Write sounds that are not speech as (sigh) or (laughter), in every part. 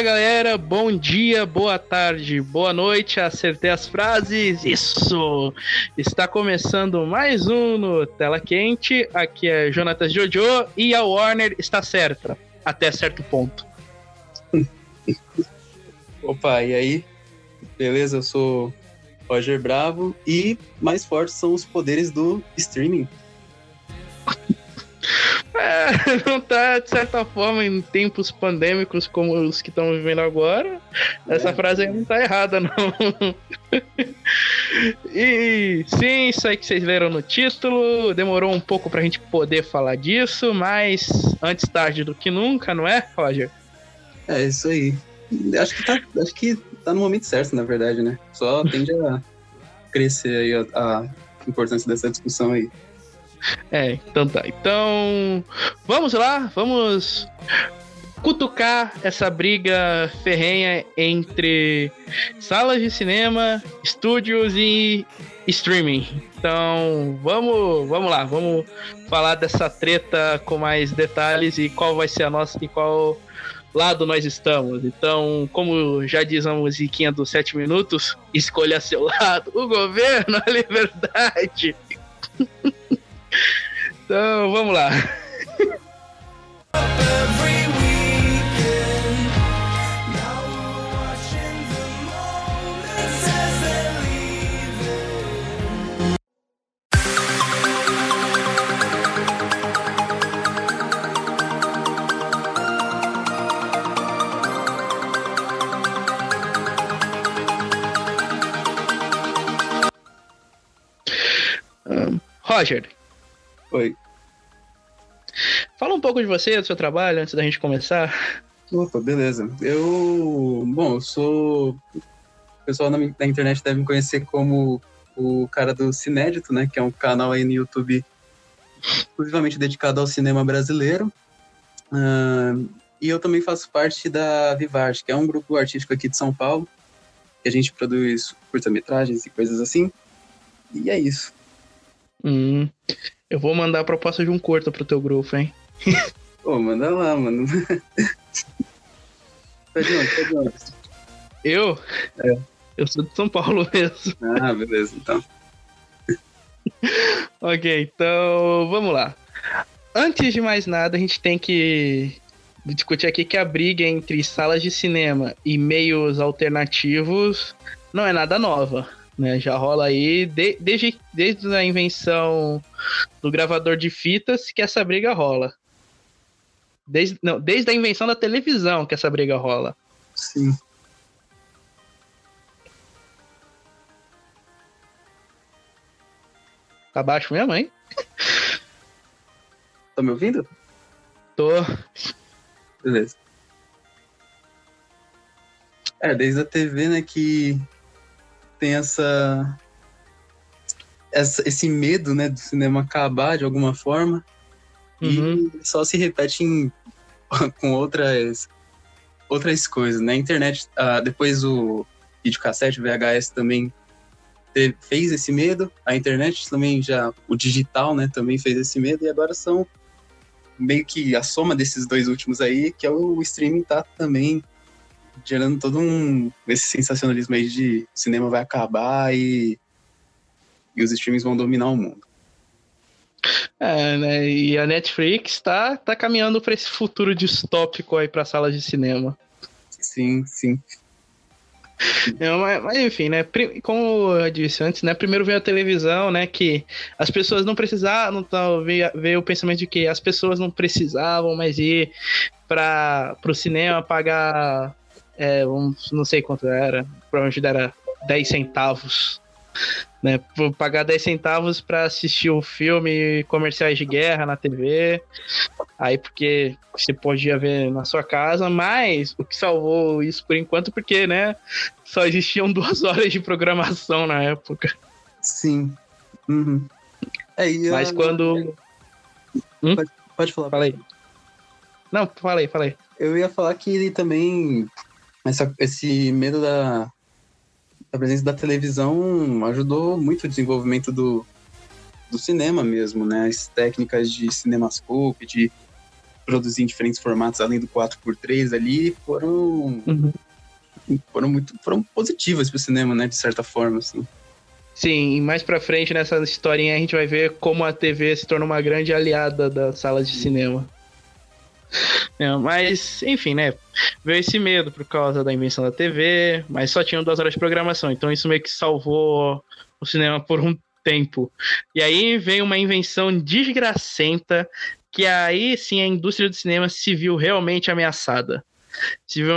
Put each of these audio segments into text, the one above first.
Fala galera, bom dia, boa tarde, boa noite, acertei as frases, isso! Está começando mais um no Tela Quente, aqui é Jonatas Jojo e a Warner está certa, até certo ponto. (laughs) Opa, e aí? Beleza, eu sou Roger Bravo e mais fortes são os poderes do streaming. É, (laughs) não tá, de certa forma, em tempos pandêmicos como os que estamos vivendo agora. Essa é. frase aí não tá errada, não. (laughs) e sim, isso aí que vocês leram no título. Demorou um pouco pra gente poder falar disso, mas antes tarde do que nunca, não é, Roger? É, isso aí. Acho que tá, acho que tá no momento certo, na verdade, né? Só tende a crescer aí a, a importância dessa discussão aí. É, então tá. Então, vamos lá, vamos cutucar essa briga ferrenha entre salas de cinema, estúdios e streaming. Então, vamos, vamos lá, vamos falar dessa treta com mais detalhes e qual vai ser a nossa e qual lado nós estamos. Então, como já diz a musiquinha dos sete minutos, escolha seu lado. O governo, (laughs) a liberdade. (laughs) então, vamos lá. Roger. Oi. Fala um pouco de você, do seu trabalho, antes da gente começar. Opa, beleza. Eu. Bom, eu sou. O pessoal na, na internet deve me conhecer como o cara do Cinédito, né? Que é um canal aí no YouTube exclusivamente dedicado ao cinema brasileiro. Uh, e eu também faço parte da Vivarte, que é um grupo artístico aqui de São Paulo, que a gente produz curta-metragens e coisas assim. E é isso. Hum, eu vou mandar a proposta de um curta pro teu grupo, hein? (laughs) Pô, manda lá, mano. tá de onde? Tá de onde? Eu? É. Eu sou de São Paulo (laughs) mesmo. Ah, beleza, então. (laughs) ok, então vamos lá. Antes de mais nada, a gente tem que discutir aqui que a briga entre salas de cinema e meios alternativos não é nada nova. Né? Já rola aí de, desde, desde a invenção do gravador de fitas que essa briga rola. Desde, não, desde a invenção da televisão que essa briga rola. Sim. Tá baixo mesmo, hein? (laughs) Tá me ouvindo? Tô. Beleza. É, desde a TV, né, que tem essa, essa esse medo, né, do cinema acabar de alguma forma uhum. e só se repete em, (laughs) com outras outras coisas, né? A internet, ah, depois o videocassete, o VHS também teve, fez esse medo, a internet também já, o digital, né, também fez esse medo e agora são meio que a soma desses dois últimos aí, que é o streaming tá também gerando todo um esse sensacionalismo aí de cinema vai acabar e, e os streams vão dominar o mundo. É, né? E a Netflix tá, tá caminhando para esse futuro distópico aí para salas de cinema. Sim, sim. É, mas, mas, enfim, né? Como eu disse antes, né? Primeiro veio a televisão, né? Que as pessoas não precisavam, então, veio, veio o pensamento de que as pessoas não precisavam mais ir para o cinema pagar é, um, não sei quanto era, provavelmente era 10 centavos. Né, pagar 10 centavos para assistir o filme comerciais de guerra na TV. Aí porque você podia ver na sua casa, mas o que salvou isso por enquanto porque, né, só existiam (laughs) duas horas de programação na época. Sim. Uhum. É, mas quando hum? pode, pode falar. Falei. Não, falei, falei. Eu ia falar que ele também essa, esse medo da, da presença da televisão ajudou muito o desenvolvimento do, do cinema mesmo, né? As técnicas de cinemascope, de produzir em diferentes formatos, além do 4x3 ali, foram. Uhum. Foram muito. Foram positivas pro cinema, né? De certa forma, assim. Sim, mais pra frente nessa historinha a gente vai ver como a TV se torna uma grande aliada das salas de cinema. É, mas, enfim, né? Veio esse medo por causa da invenção da TV, mas só tinham duas horas de programação, então isso meio que salvou o cinema por um tempo. E aí veio uma invenção desgracenta que aí sim a indústria do cinema se viu realmente ameaçada. Se viu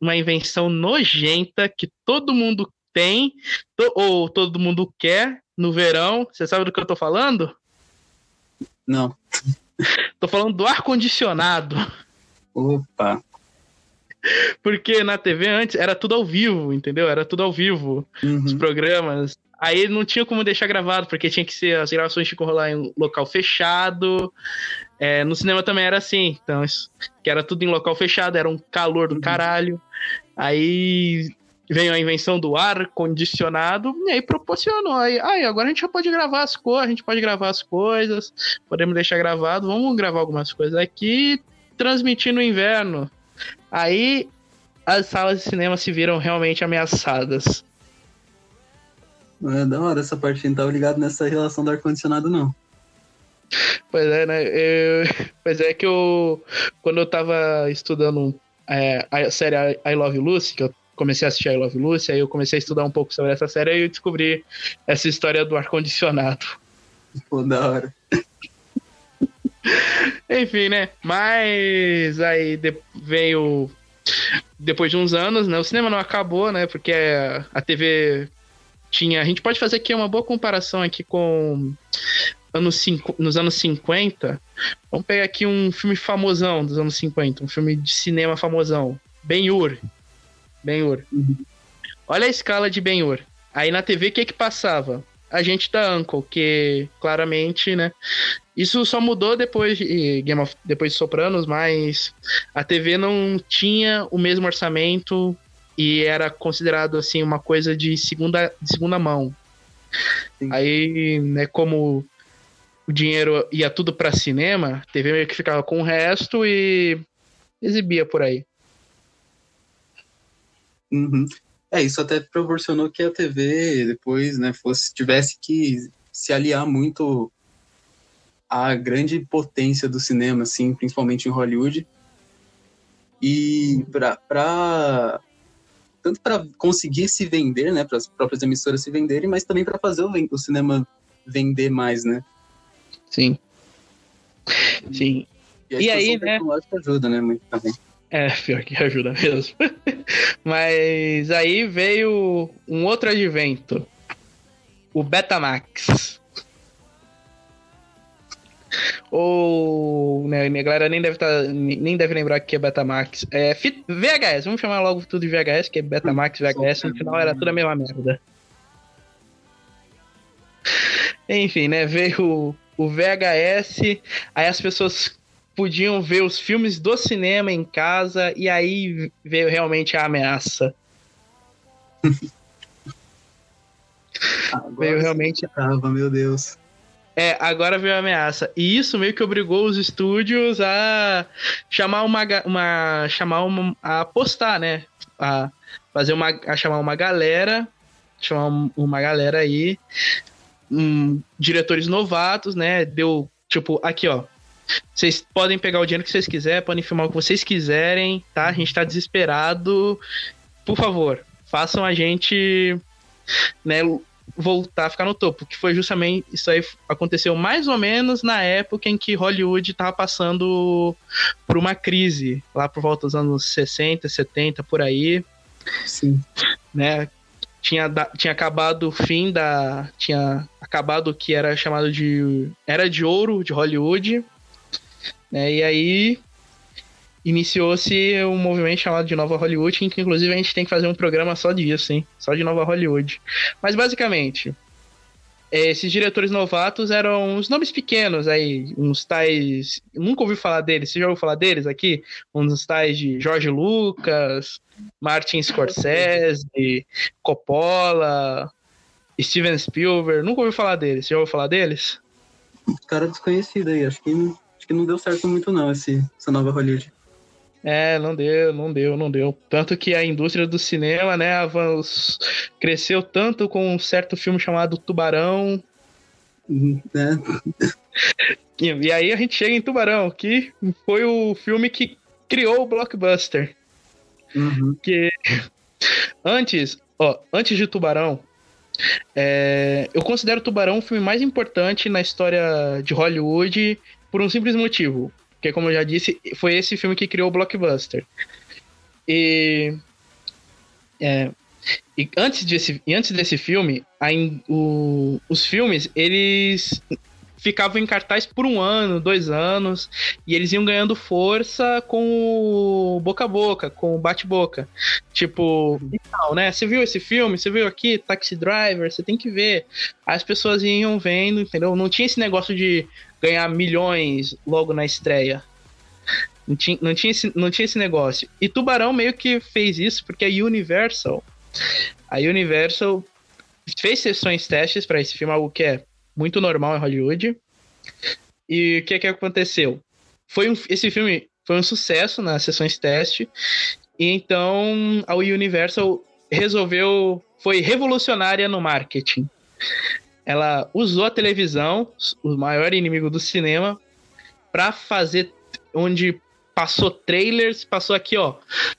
uma invenção nojenta que todo mundo tem, ou todo mundo quer no verão. Você sabe do que eu tô falando? Não. Tô falando do ar-condicionado. Opa! Porque na TV antes era tudo ao vivo, entendeu? Era tudo ao vivo. Uhum. Os programas. Aí não tinha como deixar gravado, porque tinha que ser. As gravações tinham que rolar em local fechado. É, no cinema também era assim. Então, isso, que era tudo em local fechado, era um calor do uhum. caralho. Aí veio a invenção do ar condicionado e aí proporcionou. Aí, aí agora a gente já pode gravar as coisas, a gente pode gravar as coisas, podemos deixar gravado, vamos gravar algumas coisas aqui, transmitir no inverno. Aí as salas de cinema se viram realmente ameaçadas. É da hora essa parte, não tava ligado nessa relação do ar-condicionado, não. Pois é, né? Eu, (laughs) pois é que eu. Quando eu tava estudando é, a série I Love Lucy, que eu comecei a assistir I Love Lucy, aí eu comecei a estudar um pouco sobre essa série e eu descobri essa história do ar-condicionado. Pô, da hora. Enfim, né? Mas aí de, veio. Depois de uns anos, né? O cinema não acabou, né? Porque a TV tinha. A gente pode fazer aqui uma boa comparação aqui com anos cinco, nos anos 50. Vamos pegar aqui um filme famosão dos anos 50, um filme de cinema famosão. Ben-Hur. Ben-Hur. Uhum. Olha a escala de Ben-Hur. Aí na TV, o que que passava? A gente da Uncle, que claramente, né? Isso só mudou depois de Game of, depois de Sopranos, mas a TV não tinha o mesmo orçamento e era considerado assim uma coisa de segunda, de segunda mão. Sim. Aí, né, como o dinheiro ia tudo para cinema, a TV meio que ficava com o resto e exibia por aí. Uhum. É, isso até proporcionou que a TV depois, né, fosse, tivesse que se aliar muito à grande potência do cinema, assim, principalmente em Hollywood. E para tanto para conseguir se vender, né, para as próprias emissoras se venderem, mas também para fazer o, o, cinema vender mais, né? Sim. Sim. E, e aí, né? ajuda, né, muito também. É, pior que ajuda mesmo. (laughs) Mas aí veio um outro advento. O Betamax. Ou. Né, a galera nem deve, tá, nem deve lembrar que é Betamax. É VHS, vamos chamar logo tudo de VHS, que é Betamax, VHS, no final era tudo a mesma merda. Enfim, né? Veio o VHS, aí as pessoas podiam ver os filmes do cinema em casa e aí veio realmente a ameaça. veio realmente. Tava, meu Deus. É, agora veio a ameaça. E isso meio que obrigou os estúdios a chamar uma. uma chamar uma. a apostar, né? A fazer uma. a chamar uma galera. Chamar uma galera aí. Um, diretores novatos, né? Deu. Tipo, aqui, ó vocês podem pegar o dinheiro que vocês quiserem, podem filmar o que vocês quiserem, tá? A gente tá desesperado. Por favor, façam a gente, né, voltar a ficar no topo, que foi justamente isso aí aconteceu mais ou menos na época em que Hollywood estava passando por uma crise, lá por volta dos anos 60, 70 por aí. Sim. Né? Tinha, tinha acabado o fim da. Tinha acabado o que era chamado de. Era de ouro de Hollywood. Né? E aí iniciou-se um movimento chamado de Nova Hollywood, em que inclusive a gente tem que fazer um programa só disso, hein? Só de Nova Hollywood. Mas basicamente, esses diretores novatos eram uns nomes pequenos aí, uns tais. Nunca ouvi falar deles, você já ouviu falar deles aqui? Uns tais de Jorge Lucas, Martin Scorsese, Coppola, Steven Spielberg. Nunca ouvi falar deles, você já ouviu falar deles? Cara desconhecido aí, acho que que não deu certo muito não, esse, essa nova Hollywood. É, não deu, não deu, não deu. Tanto que a indústria do cinema, né, avançou, cresceu tanto com um certo filme chamado Tubarão. (laughs) E, e aí a gente chega em Tubarão, que foi o filme que criou o blockbuster. Uhum. Que (laughs) antes, ó, antes de Tubarão, é, eu considero Tubarão o filme mais importante na história de Hollywood por um simples motivo. Porque, como eu já disse, foi esse filme que criou o blockbuster. E, é, e antes, desse, antes desse filme, a, o, os filmes, eles ficavam em cartaz por um ano, dois anos, e eles iam ganhando força com o boca a boca, com o bate-boca. Tipo, tal, né? Você viu esse filme? Você viu aqui, Taxi Driver? Você tem que ver. As pessoas iam vendo, entendeu? Não tinha esse negócio de ganhar milhões logo na estreia. Não tinha, não, tinha esse, não tinha esse negócio. E Tubarão meio que fez isso porque a Universal. A Universal fez sessões testes para esse filme, algo que é muito normal em Hollywood. E o que, que aconteceu? Foi um, esse filme foi um sucesso nas sessões teste. E então a Universal resolveu. Foi revolucionária no marketing. Ela usou a televisão, o maior inimigo do cinema, para fazer onde passou trailers, passou aqui, ó,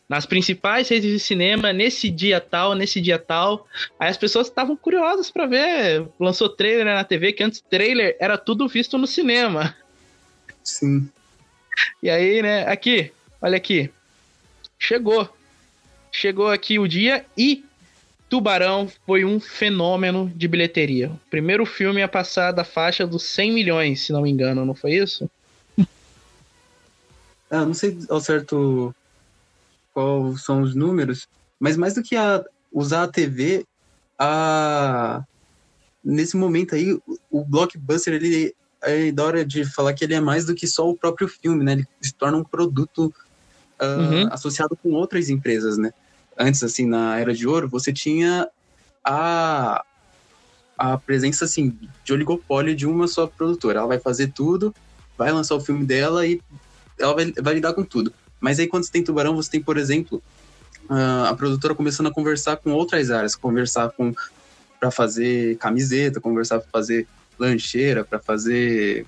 nas principais redes de cinema, nesse dia tal, nesse dia tal. Aí as pessoas estavam curiosas para ver. Lançou trailer na TV, que antes trailer era tudo visto no cinema. Sim. E aí, né, aqui, olha aqui. Chegou. Chegou aqui o dia e Tubarão foi um fenômeno de bilheteria. O primeiro filme a passar da faixa dos 100 milhões, se não me engano, não foi isso? Ah, não sei ao certo qual são os números, mas mais do que a, usar a TV, a, nesse momento aí, o blockbuster, ele é da hora de falar que ele é mais do que só o próprio filme, né? Ele se torna um produto uh, uhum. associado com outras empresas, né? Antes, assim, na Era de Ouro, você tinha a, a presença, assim, de oligopólio de uma só produtora. Ela vai fazer tudo, vai lançar o filme dela e ela vai, vai lidar com tudo. Mas aí quando você tem Tubarão, você tem, por exemplo, a produtora começando a conversar com outras áreas, conversar com para fazer camiseta, conversar para fazer lancheira, para fazer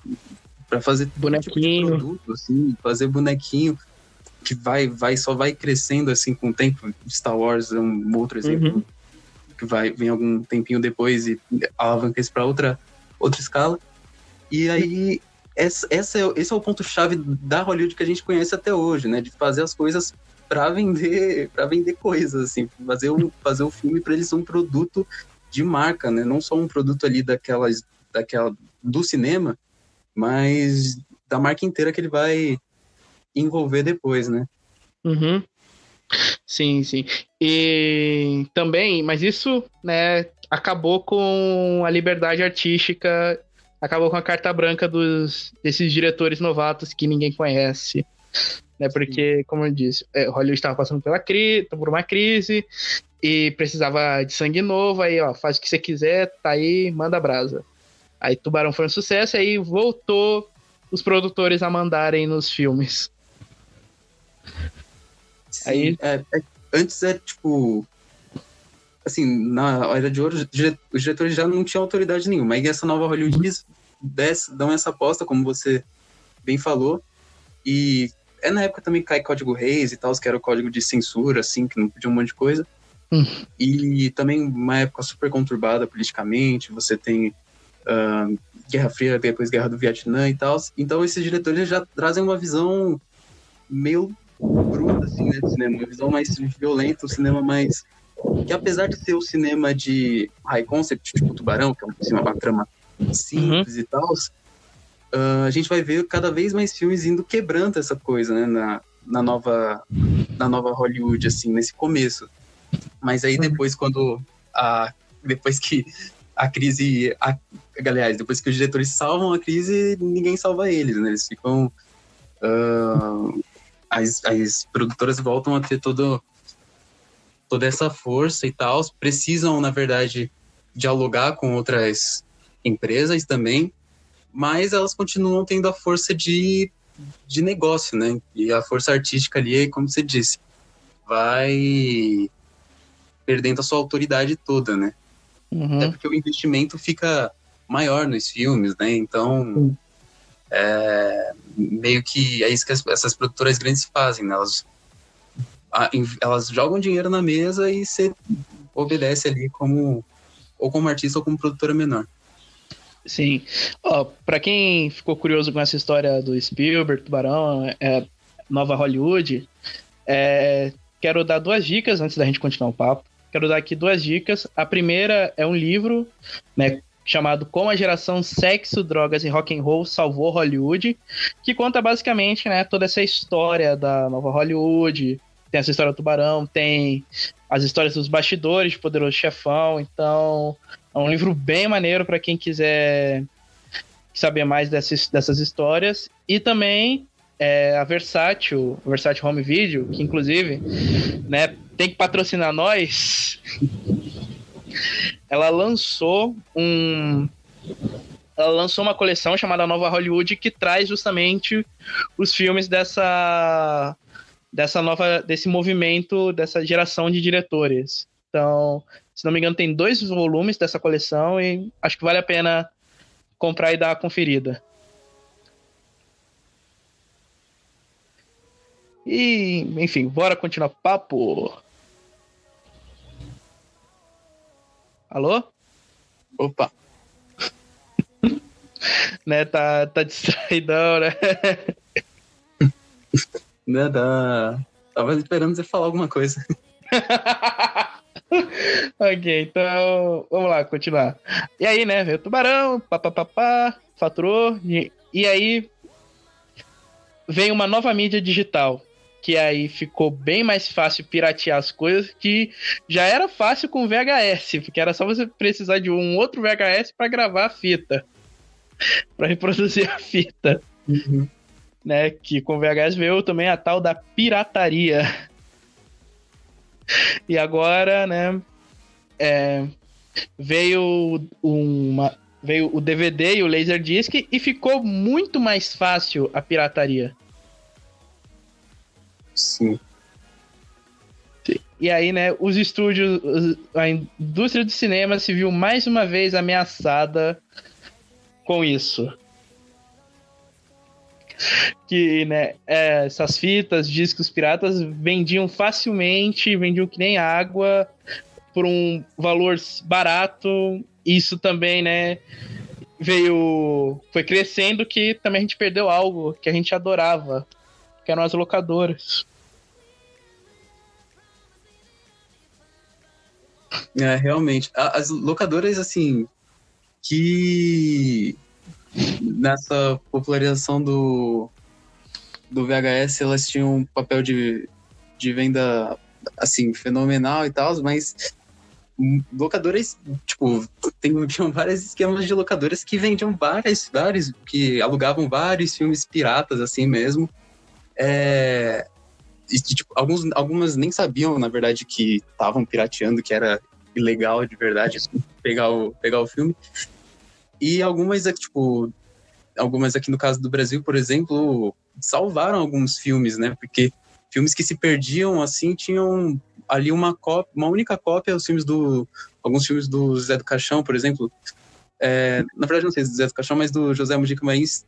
para fazer bonequinho, tipo produto, assim, fazer bonequinho que vai vai só vai crescendo assim com o tempo. Star Wars é um outro exemplo uhum. que vai vem algum tempinho depois e alavanca isso para outra outra escala. E aí essa, essa é, esse é o ponto-chave da Hollywood que a gente conhece até hoje, né? De fazer as coisas para vender para vender coisas, assim, fazer um, fazer o um filme para eles ser um produto de marca, né? Não só um produto ali daquelas, daquela do cinema, mas da marca inteira que ele vai envolver depois, né? Uhum. Sim, sim. E também, mas isso, né, acabou com a liberdade artística acabou com a carta branca dos, desses diretores novatos que ninguém conhece. Né? Porque, como eu disse, é, Hollywood estava passando pela crise, por uma crise e precisava de sangue novo, aí ó, faz o que você quiser, tá aí, manda brasa. Aí Tubarão foi um sucesso, aí voltou os produtores a mandarem nos filmes. Sim, aí... É, é, antes é tipo assim, na Era de Ouro, os diretores já não tinham autoridade nenhuma. Aí essa nova Hollywood eles desce, dão essa aposta, como você bem falou. E é na época também cai código Reis e tal, que era o código de censura, assim, que não podia um monte de coisa. Hum. E também uma época super conturbada politicamente, você tem uh, Guerra Fria, depois Guerra do Vietnã e tal. Então esses diretores já trazem uma visão meio bruta, assim, né, do cinema, uma visão mais violenta, um cinema mais que apesar de ser o cinema de high concept, tipo Tubarão, que é um cinema, uma trama simples uhum. e tal, uh, a gente vai ver cada vez mais filmes indo quebrando essa coisa, né, na, na, nova, na nova Hollywood, assim, nesse começo. Mas aí uhum. depois, quando a, depois que a crise, a, aliás, depois que os diretores salvam a crise, ninguém salva eles, né, eles ficam... Uh, as, as produtoras voltam a ter todo toda essa força e tal, precisam, na verdade, dialogar com outras empresas também. mas elas continuam tendo a força de, de negócio, né? E a força artística ali, como você disse, vai perdendo a sua autoridade toda, né? Uhum. Até porque o investimento fica maior nos filmes, né? Então, é, meio que é isso que as, essas produtoras grandes fazem, né? Elas, a, elas jogam dinheiro na mesa e você obedece ali como ou como artista ou como produtora menor. Sim. Ó, pra quem ficou curioso com essa história do Spielberg, Tubarão, é, Nova Hollywood, é, quero dar duas dicas antes da gente continuar o papo. Quero dar aqui duas dicas. A primeira é um livro, né, chamado Como a geração sexo, drogas e rock and roll salvou Hollywood, que conta basicamente, né, toda essa história da nova Hollywood. Tem essa história do Tubarão, tem as histórias dos bastidores de Poderoso Chefão. Então, é um livro bem maneiro para quem quiser saber mais dessas, dessas histórias. E também é, a Versátil, a Versátil Home Video, que inclusive né, tem que patrocinar nós. (laughs) ela lançou um. Ela lançou uma coleção chamada Nova Hollywood que traz justamente os filmes dessa dessa nova desse movimento dessa geração de diretores. Então, se não me engano, tem dois volumes dessa coleção e acho que vale a pena comprar e dar a conferida. E, enfim, bora continuar papo. Alô? Opa. (laughs) né, tá, tá distraidão, né? (laughs) né, tá... Tava esperando você falar alguma coisa. (laughs) ok, então vamos lá, continuar. E aí, né, veio o tubarão, papapá, faturou, e, e aí vem uma nova mídia digital, que aí ficou bem mais fácil piratear as coisas, que já era fácil com VHS, porque era só você precisar de um outro VHS para gravar a fita, (laughs) para reproduzir a fita. Uhum. Né, que com VHS veio também a tal da pirataria. (laughs) E agora, né, é, veio uma veio o DVD e o Laserdisc e ficou muito mais fácil a pirataria. Sim. E aí, né, os estúdios, a indústria do cinema se viu mais uma vez ameaçada com isso. Que, né, é, essas fitas, discos piratas vendiam facilmente, vendiam que nem água, por um valor barato. Isso também, né, veio. Foi crescendo que também a gente perdeu algo que a gente adorava, que eram as locadoras. É, realmente. As locadoras, assim, que nessa popularização do, do VHS, elas tinham um papel de, de venda, assim, fenomenal e tal, mas locadoras, tipo, tem, tinham vários esquemas de locadoras que vendiam várias, vários, que alugavam vários filmes piratas, assim mesmo. É, e, tipo, alguns, algumas nem sabiam, na verdade, que estavam pirateando, que era ilegal de verdade pegar o, pegar o filme. E algumas, é, tipo, algumas aqui no caso do Brasil, por exemplo, salvaram alguns filmes, né? Porque filmes que se perdiam, assim, tinham ali uma cópia, uma única cópia, os filmes do, alguns filmes do Zé do Caixão, por exemplo. É, na verdade, não sei se do Zé do Caixão, mas do José Mujica Marins,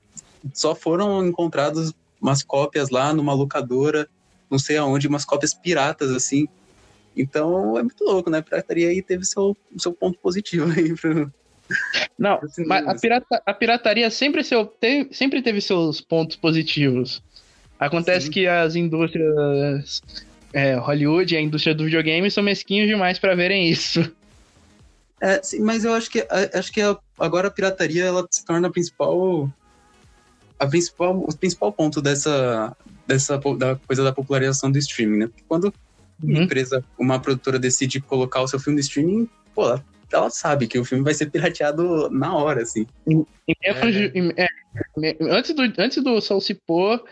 só foram encontrados umas cópias lá numa locadora não sei aonde, umas cópias piratas, assim. Então é muito louco, né? A pirataria aí teve seu, seu ponto positivo aí pro. (laughs) Não, mas a, pirata, a pirataria sempre, seu, te, sempre teve seus pontos positivos. Acontece Sim. que as indústrias é, Hollywood e a indústria do videogame são mesquinhos demais para verem isso. É, sim, mas eu acho que acho que agora a pirataria ela se torna a principal a principal o principal ponto dessa dessa da coisa da popularização do streaming, né? Porque quando uma uhum. empresa, uma produtora decide colocar o seu filme no streaming, pô, ela sabe que o filme vai ser pirateado na hora, assim. É. É, antes, do, antes do Sol se pôr,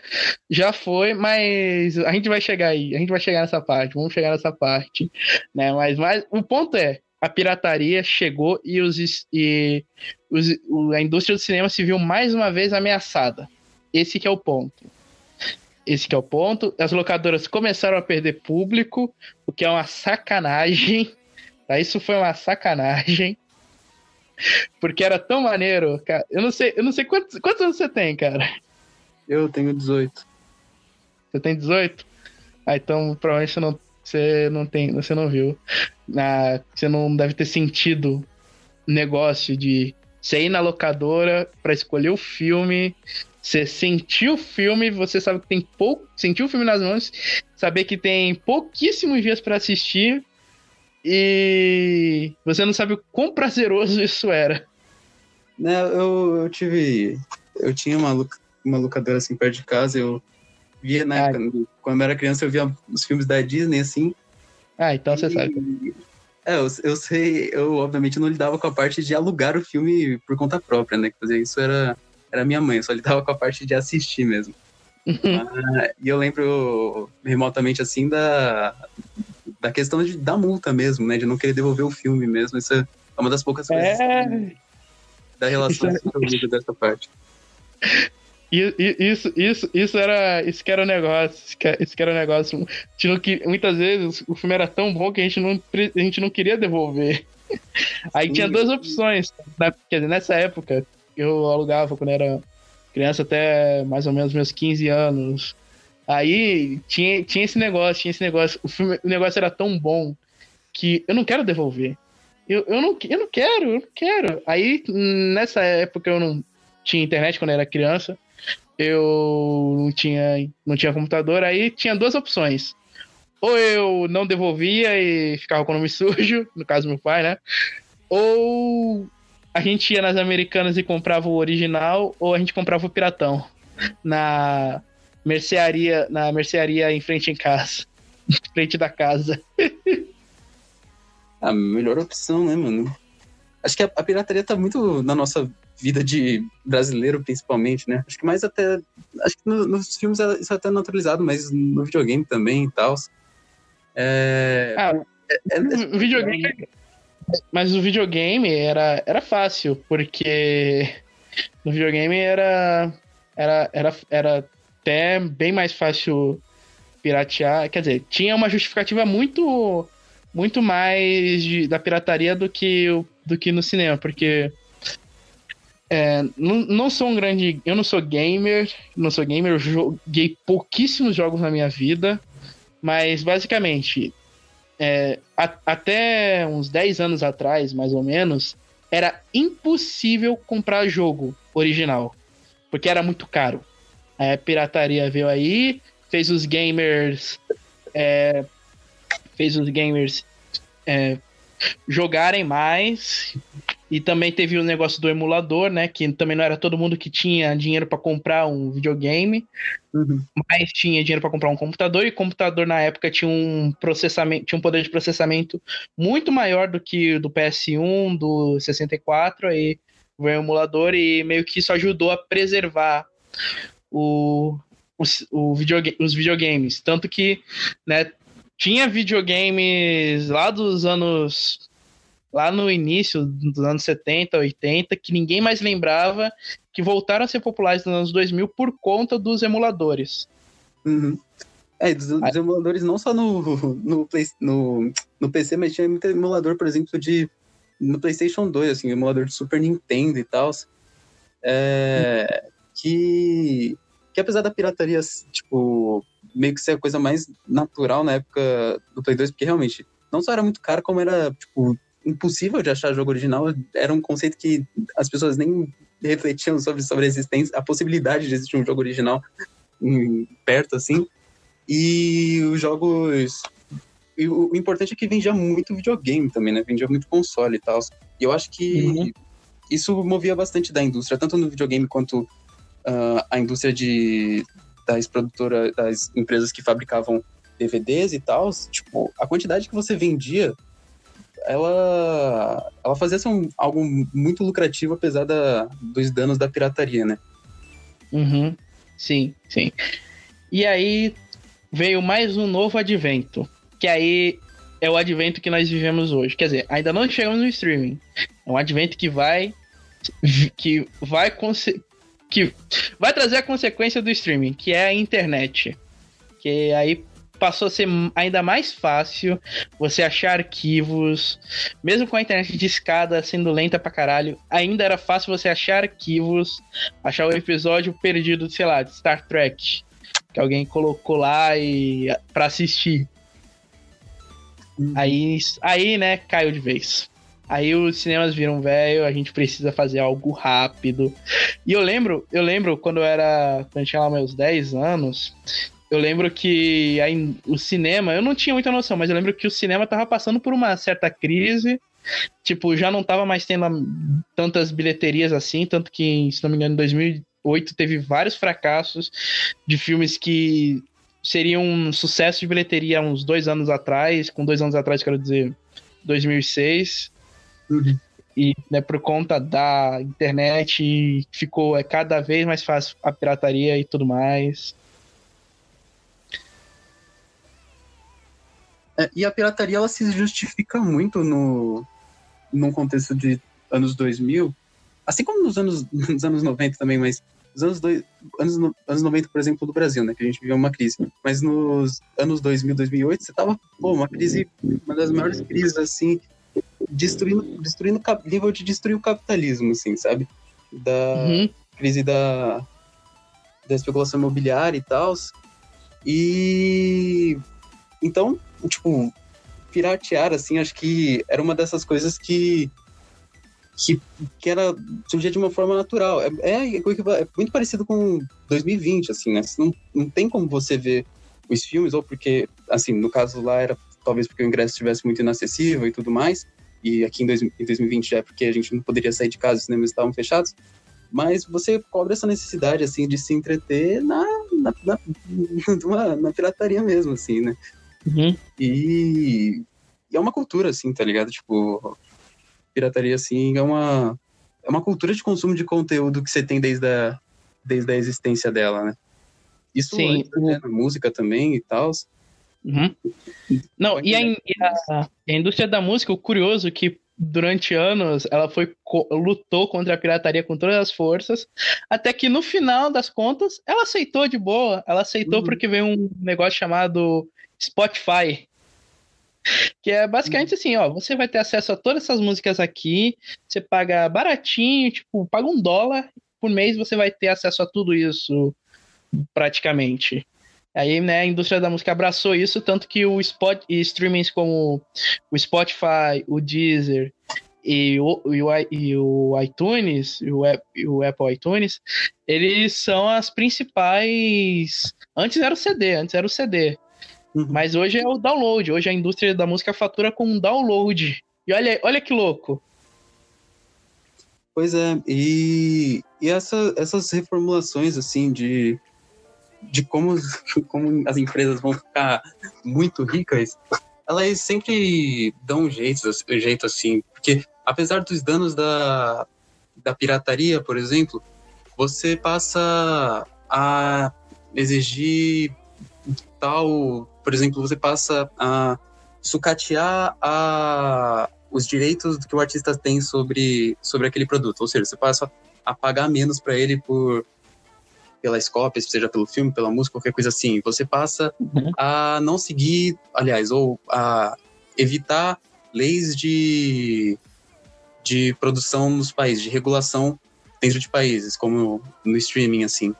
já foi, mas a gente vai chegar aí, a gente vai chegar nessa parte, vamos chegar nessa parte, né? Mas, mas o ponto é, a pirataria chegou e, os, e os, a indústria do cinema se viu mais uma vez ameaçada. Esse que é o ponto. Esse que é o ponto. As locadoras começaram a perder público, o que é uma sacanagem. Tá? Isso foi uma sacanagem. Porque era tão maneiro, cara. Eu não sei, eu não sei quantos, quantos anos você tem, cara. Eu tenho 18. Você tem 18? Ah, então provavelmente você não, você não tem, você não viu. Ah, você não deve ter sentido negócio de você ir na locadora para escolher o filme, você sentiu o filme, você sabe que tem pouco, sentiu o filme nas mãos, saber que tem pouquíssimos dias para assistir e você não sabe o quão prazeroso (laughs) isso era. Né, eu, eu tive, eu tinha uma, uma locadora assim perto de casa, eu via na ah, época, quando eu era criança, eu via os filmes da Disney, assim. Ah, então você sabe. É, eu, eu sei, eu obviamente não lidava com a parte de alugar o filme por conta própria, né? Que fazer isso era, era minha mãe, eu só lidava com a parte de assistir mesmo. (laughs) ah, e eu lembro remotamente, assim, da, da questão de, da multa mesmo, né? De não querer devolver o filme mesmo. Isso é uma das poucas coisas é... da relação é... dessa parte. Isso, isso, isso era, isso que era o negócio, isso que era o negócio. não, muitas vezes o filme era tão bom que a gente não, a gente não queria devolver. (laughs) Aí sim, tinha duas opções. Né? Quer dizer, nessa época, eu alugava quando era criança até mais ou menos meus 15 anos. Aí tinha, tinha esse negócio, tinha esse negócio. O, filme, o negócio era tão bom que eu não quero devolver. Eu, eu, não, eu não quero, eu não quero. Aí, nessa época, eu não tinha internet quando eu era criança eu não tinha, não tinha computador, aí tinha duas opções. Ou eu não devolvia e ficava com o nome sujo, (laughs) no caso meu pai, né? Ou a gente ia nas americanas e comprava o original, ou a gente comprava o piratão (laughs) na mercearia, na mercearia em frente em casa, em (laughs) frente da casa. a melhor opção, né, mano? Acho que a, a pirataria tá muito na nossa vida de brasileiro, principalmente, né? Acho que mais até. Acho que no, nos filmes isso é até naturalizado, mas no videogame também e tal. É, ah, é, é, é, videogame. Mas o videogame era, era fácil, porque no videogame era, era, era, era até bem mais fácil piratear. Quer dizer, tinha uma justificativa muito muito mais de, da pirataria do que, do que no cinema, porque é, não, não sou um grande. Eu não sou gamer, não sou gamer, eu joguei pouquíssimos jogos na minha vida, mas basicamente, é, a, até uns 10 anos atrás, mais ou menos, era impossível comprar jogo original, porque era muito caro. A pirataria veio aí, fez os gamers. É, fez os gamers é, jogarem mais e também teve o negócio do emulador, né? Que também não era todo mundo que tinha dinheiro para comprar um videogame, uhum. mas tinha dinheiro para comprar um computador. E computador na época tinha um processamento, tinha um poder de processamento muito maior do que o do PS1, do 64. Aí veio o emulador e meio que isso ajudou a preservar o, os, o videogame, os videogames. Tanto que, né? Tinha videogames lá dos anos lá no início dos anos 70, 80, que ninguém mais lembrava, que voltaram a ser populares nos anos 2000 por conta dos emuladores. Uhum. É, dos, dos, emuladores não só no, no, Play, no, no PC, mas tinha muito emulador, por exemplo, de no PlayStation 2, assim, emulador de Super Nintendo e tal. É, que, que apesar da pirataria, tipo, meio que ser a coisa mais natural na época do Play 2, porque realmente não só era muito caro, como era, tipo, impossível de achar jogo original, era um conceito que as pessoas nem refletiam sobre, sobre a existência, a possibilidade de existir um jogo original perto, assim. E os jogos. E o, o, importante é que vendia muito videogame também, né? Vendia muito console e tal. E eu acho que uhum. isso movia bastante da indústria, tanto no videogame quanto uh, a indústria de, das produtoras, das empresas que fabricavam DVDs e tal. Tipo, a quantidade que você vendia ela, ela fazia ser um, algo muito lucrativo, apesar da, dos danos da pirataria, né? Uhum. Sim, sim. E aí veio mais um novo advento, que aí é o advento que nós vivemos hoje. Quer dizer, ainda não chegamos no streaming. É um advento que vai que vai que vai trazer a consequência do streaming, que é a internet. Que aí passou a ser ainda mais fácil você achar arquivos, mesmo com a internet de escada sendo lenta pra caralho, ainda era fácil você achar arquivos, achar o episódio perdido, sei lá, de Star Trek, que alguém colocou lá e para assistir. Uhum. Aí, aí, né, caiu de vez. Aí os cinemas viram velho, a gente precisa fazer algo rápido. E eu lembro, eu lembro quando eu era, quando eu tinha lá meus 10 anos, eu lembro que aí, o cinema, eu não tinha muita noção, mas eu lembro que o cinema tava passando por uma certa crise. Tipo, já não tava mais tendo tantas bilheterias assim, tanto que, se não me engano, em 2008 teve vários fracassos de filmes que seriam um sucesso de bilheteria uns dois anos atrás. Com dois anos atrás, quero dizer, 2006. Uhum. E né, por conta da internet ficou é, cada vez mais fácil a pirataria e tudo mais. É, e a pirataria ela se justifica muito no num contexto de anos 2000, assim como nos anos, (laughs) nos anos 90 também, mas nos anos, dois, anos, anos 90, por exemplo, do Brasil, né, que a gente viveu uma crise. Mas nos anos 2000, 2008, você tava, pô, uma crise, uma das maiores crises, assim, destruindo, destruindo nível de destruir o capitalismo, assim, sabe? Da uhum. crise da, da especulação imobiliária e tal. E então tipo, piratear, assim, acho que era uma dessas coisas que que, que era surgia de uma forma natural. É, é, é, muito parecido com 2020, assim, né? Não, não tem como você ver os filmes, ou porque, assim, no caso lá era talvez porque o ingresso estivesse muito inacessível e tudo mais, e aqui em, dois, em 2020 já é porque a gente não poderia sair de casa, os cinemas estavam fechados, mas você cobra essa necessidade, assim, de se entreter na, na, na, (laughs) na, na pirataria mesmo, assim, né? Uhum. E, e, é uma cultura, assim, tá ligado? Tipo, pirataria, assim, é uma, é uma cultura de consumo de conteúdo que você tem desde a, desde a existência dela, né? Isso Sim. Né, na música também e tal. Uhum. Não, e a, e a, a, indústria da música, o curioso é que durante anos ela foi lutou contra a pirataria com todas as forças, até que no final das contas ela aceitou de boa, ela aceitou uhum. porque veio um negócio chamado Spotify. Que é basicamente assim, ó, você vai ter acesso a todas essas músicas aqui, você paga baratinho, tipo, paga um dólar por mês, você vai ter acesso a tudo isso, praticamente. Aí, né, a indústria da música abraçou isso, tanto que o Spot, e streamings como o Spotify, o Deezer e o, e o, e o iTunes, e o, e o Apple iTunes, eles são as principais. Antes era o CD, antes era o CD. Uhum. Mas hoje é o download. Hoje a indústria da música fatura com um download. E olha, olha que louco. Pois é, e, e essa, essas reformulações, assim, de, de como, (laughs) como as empresas vão ficar muito ricas, elas sempre dão um jeito, um jeito assim, porque apesar dos danos da, da pirataria, por exemplo, você passa a exigir tal por exemplo, você passa a sucatear a, os direitos que o artista tem sobre, sobre aquele produto. Ou seja, você passa a pagar menos para ele por pelas cópias, seja pelo filme, pela música, qualquer coisa assim. Você passa uhum. a não seguir, aliás, ou a evitar leis de, de produção nos países, de regulação dentro de países, como no streaming, assim.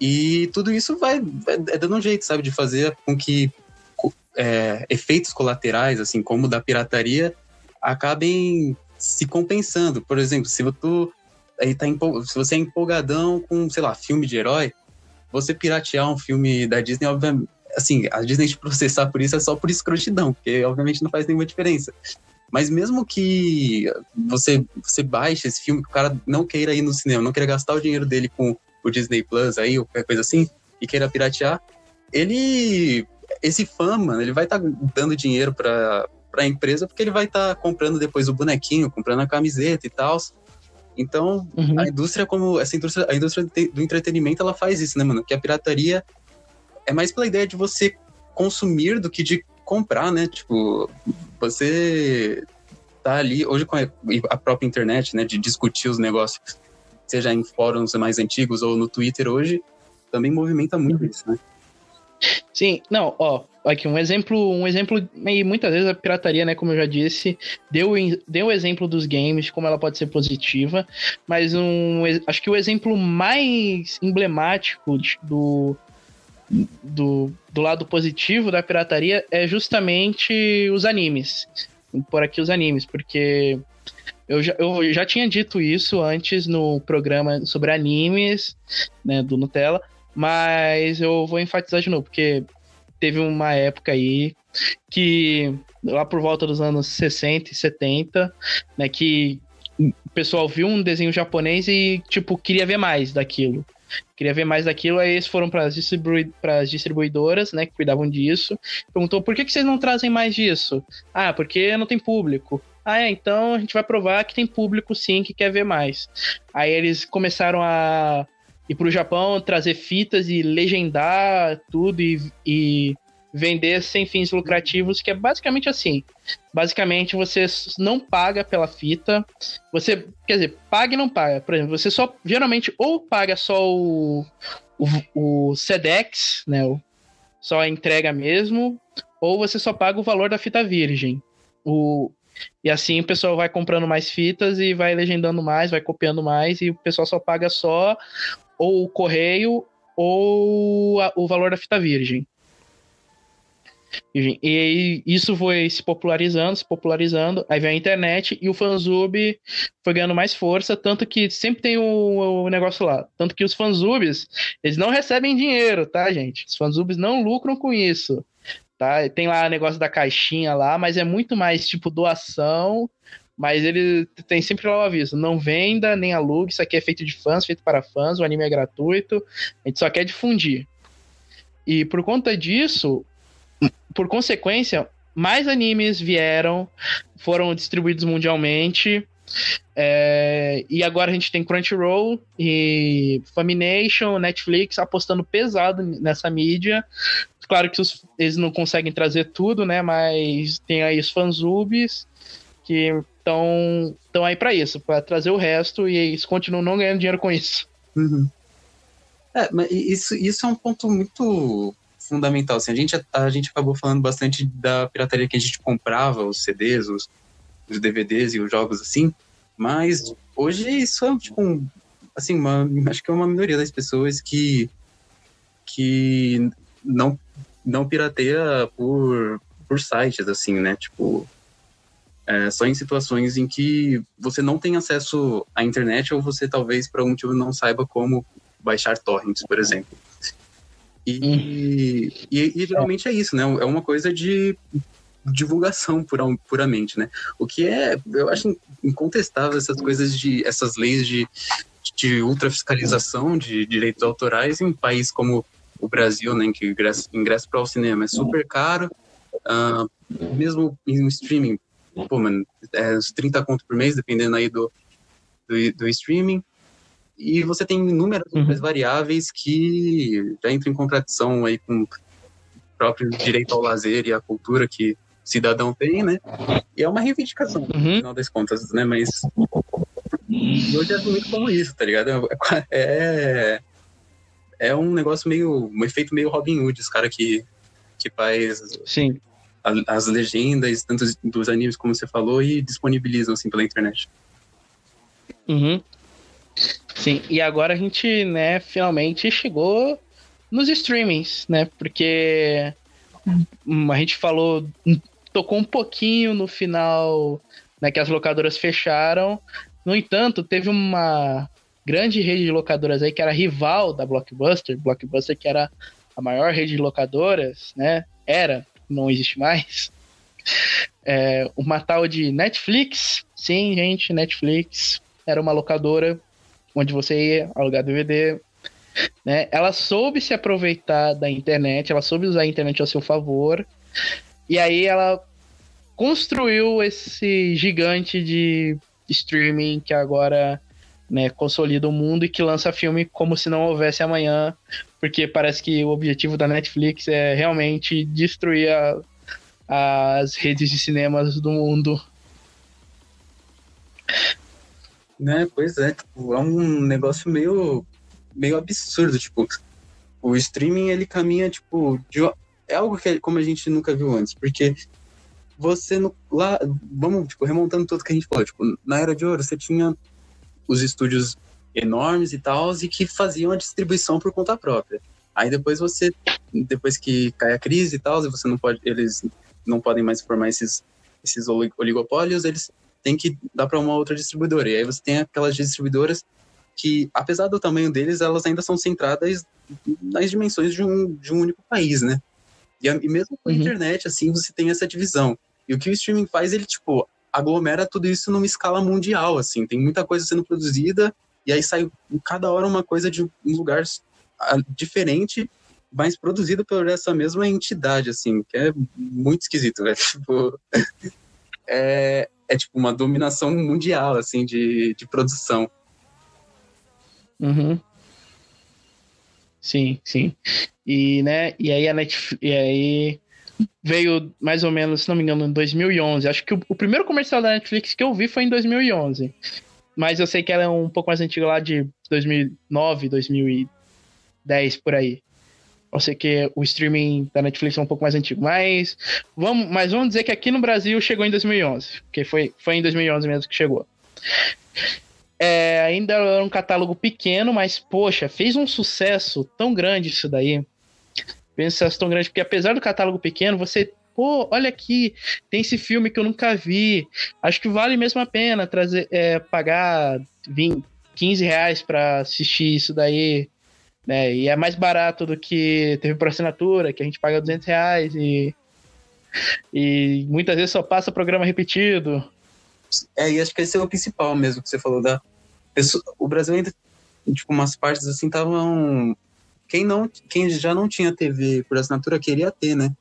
E tudo isso vai, é dando um jeito, sabe, de fazer com que é, efeitos colaterais, assim como da pirataria, acabem se compensando. Por exemplo, se tu aí tá se você é empolgadão com, sei lá, filme de herói, você piratear um filme da Disney, obviamente, assim, a Disney te processar por isso é só por escrotidão, porque obviamente não faz nenhuma diferença. Mas mesmo que você, você baixe esse filme, que o cara não queira ir no cinema, não queira gastar o dinheiro dele com o Disney Plus aí, ou qualquer coisa assim, e queira piratear, ele. Esse fã, mano, ele vai estar tá dando dinheiro pra, pra empresa porque ele vai estar tá comprando depois o bonequinho, comprando a camiseta e tal. Então, uhum. a indústria, como. Essa indústria, a indústria do entretenimento, ela faz isso, né, mano? Que a pirataria é mais pela ideia de você consumir do que de comprar, né? Tipo, você tá ali, hoje com a própria internet, né, de discutir os negócios, seja em fóruns mais antigos ou no Twitter hoje, também movimenta muito isso, né? Sim, não, ó, aqui um exemplo, um exemplo, e muitas vezes a pirataria, né, como eu já disse, deu, deu o exemplo dos games, como ela pode ser positiva, mas um, acho que o exemplo mais emblemático do, do, do lado positivo da pirataria é justamente os animes. Por aqui os animes, porque eu já, eu já tinha dito isso antes no programa sobre animes, né, do Nutella, mas eu vou enfatizar de novo, porque teve uma época aí que, lá por volta dos anos 60 e 70, né, que o pessoal viu um desenho japonês e, tipo, queria ver mais daquilo. Queria ver mais daquilo, aí eles foram para as distribui distribuidoras, né, que cuidavam disso. Perguntou, por que, que vocês não trazem mais disso? Ah, porque não tem público. Ah, é, então a gente vai provar que tem público sim que quer ver mais. Aí eles começaram a ir pro Japão, trazer fitas e legendar tudo e, e vender sem fins lucrativos, que é basicamente assim. Basicamente, você não paga pela fita. Você, quer dizer, paga e não paga. Por exemplo, você só geralmente ou paga só o, o, o SEDEX, né? Só a entrega mesmo, ou você só paga o valor da fita virgem. O, e assim o pessoal vai comprando mais fitas e vai legendando mais, vai copiando mais, e o pessoal só paga só ou o correio ou a, o valor da fita virgem. E isso foi se popularizando, se popularizando. Aí veio a internet e o fansub foi ganhando mais força, tanto que sempre tem o, o negócio lá. Tanto que os fansubs, eles não recebem dinheiro, tá, gente? Os fansubs não lucram com isso. Tá? Tem lá o negócio da caixinha lá, mas é muito mais tipo doação mas ele tem sempre lá o aviso: não venda nem alugue, isso aqui é feito de fãs, feito para fãs, o anime é gratuito, a gente só quer difundir. E por conta disso, por consequência, mais animes vieram, foram distribuídos mundialmente. É, e agora a gente tem Crunchyroll e Famination, Netflix apostando pesado nessa mídia. Claro que os, eles não conseguem trazer tudo, né? Mas tem aí os fansubs que estão estão aí para isso, para trazer o resto e eles continuam não ganhando dinheiro com isso. Uhum. É, mas isso, isso é um ponto muito fundamental. Assim, a, gente, a gente acabou falando bastante da pirataria que a gente comprava, os CDs, os, os DVDs e os jogos assim, mas hoje isso é tipo um, assim, uma, acho que é uma minoria das pessoas que, que não, não pirateia por, por sites, assim, né? Tipo, é, só em situações em que você não tem acesso à internet ou você talvez por algum motivo não saiba como baixar torrents, por exemplo. E, hum. e, e, geralmente é isso, né? É uma coisa de divulgação puramente, né? O que é, eu acho incontestável essas coisas de, essas leis de, de ultrafiscalização de direitos autorais em um país como o Brasil, né? Em que ingresso, ingresso para o cinema é super caro, uh, mesmo em streaming pô, mano, é uns 30 conto por mês, dependendo aí do, do, do streaming. E você tem inúmeras uhum. variáveis que já entram em contradição aí com o próprio direito ao lazer e à cultura que cidadão tem, né? E é uma reivindicação, uhum. no final das contas, né? Mas hoje é muito como isso, tá ligado? É, é um negócio meio, um efeito meio Robin Hood, os cara que, que faz Sim as legendas, tanto dos animes como você falou, e disponibilizam assim pela internet. Uhum. Sim, e agora a gente, né, finalmente chegou nos streamings, né? Porque a gente falou, tocou um pouquinho no final, né, que as locadoras fecharam. No entanto, teve uma grande rede de locadoras aí que era rival da Blockbuster, Blockbuster que era a maior rede de locadoras, né? Era não existe mais. É, uma tal de Netflix. Sim, gente, Netflix era uma locadora onde você ia alugar DVD. Né? Ela soube se aproveitar da internet, ela soube usar a internet ao seu favor. E aí ela construiu esse gigante de streaming que agora né, consolida o mundo e que lança filme como se não houvesse amanhã, porque parece que o objetivo da Netflix é realmente destruir a, as redes de cinemas do mundo. Né, pois é, tipo, é um negócio meio, meio absurdo, tipo, o streaming ele caminha, tipo, de, é algo que como a gente nunca viu antes, porque você no, lá, vamos, tipo, remontando tudo que a gente falou, tipo, na Era de Ouro você tinha os estúdios enormes e tal, e que faziam a distribuição por conta própria. Aí depois você, depois que cai a crise e tal, você não pode, eles não podem mais formar esses, esses oligopólios, eles têm que dar para uma outra distribuidora. E aí você tem aquelas distribuidoras que, apesar do tamanho deles, elas ainda são centradas nas dimensões de um, de um único país, né? E, e mesmo com a uhum. internet, assim, você tem essa divisão. E o que o streaming faz, ele, tipo, aglomera tudo isso numa escala mundial, assim. Tem muita coisa sendo produzida, e aí sai cada hora uma coisa de um lugar ah, diferente, mas produzido por essa mesma entidade, assim, que é muito esquisito, né? (laughs) Tipo, é, é tipo uma dominação mundial, assim, de, de produção. Uhum. Sim, sim. E, né, e aí a Netflix, e aí veio mais ou menos, se não me engano, em 2011. Acho que o, o, primeiro comercial da Netflix que eu vi foi em 2011. Mas eu sei que ela é um pouco mais antiga lá de 2009, 2010 por aí. Eu sei que o streaming da Netflix é um pouco mais antigo, mas vamos, mas vamos dizer que aqui no Brasil chegou em 2011, porque foi, foi em 2011 mesmo que chegou. É, ainda era um catálogo pequeno, mas poxa, fez um sucesso tão grande isso daí. Fez um sucesso tão grande, porque apesar do catálogo pequeno, você, pô, olha aqui, tem esse filme que eu nunca vi. Acho que vale mesmo a pena trazer, é, pagar 20, 15 reais pra assistir isso daí. Né? E é mais barato do que teve por assinatura, que a gente paga 200 reais e, e muitas vezes só passa programa repetido. É, e acho que esse é o principal mesmo que você falou da pessoa, o Brasil ainda tipo umas partes assim estavam quem não quem já não tinha TV por assinatura queria ter, né?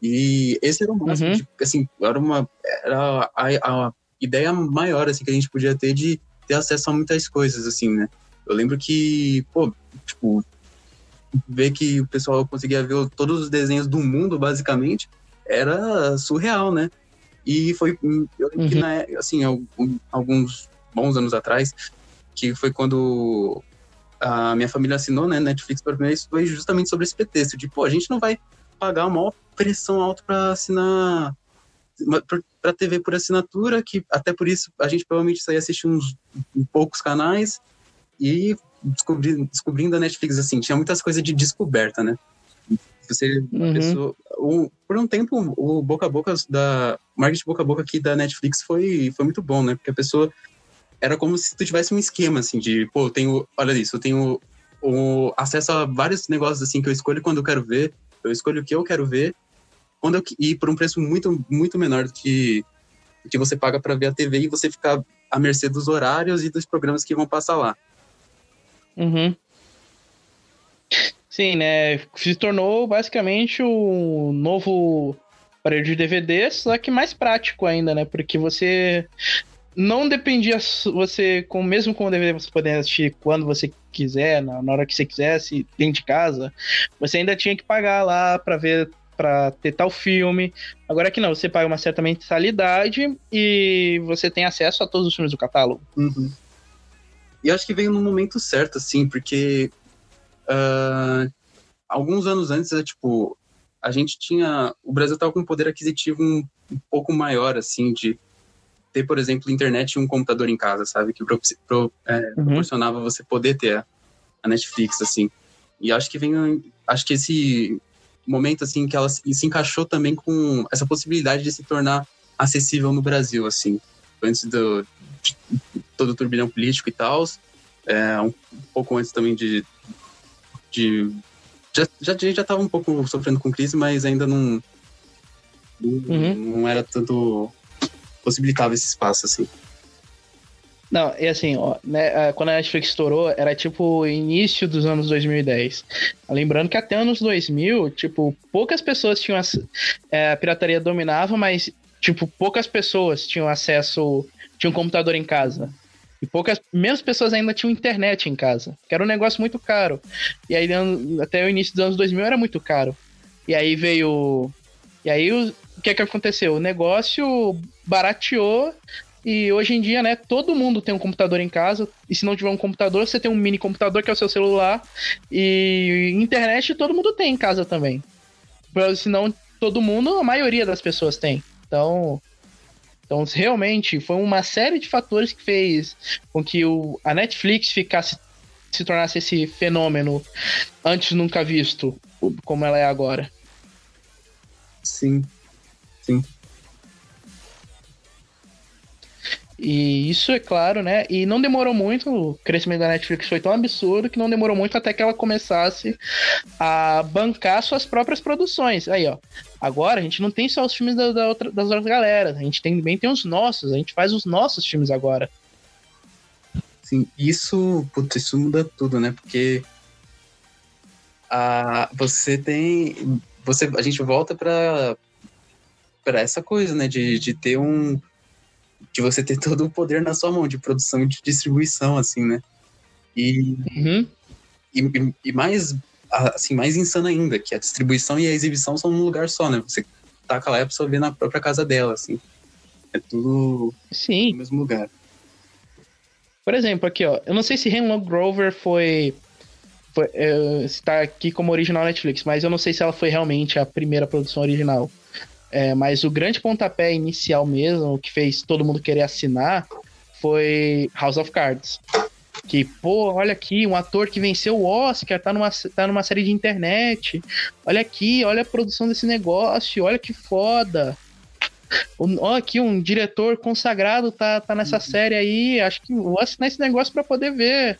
E esse era o máximo, uhum. de, assim, era uma era a, a, ideia maior assim que a gente podia ter de ter acesso a muitas coisas assim, né? Eu lembro que, pô, tipo, ver que o pessoal conseguia ver todos os desenhos do mundo basicamente era surreal, né? E foi, eu lembro uhum. que, na, assim, alguns bons anos atrás, que foi quando a minha família assinou, né, Netflix para mim, isso foi justamente sobre esse pretexto, de, pô, a gente não vai pagar uma pressão alta para assinar para TV por assinatura, que até por isso a gente provavelmente só ia assistir uns poucos canais e descobri, descobrindo a Netflix, assim, tinha muitas coisas de descoberta, né? Você, uhum. pessoa, o, por um tempo, o boca a boca da marketing boca a boca aqui da Netflix foi, foi muito bom, né? Porque a pessoa era como se tu tivesse um esquema assim de, pô, eu tenho, olha isso, eu tenho o acesso a vários negócios assim que eu escolho quando eu quero ver, eu escolho o que eu quero ver, quando eu, e por um preço muito muito menor do que que você paga para ver a TV e você ficar à mercê dos horários e dos programas que vão passar lá. Uhum. Sim, né? Se tornou basicamente o novo aparelho de DVD, só que mais prático ainda, né? Porque você não dependia você com mesmo com o DVD você poder assistir quando você quiser, na, na hora que você quisesse, dentro de casa, você ainda tinha que pagar lá para ver para ter tal filme. Agora que não, você paga uma certa mensalidade e você tem acesso a todos os filmes do catálogo. Uhum. E acho que veio no momento certo, assim, porque Uh, alguns anos antes, é, tipo, a gente tinha. O Brasil estava com um poder aquisitivo um, um, pouco maior, assim, de ter, por exemplo, internet e um computador em casa, sabe? Que pro, pro, é, uhum. proporcionava você poder ter a, a, Netflix, assim. E acho que vem. Acho que esse momento, assim, que ela se, se encaixou também com essa possibilidade de se tornar acessível no Brasil, assim. Antes do, de todo o turbilhão político e tal. É, um pouco antes também de de já, já, já estava um pouco sofrendo com crise, mas ainda não, uhum. não era tanto possibilitava esse espaço, assim. Não, e assim, ó, né, quando a Netflix estourou, era tipo início dos anos 2010. Lembrando que até anos 2000, tipo, poucas pessoas tinham. É, a pirataria dominava, mas, tipo, poucas pessoas tinham acesso. tinham um computador em casa. E poucas, menos pessoas ainda tinham internet em casa, que era um negócio muito caro. E aí até o início dos anos 2000 era muito caro. E aí veio e aí o que é que aconteceu? O negócio barateou e hoje em dia, né, todo mundo tem um computador em casa. E se não tiver um computador, você tem um mini computador que é o seu celular. E internet todo mundo tem em casa também. Senão todo mundo, a maioria das pessoas tem. Então, então realmente foi uma série de fatores que fez com que o, a Netflix ficasse se tornasse esse fenômeno antes nunca visto, como ela é agora. Sim. Sim. E isso é claro, né? E não demorou muito, o crescimento da Netflix foi tão absurdo que não demorou muito até que ela começasse a bancar suas próprias produções. Aí, ó. Agora a gente não tem só os filmes da, da outra, das outras galeras, a gente tem, também tem os nossos, a gente faz os nossos filmes agora. Sim, isso, putz, isso muda tudo, né? Porque a, você tem. Você, a gente volta para para essa coisa, né? De, de ter um de você ter todo o poder na sua mão de produção e de distribuição, assim, né? E, uhum. e, e, mais, assim, mais insano ainda, que a distribuição e a exibição são num lugar só, né? Você taca lá e a pessoa vê na própria casa dela, assim. É tudo Sim. no mesmo lugar. Por exemplo, aqui, ó. Eu não sei se Hemlock Grover foi. foi está aqui como original Netflix, mas eu não sei se ela foi realmente a primeira produção original. É, mas o grande pontapé inicial mesmo, que fez todo mundo querer assinar, foi House of Cards. Que, pô, olha aqui, um ator que venceu o Oscar, tá numa, tá numa série de internet. Olha aqui, olha a produção desse negócio, olha que foda. Olha aqui, um diretor consagrado tá, tá nessa uhum. série aí. Acho que vou assinar esse negócio para poder ver.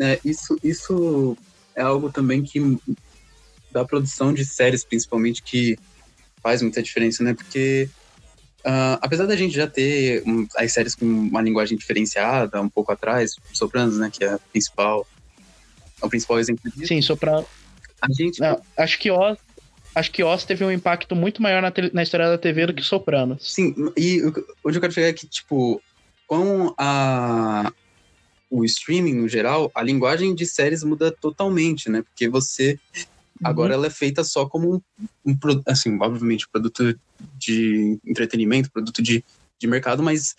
É, isso, isso é algo também que da produção de séries, principalmente, que faz muita diferença, né? Porque uh, apesar da gente já ter um, as séries com uma linguagem diferenciada um pouco atrás, Sopranos, né? Que é a principal, é o principal exemplo disso. Sim, Sopranos. A gente. Não, acho que Oz, acho que Oz teve um impacto muito maior na, na história da TV do que Sopranos. Sim, e onde eu quero chegar é que, tipo, com a, o streaming no geral, a linguagem de séries muda totalmente, né? Porque você Agora uhum. ela é feita só como um, um, assim, obviamente, produto de entretenimento, produto de, de mercado, mas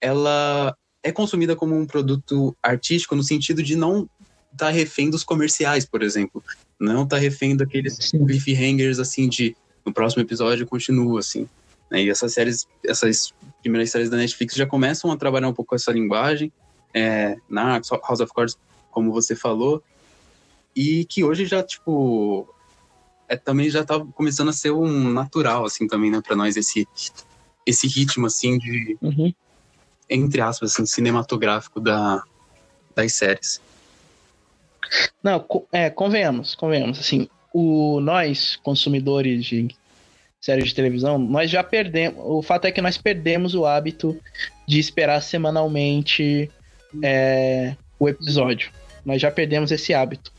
ela é consumida como um produto artístico no sentido de não estar tá refém dos comerciais, por exemplo. Não estar tá refém daqueles cliffhangers, assim, de no próximo episódio continua, assim. Né? E essas séries, essas primeiras séries da Netflix já começam a trabalhar um pouco essa linguagem. É, na House of Cards, como você falou, e que hoje já, tipo, é, também já tá começando a ser um natural, assim, também, né, pra nós, esse, esse ritmo, assim, de, uhum. entre aspas, assim, cinematográfico da, das séries. Não, é, convenhamos, convenhamos, assim, o, nós, consumidores de séries de televisão, nós já perdemos, o fato é que nós perdemos o hábito de esperar semanalmente é, o episódio. Nós já perdemos esse hábito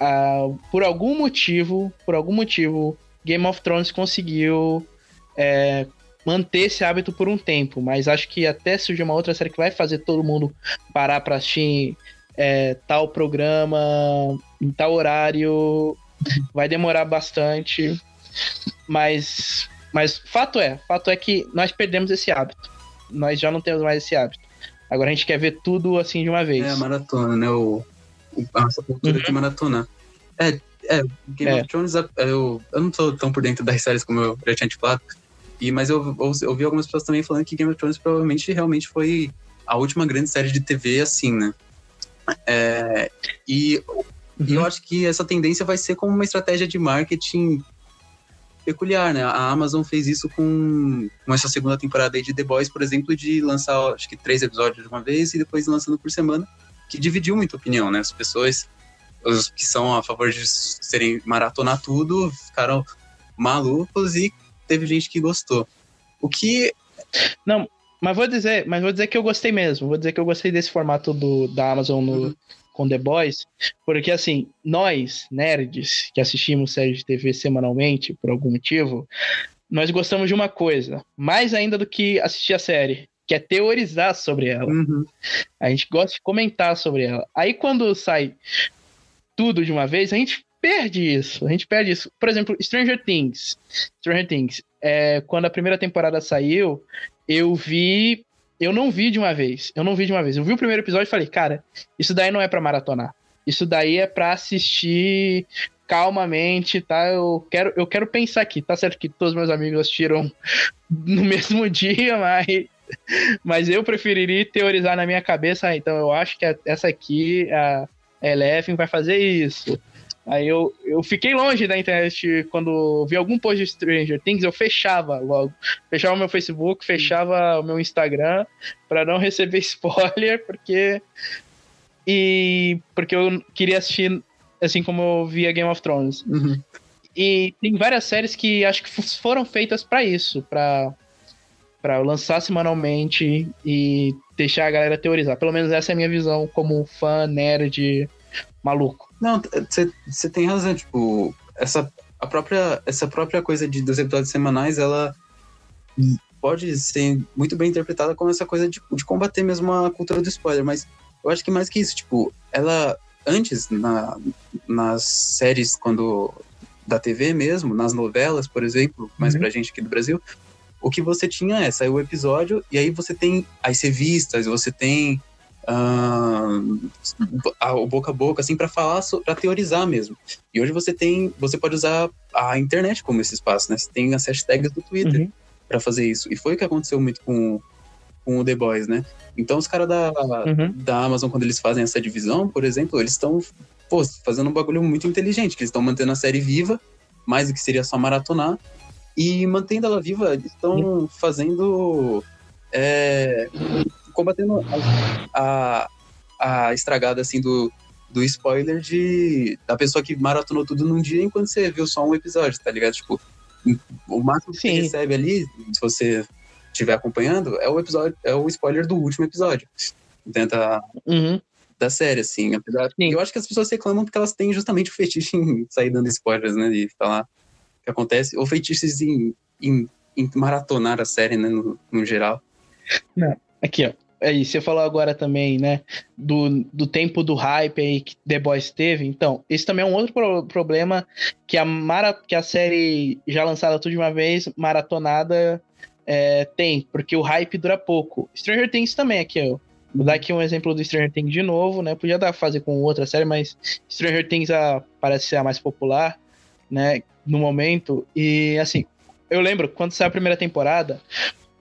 uh, por algum motivo, por algum motivo, Game of Thrones conseguiu é, manter esse hábito por um tempo, mas acho que até surgir uma outra série que vai fazer todo mundo parar para assistir é, tal programa em tal horário, (laughs) vai demorar bastante, mas mas fato é, fato é que nós perdemos esse hábito. Nós já não temos mais esse hábito. Agora a gente quer ver tudo assim de uma vez. É maratona, né? O, essa cultura uhum. de maratona. É, é Game é. of Thrones, é, eu, eu não sou tão por dentro (laughs) das séries como eu já tinha te falado, e, mas eu, eu, eu vi algumas pessoas também falando que Game of Thrones provavelmente realmente foi a última grande série de TV assim, né? É, e, uhum. e eu acho que essa tendência vai ser como uma estratégia de marketing peculiar, né? A Amazon fez isso com, com essa segunda temporada aí de The Boys, por exemplo, de lançar acho que três episódios de uma vez e depois lançando por semana que dividiu muita opinião, né? As pessoas, os que são a favor de serem maratonar tudo, ficaram malucos e teve gente que gostou. O que. Não, mas vou dizer, mas vou dizer que eu gostei mesmo. Vou dizer que eu gostei desse formato do, da Amazon no, uhum. com The Boys, porque assim, nós, nerds, que assistimos séries de TV semanalmente, por algum motivo, nós gostamos de uma coisa, mais ainda do que assistir a série, que é teorizar sobre ela. Uhum. A gente gosta de comentar sobre ela. Aí quando sai tudo de uma vez, a gente perde isso. A gente perde isso. Por exemplo, Stranger Things. Stranger Things. É, quando a primeira temporada saiu, eu vi. Eu não vi de uma vez. Eu não vi de uma vez. Eu vi o primeiro episódio e falei, cara, isso daí não é para maratonar. Isso daí é para assistir calmamente, tá? Eu quero, eu quero pensar aqui. Tá certo que todos meus amigos assistiram (laughs) no mesmo dia, mas (laughs) mas eu preferiria teorizar na minha cabeça, então eu acho que essa aqui, a Eleven, vai fazer isso. Aí eu, eu fiquei longe da internet quando vi algum post de Stranger Things, eu fechava logo. Fechava o meu Facebook, fechava o meu Instagram para não receber (laughs) spoiler, porque. E porque eu queria assistir assim como eu via Game of Thrones. Uhum. E tem várias séries que acho que foram feitas para isso, para para lançar semanalmente e deixar a galera teorizar. Pelo menos essa é a minha visão como fã nerd maluco. Não, você tem razão, tipo, essa a própria essa própria coisa de dos episódios semanais, ela pode ser muito bem interpretada como essa coisa de, de combater mesmo a cultura do spoiler, mas eu acho que mais que isso, tipo, ela antes, na, nas séries quando da TV mesmo, nas novelas, por exemplo, mais uhum. pra gente aqui do Brasil, o que você tinha é, saiu o episódio, e aí você tem as revistas, você tem uh, o boca a boca, assim, para falar, para teorizar mesmo. E hoje você tem, você pode usar a internet como esse espaço, né? Você tem as hashtags do Twitter uhum. para fazer isso. E foi o que aconteceu muito com, com o The Boys, né? Então os caras da, uhum. da Amazon, quando eles fazem essa divisão, por exemplo, eles estão fazendo um bagulho muito inteligente, que eles estão mantendo a série viva, mais do que seria só maratonar, e mantendo ela viva, eles estão fazendo. É, combatendo a, a, a, estragada assim do, do spoiler de da pessoa que maratonou tudo num dia enquanto você viu só um episódio, tá ligado? Tipo, o máximo que Sim. você recebe ali, se você estiver acompanhando, é o episódio, é o spoiler do último episódio. Dentro da, uhum. da série, assim. Apesar, eu acho que as pessoas reclamam porque elas têm justamente o fetiche em sair dando spoilers, né? De falar que acontece. Ou fetiches em, em, em maratonar a série, né? No, no geral. Não. Aqui, ó. Aí, você falou agora também, né, do, do tempo do hype aí que The Boys teve. Então, esse também é um outro pro problema que a, mara, que a série já lançada tudo de uma vez, maratonada, é, tem, porque o hype dura pouco. Stranger Things também aqui, ó. Vou dar aqui um exemplo do Stranger Things de novo, né? Podia dar fazer com outra série, mas Stranger Things a, parece ser a mais popular, né? No momento. E assim, eu lembro quando saiu a primeira temporada,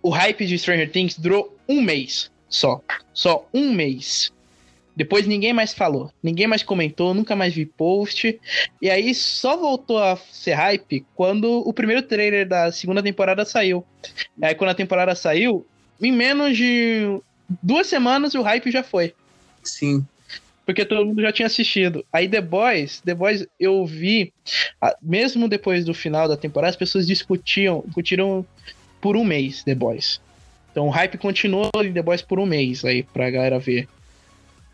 o hype de Stranger Things durou um mês só. Só um mês. Depois ninguém mais falou, ninguém mais comentou, nunca mais vi post. E aí só voltou a ser hype quando o primeiro trailer da segunda temporada saiu. E aí quando a temporada saiu, em menos de duas semanas o hype já foi. Sim. Porque todo mundo já tinha assistido. Aí The Boys, The Boys eu vi, mesmo depois do final da temporada, as pessoas discutiam, discutiram por um mês The Boys. Então o hype continuou em The Boys por um mês aí pra galera ver.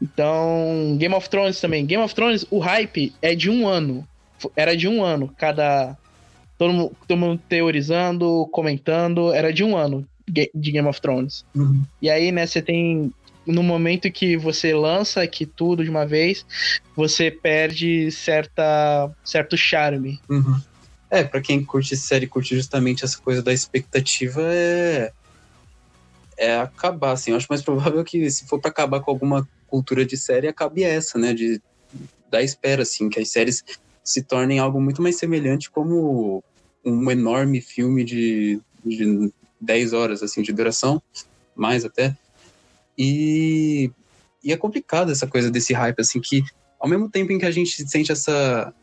Então, Game of Thrones também. Game of Thrones, o hype é de um ano. Era de um ano. Cada. Todo mundo, todo mundo teorizando, comentando. Era de um ano de Game of Thrones. Uhum. E aí, né, você tem. No momento que você lança aqui tudo de uma vez, você perde certa, certo charme. Uhum. É, pra quem curte série, curte justamente essa coisa da expectativa, é é acabar, assim. Eu acho mais provável que se for para acabar com alguma cultura de série, acabe essa, né? De, da espera, assim, que as séries se tornem algo muito mais semelhante como um enorme filme de, de 10 horas, assim, de duração, mais até. E, e é complicado essa coisa desse hype, assim, que ao mesmo tempo em que a gente sente essa,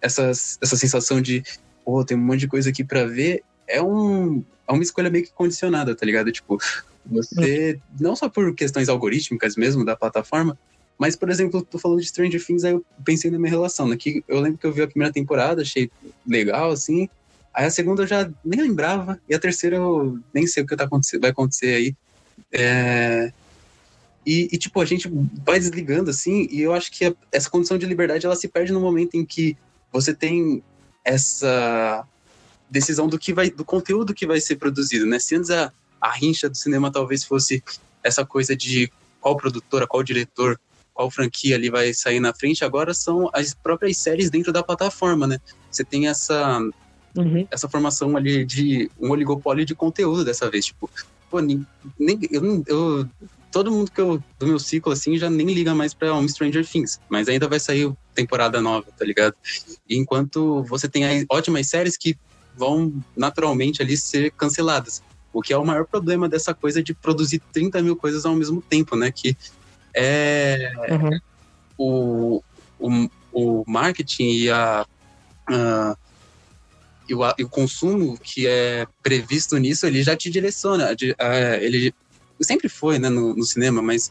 essa, essa sensação de, pô, tem um monte de coisa aqui para ver, é, um, é uma escolha meio que condicionada, tá ligado? Tipo, você, não só por questões algorítmicas mesmo da plataforma, mas, por exemplo, tu falou de Stranger Things, aí eu pensei na minha relação, né? Que eu lembro que eu vi a primeira temporada, achei legal, assim. Aí a segunda eu já nem lembrava, e a terceira eu nem sei o que tá acontecendo, vai acontecer aí. É... E, e, tipo, a gente vai desligando, assim, e eu acho que a, essa condição de liberdade, ela se perde no momento em que você tem essa decisão do que vai, do conteúdo que vai ser produzido, né? Se antes a, a rincha do cinema talvez fosse essa coisa de qual produtora, qual diretor qual franquia ali vai sair na frente, agora são as próprias séries dentro da plataforma, né? Você tem essa, uhum. essa formação ali de um oligopólio de conteúdo dessa vez. Tipo, pô, nem, nem, eu, eu, todo mundo que eu, do meu ciclo, assim, já nem liga mais pra um Stranger Things. Mas ainda vai sair temporada nova, tá ligado? Enquanto você tem ótimas séries que vão naturalmente ali ser canceladas. O que é o maior problema dessa coisa de produzir 30 mil coisas ao mesmo tempo, né? Que é uhum. o, o, o marketing e a, a e, o, e o consumo que é previsto nisso, ele já te direciona. ele sempre foi né, no, no cinema, mas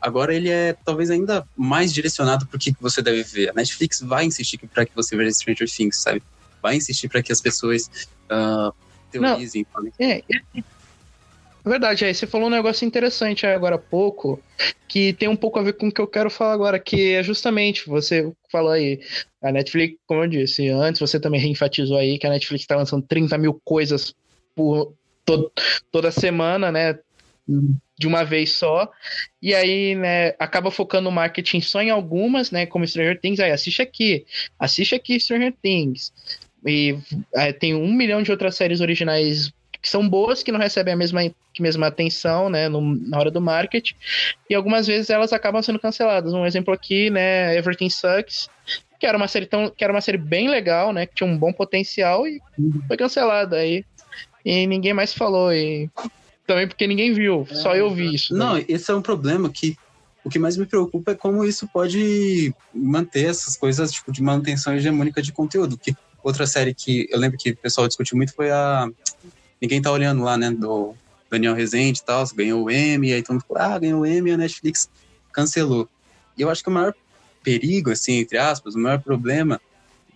agora ele é talvez ainda mais direcionado para o que você deve ver. A Netflix vai insistir para que você veja Stranger Things, sabe? Vai insistir para que as pessoas uh, teorizem. Não, é, é, Verdade, aí você falou um negócio interessante agora há pouco, que tem um pouco a ver com o que eu quero falar agora, que é justamente, você falou aí, a Netflix, como eu disse antes, você também reenfatizou aí que a Netflix está lançando 30 mil coisas por to toda semana, né? De uma vez só. E aí, né, acaba focando o marketing só em algumas, né? Como Stranger Things, aí assiste aqui, assiste aqui Stranger Things. E é, tem um milhão de outras séries originais que são boas, que não recebem a mesma, mesma atenção, né, no, na hora do marketing, e algumas vezes elas acabam sendo canceladas. Um exemplo aqui, né, Everything Sucks, que era uma série tão, que era uma série bem legal, né, que tinha um bom potencial e foi cancelada aí. E ninguém mais falou e também porque ninguém viu, só eu vi isso. Não, esse é um problema que o que mais me preocupa é como isso pode manter essas coisas tipo de manutenção hegemônica de conteúdo. Que outra série que eu lembro que o pessoal discutiu muito foi a ninguém tá olhando lá, né, do Daniel Rezende e tal, ganhou o Emmy, aí todo mundo falou, ah, ganhou o Emmy, a Netflix cancelou. E eu acho que o maior perigo, assim, entre aspas, o maior problema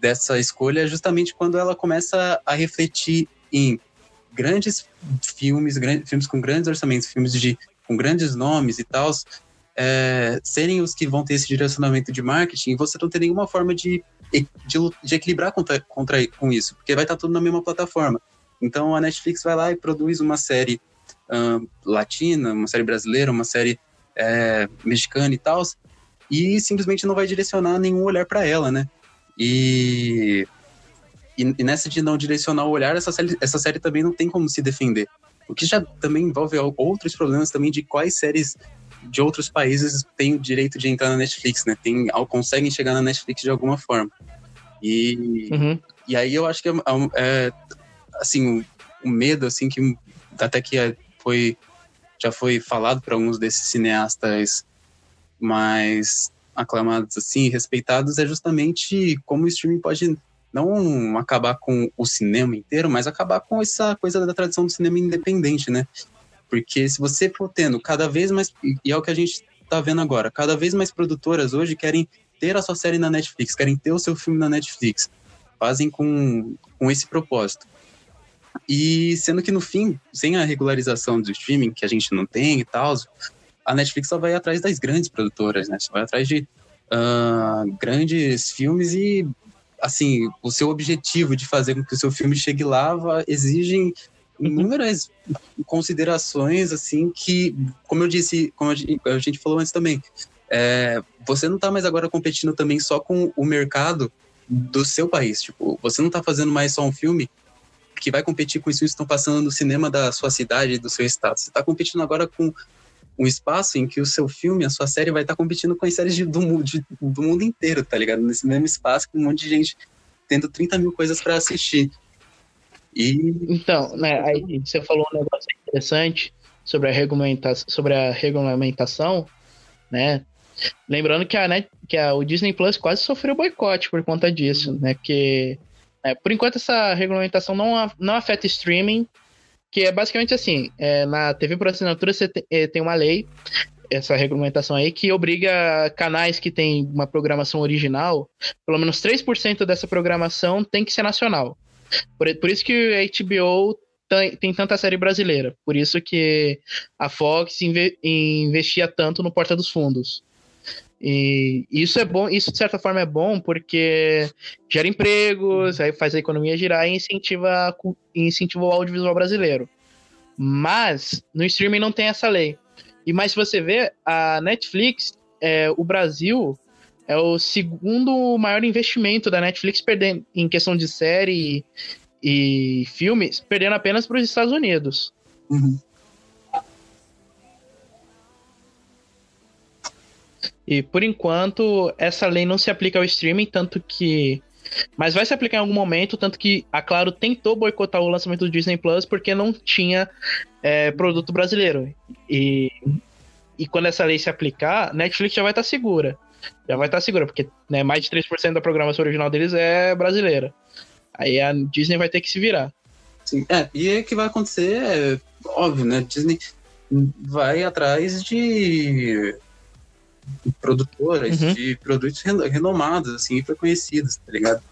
dessa escolha é justamente quando ela começa a refletir em grandes filmes, filmes com grandes orçamentos, filmes de, com grandes nomes e tal, é, serem os que vão ter esse direcionamento de marketing você não ter nenhuma forma de, de, de equilibrar contra, contra, com isso, porque vai estar tudo na mesma plataforma. Então a Netflix vai lá e produz uma série uh, latina, uma série brasileira, uma série é, mexicana e tal, e simplesmente não vai direcionar nenhum olhar para ela, né? E, e, e, nessa de não direcionar o olhar, essa série, essa série também não tem como se defender. O que já também envolve outros problemas também de quais séries de outros países têm o direito de entrar na Netflix, né? Tem, conseguem chegar na Netflix de alguma forma. E, uhum. e aí eu acho que é, é assim, o, medo, assim, que até que é, foi, já foi falado para alguns desses cineastas mais aclamados, assim, respeitados, é justamente como o streaming pode não acabar com o cinema inteiro, mas acabar com essa coisa da tradição do cinema independente, né? Porque se você for tendo cada vez mais, e é o que a gente tá vendo agora, cada vez mais produtoras hoje querem ter a sua série na Netflix, querem ter o seu filme na Netflix, fazem com, com esse propósito. E sendo que no fim, sem a regularização do streaming, que a gente não tem e tal, a Netflix só vai atrás das grandes produtoras, né? Só vai atrás de uh, grandes filmes e, assim, o seu objetivo de fazer com que o seu filme chegue lá exigem inúmeras considerações, assim, que, como eu disse, como a gente falou antes também, é, você não está mais agora competindo também só com o mercado do seu país. Tipo, você não está fazendo mais só um filme que vai competir com os filmes que estão passando no cinema da sua cidade, do seu estado. Você está competindo agora com um espaço em que o seu filme, a sua série vai estar tá competindo com as séries de, do, de, do mundo inteiro, tá ligado? Nesse mesmo espaço, com um monte de gente tendo 30 mil coisas para assistir. E... Então, né, aí você falou um negócio interessante sobre a, regulamentação, sobre a regulamentação, né? Lembrando que, a, né, que a, o Disney Plus quase sofreu boicote por conta disso, né? Que é, por enquanto, essa regulamentação não, não afeta streaming, que é basicamente assim: é, na TV por assinatura você tem, é, tem uma lei, essa regulamentação aí, que obriga canais que têm uma programação original, pelo menos 3% dessa programação tem que ser nacional. Por, por isso que a HBO tem, tem, tanta série brasileira. Por isso que a Fox inve, investia tanto no Porta dos Fundos. E isso é bom, isso de certa forma é bom porque gera empregos, aí faz a economia girar e incentiva, incentiva o audiovisual brasileiro. Mas no streaming não tem essa lei. E mais se você vê, a Netflix é, o Brasil é o segundo maior investimento da Netflix perdendo em questão de série e, e filmes, perdendo apenas para os Estados Unidos. Uhum. E por enquanto, essa lei não se aplica ao streaming, tanto que. Mas vai se aplicar em algum momento, tanto que a Claro tentou boicotar o lançamento do Disney Plus porque não tinha é, produto brasileiro. E, e quando essa lei se aplicar, Netflix já vai estar tá segura. Já vai estar tá segura, porque né, mais de 3% da programação original deles é brasileira. Aí a Disney vai ter que se virar. Sim, é, e o que vai acontecer é óbvio, né? Disney vai atrás de produtoras uhum. de produtos renomados, assim, hiper conhecidos, tá ligado?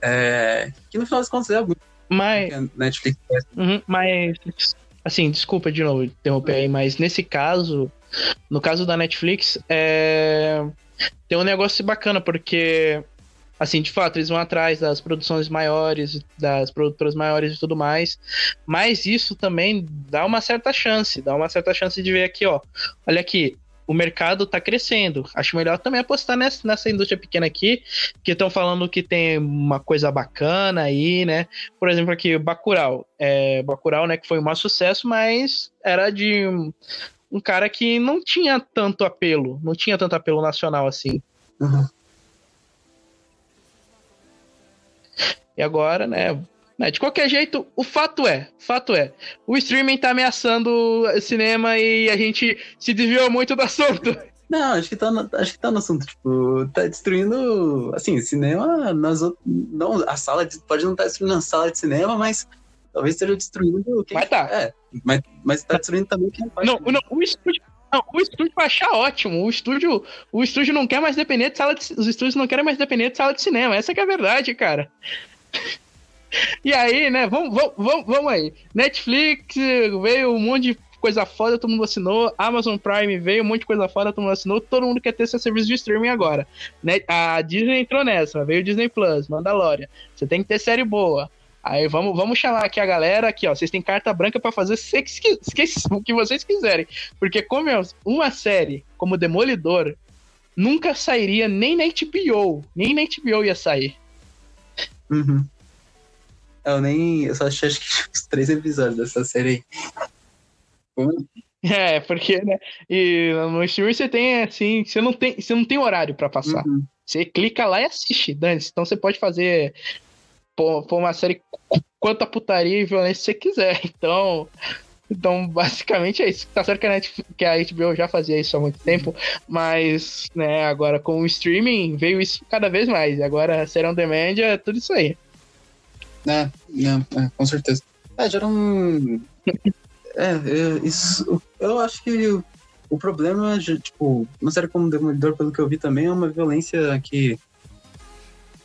É, que no final das contas é muito. Mas. Netflix uhum, mas. Assim, desculpa de novo interromper aí, mas nesse caso, no caso da Netflix, é, tem um negócio bacana, porque, assim, de fato, eles vão atrás das produções maiores, das produtoras maiores e tudo mais, mas isso também dá uma certa chance, dá uma certa chance de ver aqui, ó, olha aqui, o mercado está crescendo. Acho melhor também apostar nessa, nessa indústria pequena aqui, que estão falando que tem uma coisa bacana aí, né? Por exemplo, aqui, Bacurau. É, Bacurau, né, que foi um maior sucesso, mas era de um, um, cara que não tinha tanto apelo, não tinha tanto apelo nacional assim. Uhum. E agora, né, né? De qualquer jeito, o fato é, fato é, o streaming tá ameaçando o cinema e a gente se desviou muito do assunto. Não, acho que tá no, acho que tá no assunto, tipo, tá destruindo, assim, cinema nas não, a sala de, pode não estar tá destruindo a sala de cinema, mas talvez esteja destruindo quem Mas tá. É, mas, mas tá destruindo também quem faz. Não, não, o estúdio não, o estúdio vai achar ótimo. O estúdio, o estúdio não quer mais depender de sala de, os estúdios não querem mais depender de sala de cinema. Essa é a verdade, cara. E aí, né, vamos, vamos, vamos aí. Netflix veio um monte de coisa foda, todo mundo assinou. Amazon Prime veio um monte de coisa foda, todo mundo assinou. Todo mundo quer ter seu serviço de streaming agora. Né? A Disney entrou nessa, veio Disney Plus, Mandalorian. Você tem que ter série boa. Aí vamos, vamos chamar aqui a galera aqui, ó. Vocês têm carta branca para fazer (laughs) o que vocês quiserem. Porque como é uma série como Demolidor nunca sairia nem na HBO. Nem na HBO ia sair. Uhum. Eu nem. Eu só achei acho que (laughs) os três episódios dessa série aí. É, porque, né? E no streaming você tem assim, você não tem, você não tem horário para passar. Uhum. Você clica lá e assiste, Dani. Então você pode fazer pôr, uma série quanta putaria e violência você quiser. (laughs) Então, então, basicamente é isso. Tá certo que a, Netflix, que a HBO já fazia isso há muito tempo, mas, né, agora com o streaming veio isso cada vez mais. E agora, Serão Demand é tudo isso aí. É, é, é, com certeza. É, gera um. É, é, isso. Eu acho que o, o problema, de, tipo, uma série como Demolidor, pelo que eu vi também, é uma violência que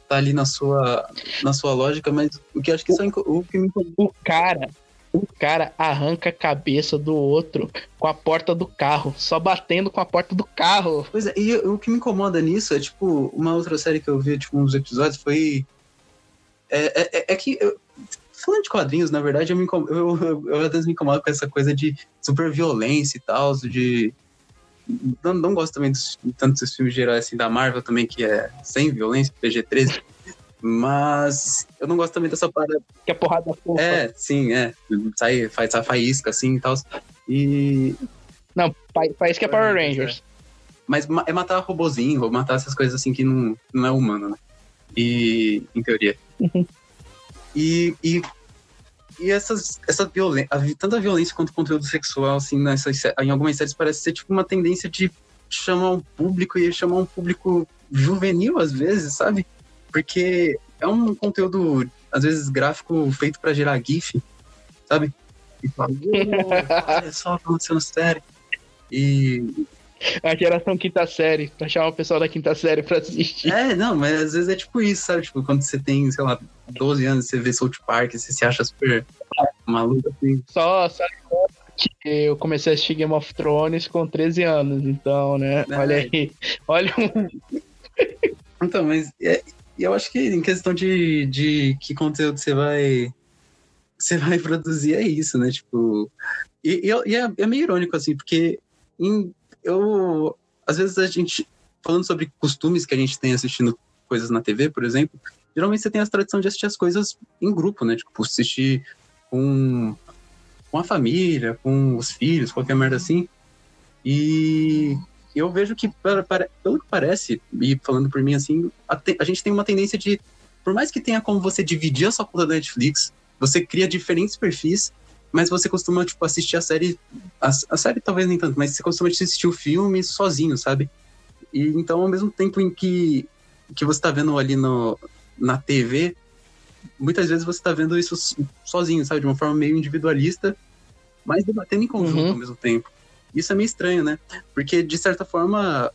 tá ali na sua, na sua lógica, mas o que acho que só o que me O cara, o cara arranca a cabeça do outro com a porta do carro, só batendo com a porta do carro. Pois é, e o que me incomoda nisso é, tipo, uma outra série que eu vi, tipo, uns episódios foi é, é, é, é que. Eu, falando de quadrinhos, na verdade, eu, me eu, eu, eu, às vezes me incomodo com essa coisa de super violência e tal, de. Não, não gosto também dos, tanto dos filmes gerais assim da Marvel também, que é sem violência, PG-13. Mas eu não gosto também dessa parada. Que é porrada fofa. É, sim, é. Sai, faz a faísca, assim e tal. E. Não, faísca é Power Rangers. Mas é matar robozinho, matar essas coisas assim que não, não é humano, né? E. Em teoria. (laughs) E, e, e essas, essa violência, tanto a violência quanto o conteúdo sexual, assim, nessas, em algumas séries parece ser tipo uma tendência de chamar um público e chamar um público juvenil às vezes, sabe? Porque é um conteúdo, às vezes, gráfico feito para gerar GIF, sabe? E fala, (laughs) olha só que aconteceu na série. E a geração quinta série, pra chamar o pessoal da quinta série pra assistir. É, não, mas às vezes é tipo isso, sabe? Tipo, quando você tem, sei lá, 12 anos, você vê South Park, você se acha super maluco assim. Só, só que eu comecei a assistir Game of Thrones com 13 anos, então, né? É. Olha aí. Olha um. então, mas é, eu acho que em questão de, de que conteúdo você vai. Você vai (laughs) produzir é isso, né? Tipo. E, e, é, é meio irônico, assim, porque em eu às vezes a gente falando sobre costumes que a gente tem assistindo coisas na TV, por exemplo, geralmente você tem a tradição de assistir as coisas em grupo, né? Tipo, assistir com, com a família, com os filhos, qualquer merda assim. E eu vejo que, pelo que parece, e falando por mim assim, a, te, a, gente tem uma tendência de, por mais que tenha como você dividir a sua conta da Netflix, você cria diferentes perfis, mas você costuma, tipo, assistir a série, a, a série talvez nem tanto, mas você costuma assistir o filme sozinho, sabe? E então, ao mesmo tempo em que, que você tá vendo ali no, na TV, muitas vezes você tá vendo isso sozinho, sabe? De uma forma meio individualista, mas debatendo em conjunto uhum. ao mesmo tempo. Isso é meio estranho, né? Porque, de certa forma,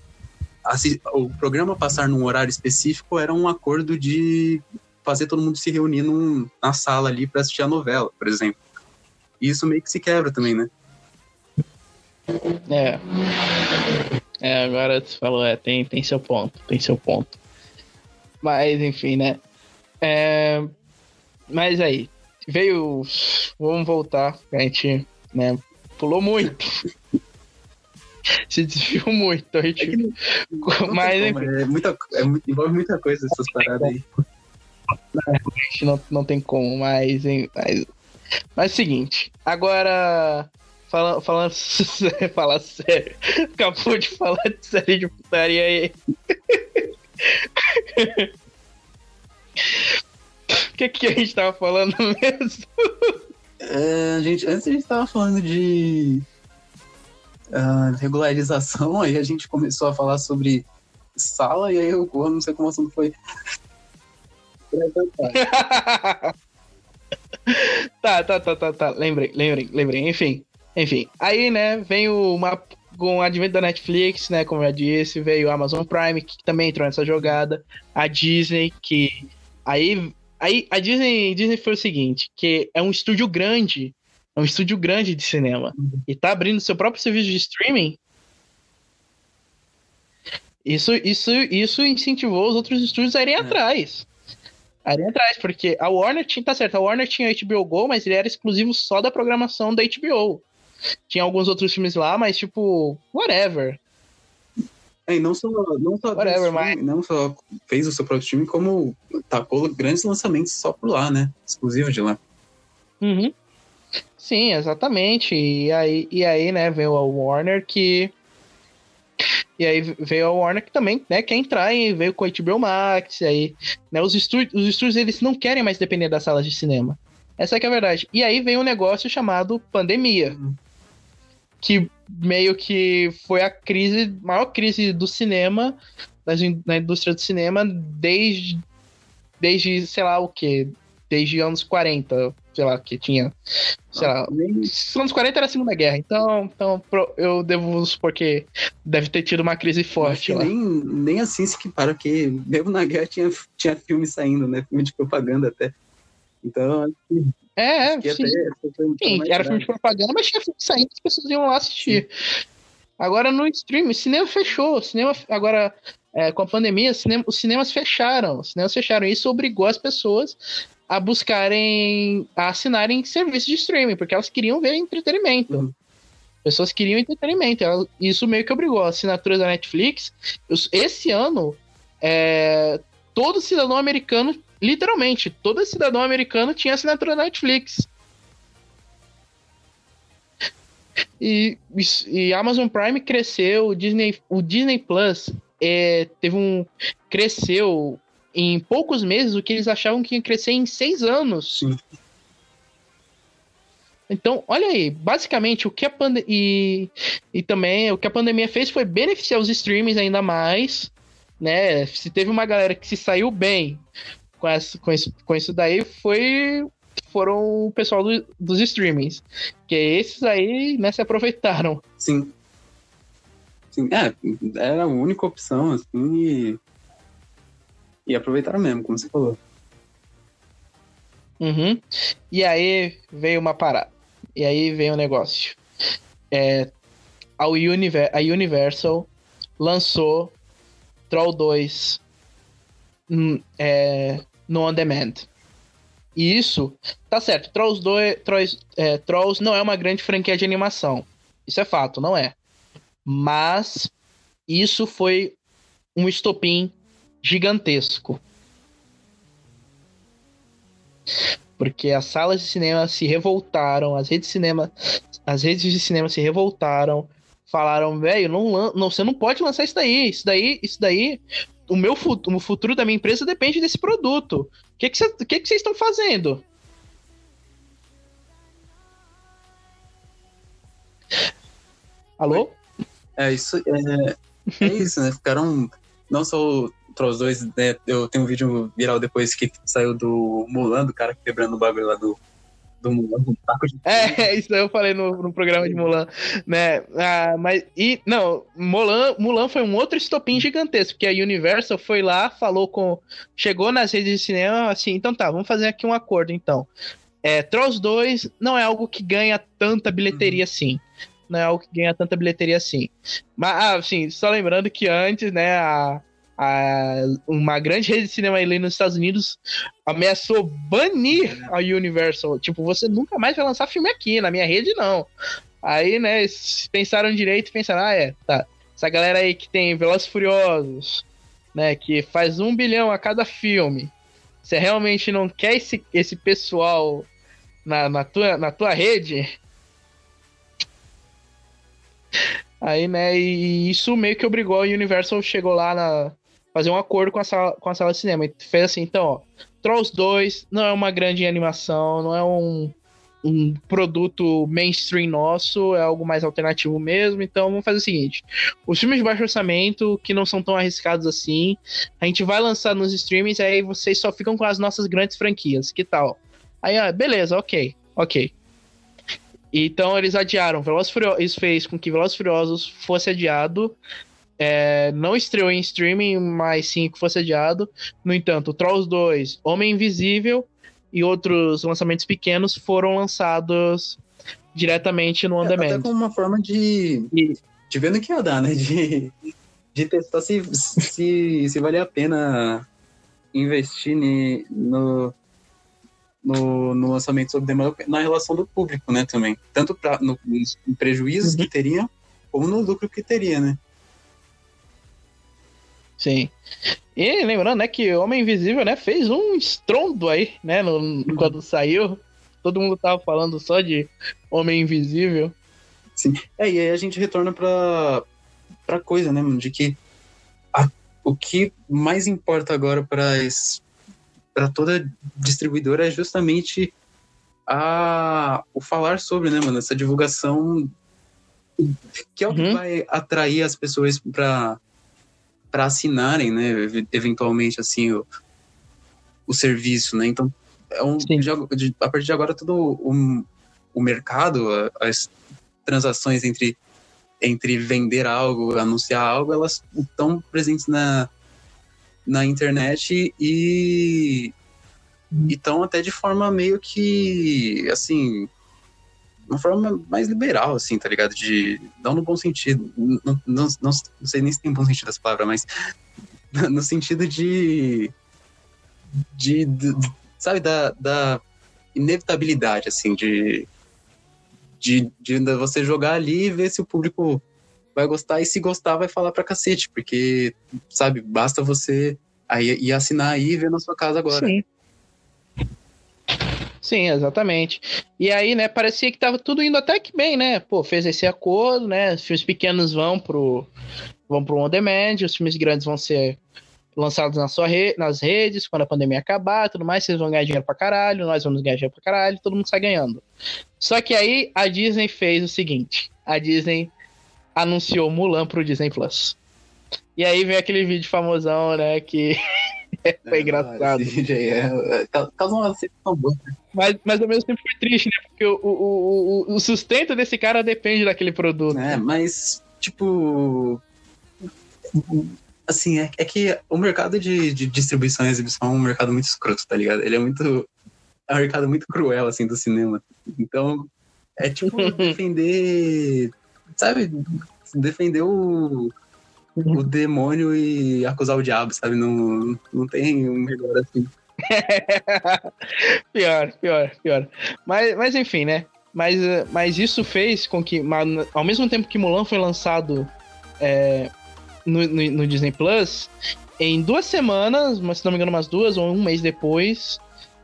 o programa passar num horário específico era um acordo de fazer todo mundo se reunir num, na sala ali para assistir a novela, por exemplo. E isso meio que se quebra também, né? É. É, agora você falou, é, tem, tem seu ponto, tem seu ponto. Mas, enfim, né? É, mas aí, veio. Vamos voltar, a gente né, pulou muito. (laughs) Se desviou muito. A gente... É mas, como, é muita, é, envolve muita coisa essas paradas aí. Não, a gente não, não tem como, mas, mas. Mas é o seguinte, agora. Fala, falando (laughs) falar sério. Acabou de falar de série de putaria aí. O que, que a gente tava falando mesmo? É, a gente, antes a gente tava falando de uh, regularização, aí a gente começou a falar sobre sala, e aí eu não sei como o assunto foi. (laughs) (laughs) tá, tá, tá, tá, tá. Lembrei, lembrei, lembrei. Enfim, enfim. Aí, né, vem o, uma, com o advento da Netflix, né, como eu já disse, veio o Amazon Prime, que também entrou nessa jogada, a Disney, que aí, aí a Disney, Disney foi o seguinte, que é um estúdio grande, é um estúdio grande de cinema, e tá abrindo seu próprio serviço de streaming, isso, isso, isso incentivou os outros estúdios a irem é. atrás. A irem atrás, porque a Warner tinha, tá certo, a Warner tinha HBO Go, mas ele era exclusivo só da programação da HBO. Tinha alguns outros filmes lá, mas tipo, whatever. É, e não só, não só, whatever, mas... não só fez o seu próprio time, como tacou grandes lançamentos só por lá, né? Exclusivo de lá. Uhum. Sim, exatamente. E aí, e aí, né, veio a Warner que. E aí veio a Warner que também, né, quer entrar e veio com a HBO Max, e aí, né, os estúdios, os estúdios eles não querem mais depender das salas de cinema. Essa é que é a verdade. E aí veio um negócio chamado pandemia. Uhum que meio que foi a crise, maior crise do cinema, na indústria do cinema, desde, desde sei lá o que, desde anos 40, sei lá, que tinha, sei lá, os anos 40 era a Segunda Guerra, então, então eu devo supor que deve ter tido uma crise forte lá. Nem, nem assim se equipara, porque mesmo na guerra tinha, tinha filme saindo, né, filme de propaganda até. Então, é, é sim. sim era filme de propaganda, mas tinha filme saindo, as pessoas iam lá assistir. Sim. Agora no stream, cinema fechou. Cinema, agora, é, com a pandemia, cinema, os cinemas fecharam. Os cinemas fecharam. Isso obrigou as pessoas a buscarem, a assinarem serviços de streaming, porque elas queriam ver entretenimento. Uhum. Pessoas queriam entretenimento. Isso meio que obrigou. A assinatura da Netflix, esse ano, é, todo cidadão americano Literalmente, todo cidadão americano tinha assinatura da Netflix. E, e Amazon Prime cresceu, o Disney, o Disney Plus é, teve um. cresceu em poucos meses o que eles achavam que ia crescer em seis anos. Sim. Então, olha aí, basicamente o que a pandemia. E, e também o que a pandemia fez foi beneficiar os streamings ainda mais. Né? Se teve uma galera que se saiu bem com, essa, com, isso, com isso daí foi foram o pessoal do, dos streamings. Que esses aí, né, se aproveitaram. Sim. Sim, é, era a única opção, assim, e, e aproveitaram mesmo, como você falou. Uhum. E aí veio uma parada. E aí veio um negócio. É, a, Univer a Universal lançou Troll 2 hum, é, no On Demand. E isso, tá certo, Trolls, 2, Trolls, é, Trolls não é uma grande franquia de animação. Isso é fato, não é. Mas isso foi um estopim gigantesco. Porque as salas de cinema se revoltaram, as redes de cinema, as redes de cinema se revoltaram, falaram, velho, não, não, você não pode lançar isso daí, isso daí, isso daí, o meu futuro, o futuro da minha empresa depende desse produto. O que que, que, que vocês estão fazendo? Alô? É isso, é, é isso, né? Ficaram não só os dois, né? Eu tenho um vídeo viral depois que saiu do Mulan, do cara quebrando o bagulho lá do, do Mulan, um taco de. É, (laughs) isso eu falei no, no programa de Mulan, né? Ah, mas, e, não, Mulan, Mulan foi um outro estopim gigantesco, porque a Universal foi lá, falou com. Chegou nas redes de cinema, assim, então tá, vamos fazer aqui um acordo então. É, Trolls 2 não é algo que ganha tanta bilheteria uhum. assim. Não é algo que ganha tanta bilheteria assim. Mas, ah, assim, só lembrando que antes, né, a, a, uma grande rede de cinema ali nos Estados Unidos ameaçou banir a Universal. Tipo, você nunca mais vai lançar filme aqui, na minha rede não. Aí, né, pensaram direito e pensaram, ah, é, tá. Essa galera aí que tem Velozes Furiosos, né, que faz um bilhão a cada filme. Você realmente não quer esse, esse pessoal na, na, tua, na tua rede? Aí, né, e isso meio que obrigou a Universal chegou lá na, fazer um acordo com a sala, com a sala de cinema. E fez assim, então, ó, Trolls 2 não é uma grande animação, não é um, um produto mainstream nosso, é algo mais alternativo mesmo. Então vamos fazer o seguinte: os filmes de baixo orçamento, que não são tão arriscados assim, a gente vai lançar nos streamings, aí vocês só ficam com as nossas grandes franquias. Que tal? Aí, ó, beleza, ok, ok. Então eles adiaram. Velozes Furiosos, isso fez com que Velozes Furiosos fosse adiado é, não estreou em streaming, mas sim que fosse adiado. No entanto, Trolls 2, Homem Invisível e outros lançamentos pequenos foram lançados diretamente no On é, Demand. Até como uma forma de, de ver no que ia dar, né? De, de testar se, se, se valia a pena investir no, no, no lançamento sob demanda na relação do público, né? Também. Tanto pra, no, no prejuízos uhum. que teria, como no lucro que teria, né? Sim. E lembrando, né, que Homem Invisível, né, fez um estrondo aí, né, no, quando saiu. Todo mundo tava falando só de Homem Invisível. Sim. É, e aí a gente retorna pra, pra coisa, né, mano, de que a, o que mais importa agora para para toda distribuidora é justamente a, o falar sobre, né, mano, essa divulgação que é o que uhum. vai atrair as pessoas para para assinarem, né, eventualmente assim o, o serviço, né? Então, é um, de, a partir de agora todo o, o mercado, as transações entre entre vender algo, anunciar algo, elas estão presentes na, na internet e estão até de forma meio que assim uma forma mais liberal, assim, tá ligado? De. Não no bom sentido. Não, não, não, não sei nem se tem bom sentido essa palavra, mas. (laughs) No sentido de. De. de sabe, da, da inevitabilidade, assim, de, de. De você jogar ali e ver se o público vai gostar, e se gostar, vai falar pra cacete, porque, sabe, basta você aí, ir assinar aí e ver na sua casa agora. Sim. Sim, exatamente. E aí, né, parecia que tava tudo indo até que bem, né? Pô, fez esse acordo, né? Os filmes pequenos vão pro vão pro on demand, os filmes grandes vão ser lançados na sua re nas redes quando a pandemia acabar, tudo mais, vocês vão ganhar dinheiro pra caralho, nós vamos ganhar dinheiro pra caralho, todo mundo sai ganhando. Só que aí a Disney fez o seguinte, a Disney anunciou Mulan pro Disney Plus. E aí vem aquele vídeo famosão, né, que (laughs) foi é, engraçado. É, causa uma decepção boa. Mas, mas ao mesmo tempo foi triste, né? Porque o, o, o, o sustento desse cara depende daquele produto. É, mas, tipo. Assim, é, é que o mercado de, de distribuição e exibição é um mercado muito escroto, tá ligado? Ele é muito. É um mercado muito cruel, assim, do cinema. Então, é tipo (laughs) defender. Sabe? Defender o o demônio e acusar o diabo, sabe? Não, não tem um melhor assim. (laughs) pior, pior, pior. Mas, mas enfim, né? Mas, mas isso fez com que, ao mesmo tempo que Mulan foi lançado é, no, no, no Disney Plus, em duas semanas, mas se não me engano, umas duas ou um mês depois,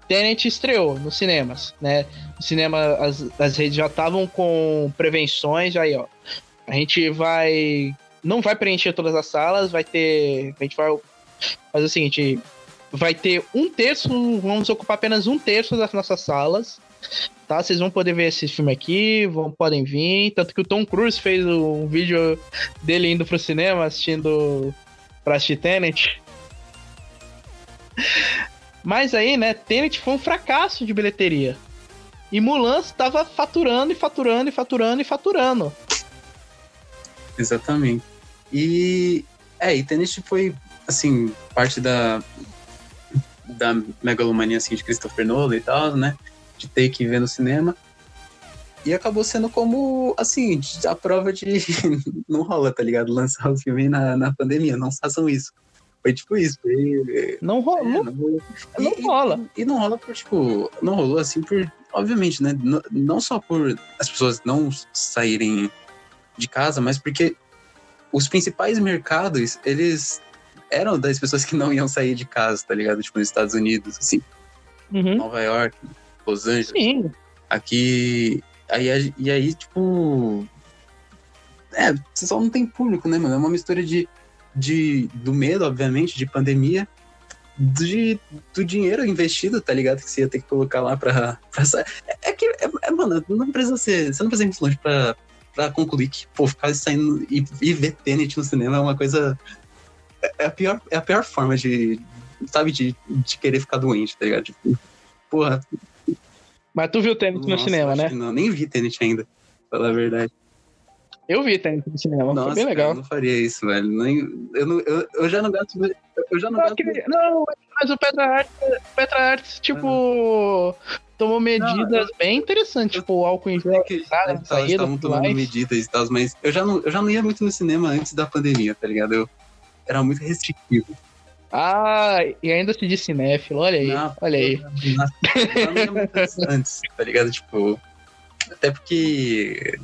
Tenet estreou nos cinemas, né? No cinema, as, as redes já estavam com prevenções, aí, ó. A gente vai. Não vai preencher todas as salas, vai ter. A gente vai fazer o seguinte: vai ter um terço, vamos ocupar apenas um terço das nossas salas. Tá, vocês vão poder ver esse filme aqui, vão, podem vir. Tanto que o Tom Cruise fez um vídeo dele indo pro cinema assistindo pra assistir Tenet. Mas aí, né, Tenet foi um fracasso de bilheteria. E Mulan estava faturando e faturando e faturando e faturando. Exatamente. E é, e Tenet foi assim, parte da da megalomania assim de Christopher Nolan e tal, né? De ter que ver no cinema. E acabou sendo como, assim, a prova de (laughs) não rola, tá ligado? Lançar o filme na, na pandemia, não façam isso. Foi tipo isso. Foi... Não, rola, é, não, não, não e, rola. E, e, não rola por, tipo, não rolou assim por, obviamente, né? Não, não só por as pessoas não saírem de casa, mas porque os principais mercados, eles eram das pessoas que não iam sair de casa, tá ligado? Tipo, nos Estados Unidos, assim. Uhum. Nova York, Los Angeles. Sim. Aqui. Aí, e aí, tipo. É, só não tem público, né, mano? É uma mistura de de, do medo, obviamente, de pandemia, de, do dinheiro investido, tá ligado? Que você ia ter que colocar lá pra. pra é, é que, é, é, mano, não precisa ser. Você não precisa ir muito longe pra, pra concluir que, pô, ficar saindo e, e ver Tenet no cinema é uma coisa. É, é a pior, é a pior forma de. Sabe, de, de querer ficar doente, tá ligado? Tipo, porra. Mas tu viu Tenet no cinema, né? Não, nem vi Tenet ainda, pra falar a verdade. Eu vi Tenet no cinema, Nossa, foi bem legal. eu não faria isso, velho. Nem, eu, não, eu, eu já não gasto. Eu já não, não, gasto. não mas o Petra Arts, Petra Arts tipo, ah. Tomou medidas não, bem interessantes, tipo, o álcool em gel. Que, cara, estavam tomando mais. medidas e tal, mas eu já, não, eu já não ia muito no cinema antes da pandemia, tá ligado? Eu era muito restritivo. Ah, e ainda se diz cinéfilo, olha aí, não, olha aí. Ia muito (laughs) antes, tá ligado? Tipo, até porque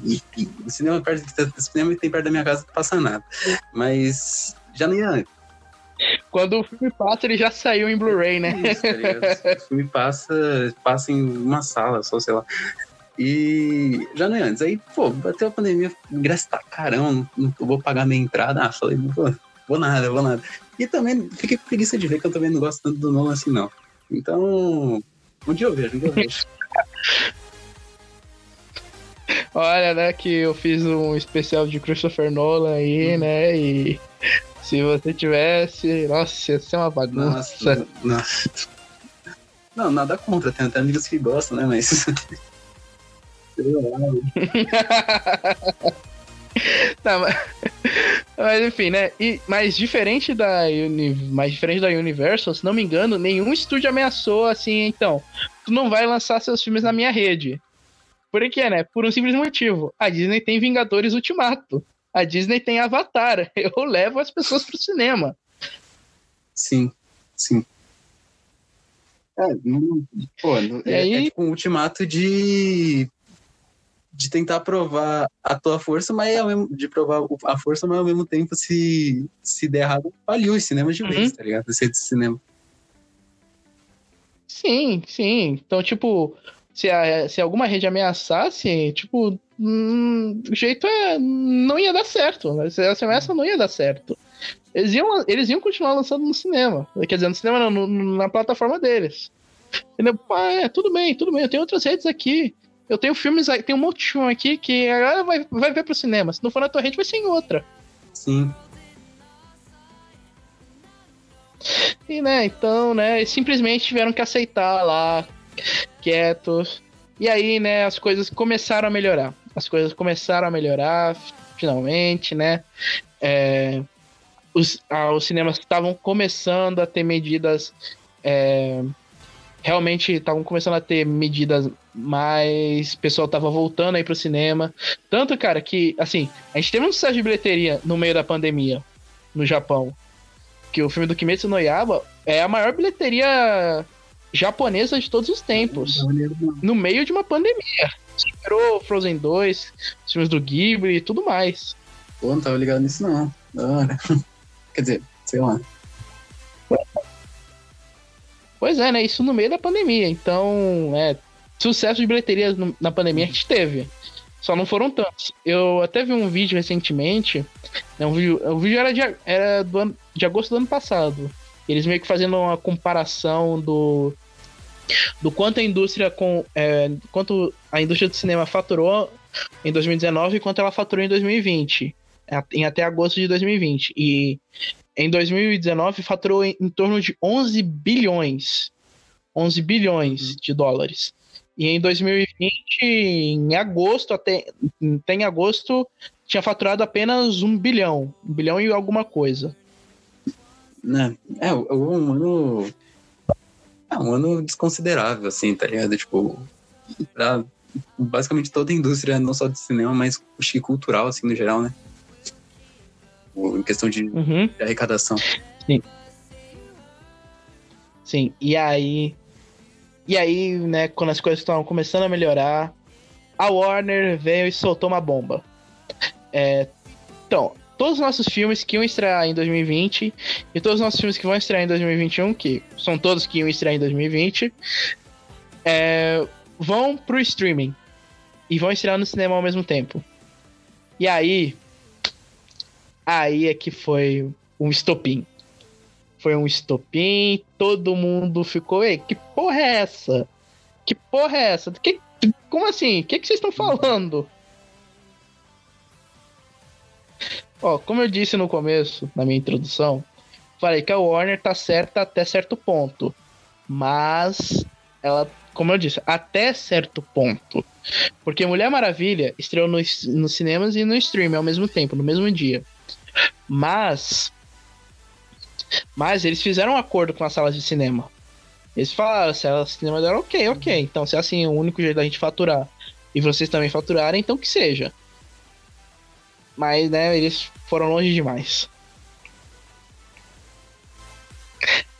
o cinema, perto, o cinema tem perto da minha casa, não passa nada. Mas já não ia Quando o filme passa, ele já saiu em Blu-ray, né? Isso, tá (laughs) o filme passa, passa em uma sala, só sei lá. E já não é antes. Aí, pô, bateu a pandemia, ingresso tá carão, não, não vou pagar minha entrada. Ah, falei, vou, vou nada, vou nada. E também fiquei com preguiça de ver que eu também não gosto tanto do Nolan assim, não. Então, um dia eu vejo, um dia eu vejo. (laughs) Olha, né, que eu fiz um especial de Christopher Nolan aí, hum. né, e se você tivesse, nossa, ia ser uma bagunça. Nossa, nossa. Não, nada contra, tem até amigos que gostam, né, mas... (laughs) tá, mas... mas enfim, né? E, mas diferente da Uni... mais diferente da Universal, se não me engano, nenhum estúdio ameaçou assim, então, tu não vai lançar seus filmes na minha rede. Por que, né? Por um simples motivo. A Disney tem Vingadores Ultimato. A Disney tem Avatar. (laughs) Eu levo as pessoas pro cinema. Sim, sim. É, pô, é, aí... é tipo um ultimato de de tentar provar a tua força, mas ao mesmo, de provar a força, mas ao mesmo tempo se se der errado, faliu os cinemas de vez, uhum. tá ligado? Esse de cinema. Sim, sim. Então, tipo, se, a, se alguma rede ameaçasse, tipo, hum, o jeito é. Não ia dar certo. Se essa ameaça não ia dar certo. Eles iam, eles iam continuar lançando no cinema. Quer dizer, no cinema não, no, na plataforma deles. Entendeu? Ah, é, tudo bem, tudo bem. Eu tenho outras redes aqui. Eu tenho filmes, tem um monte de filme aqui que a galera vai, vai ver pro cinema. Se não for na tua rede, vai ser em outra. Sim. E, né, então, né, simplesmente tiveram que aceitar lá quietos. E aí, né, as coisas começaram a melhorar. As coisas começaram a melhorar, finalmente, né? É, os, ah, os cinemas estavam começando a ter medidas. É, realmente estavam começando a ter medidas mais. O pessoal tava voltando aí pro cinema. Tanto, cara, que, assim, a gente teve um sucesso de bilheteria no meio da pandemia no Japão. Que o filme do Kimetsu no Yaba é a maior bilheteria japonesa de todos os tempos. No meio de uma pandemia. Superou Frozen 2, os filmes do Ghibli e tudo mais. Pô, não tava ligado nisso não. (laughs) Quer dizer, sei lá. Pois é, né? Isso no meio da pandemia. Então, é, sucesso de bilheterias na pandemia a gente teve. Só não foram tantos. Eu até vi um vídeo recentemente. Né, um vídeo, o vídeo era, de, era do ano, de agosto do ano passado. Eles meio que fazendo uma comparação do do quanto a indústria com é, quanto a indústria do cinema faturou em 2019 e quanto ela faturou em 2020, em até agosto de 2020. E em 2019 faturou em, em torno de 11 bilhões. 11 bilhões de dólares. E em 2020, em agosto, até, até em agosto, tinha faturado apenas um bilhão. Um bilhão e alguma coisa. Né? É, um ano. É um ano desconsiderável, assim, tá ligado? Tipo, pra basicamente toda a indústria, não só de cinema, mas acho que cultural, assim, no geral, né? Em questão de, uhum. de arrecadação. Sim. Sim, e aí. E aí, né, quando as coisas estavam começando a melhorar, a Warner veio e soltou uma bomba. É, então, todos os nossos filmes que iam estrear em 2020 e todos os nossos filmes que vão estrear em 2021, que são todos que iam estrear em 2020, é, vão pro streaming e vão estrear no cinema ao mesmo tempo. E aí, aí é que foi um estopim. Foi um estopim, todo mundo ficou, ei, que porra é essa? Que porra é essa? Que, como assim? O que, que vocês estão falando? Ó, como eu disse no começo, na minha introdução, falei que a Warner tá certa até certo ponto. Mas ela, como eu disse, até certo ponto. Porque Mulher Maravilha estreou nos, nos cinemas e no stream ao mesmo tempo, no mesmo dia. Mas. Mas eles fizeram um acordo com as salas de cinema. Eles falaram, se a cinema deram ok, ok. Então, se é assim, o único jeito da gente faturar e vocês também faturarem, então que seja. Mas, né, eles foram longe demais.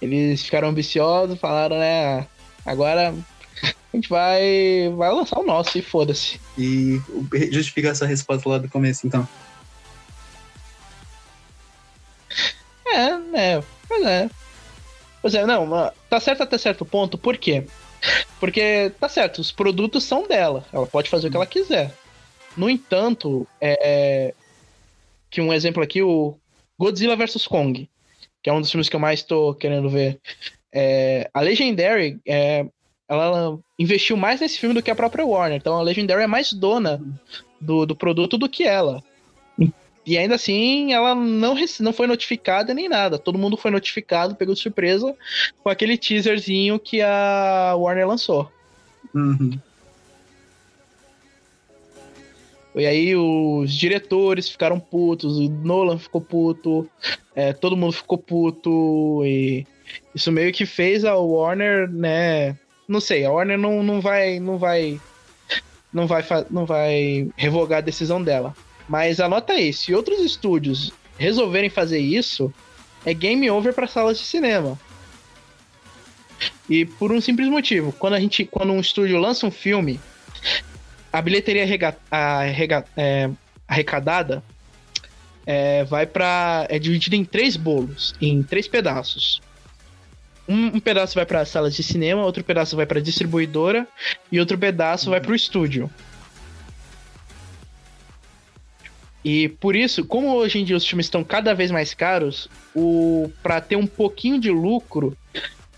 Eles ficaram ambiciosos, falaram, né, agora a gente vai, vai lançar o nosso e foda-se. E justificar essa resposta lá do começo, então. É, né, pois é. Pois é, não, tá certo até certo ponto, por quê? Porque, tá certo, os produtos são dela, ela pode fazer o que ela quiser. No entanto, é, que um exemplo aqui, o Godzilla vs Kong, que é um dos filmes que eu mais estou querendo ver. É, a Legendary, é, ela investiu mais nesse filme do que a própria Warner, então a Legendary é mais dona do, do produto do que ela. E ainda assim, ela não, não foi notificada nem nada. Todo mundo foi notificado, pegou de surpresa com aquele teaserzinho que a Warner lançou. Uhum. E aí os diretores ficaram putos, o Nolan ficou puto, é, todo mundo ficou puto, e isso meio que fez a Warner, né? Não sei, a Warner não, não vai. não vai. não vai não vai revogar a decisão dela. Mas anota aí, se outros estúdios resolverem fazer isso, é game over para salas de cinema. E por um simples motivo, quando a gente, quando um estúdio lança um filme, a bilheteria é, arrecadada é, vai para é dividida em três bolos, em três pedaços. Um, um pedaço vai para salas de cinema, outro pedaço vai para distribuidora e outro pedaço uhum. vai para o estúdio. E por isso, como hoje em dia os filmes estão cada vez mais caros, o para ter um pouquinho de lucro,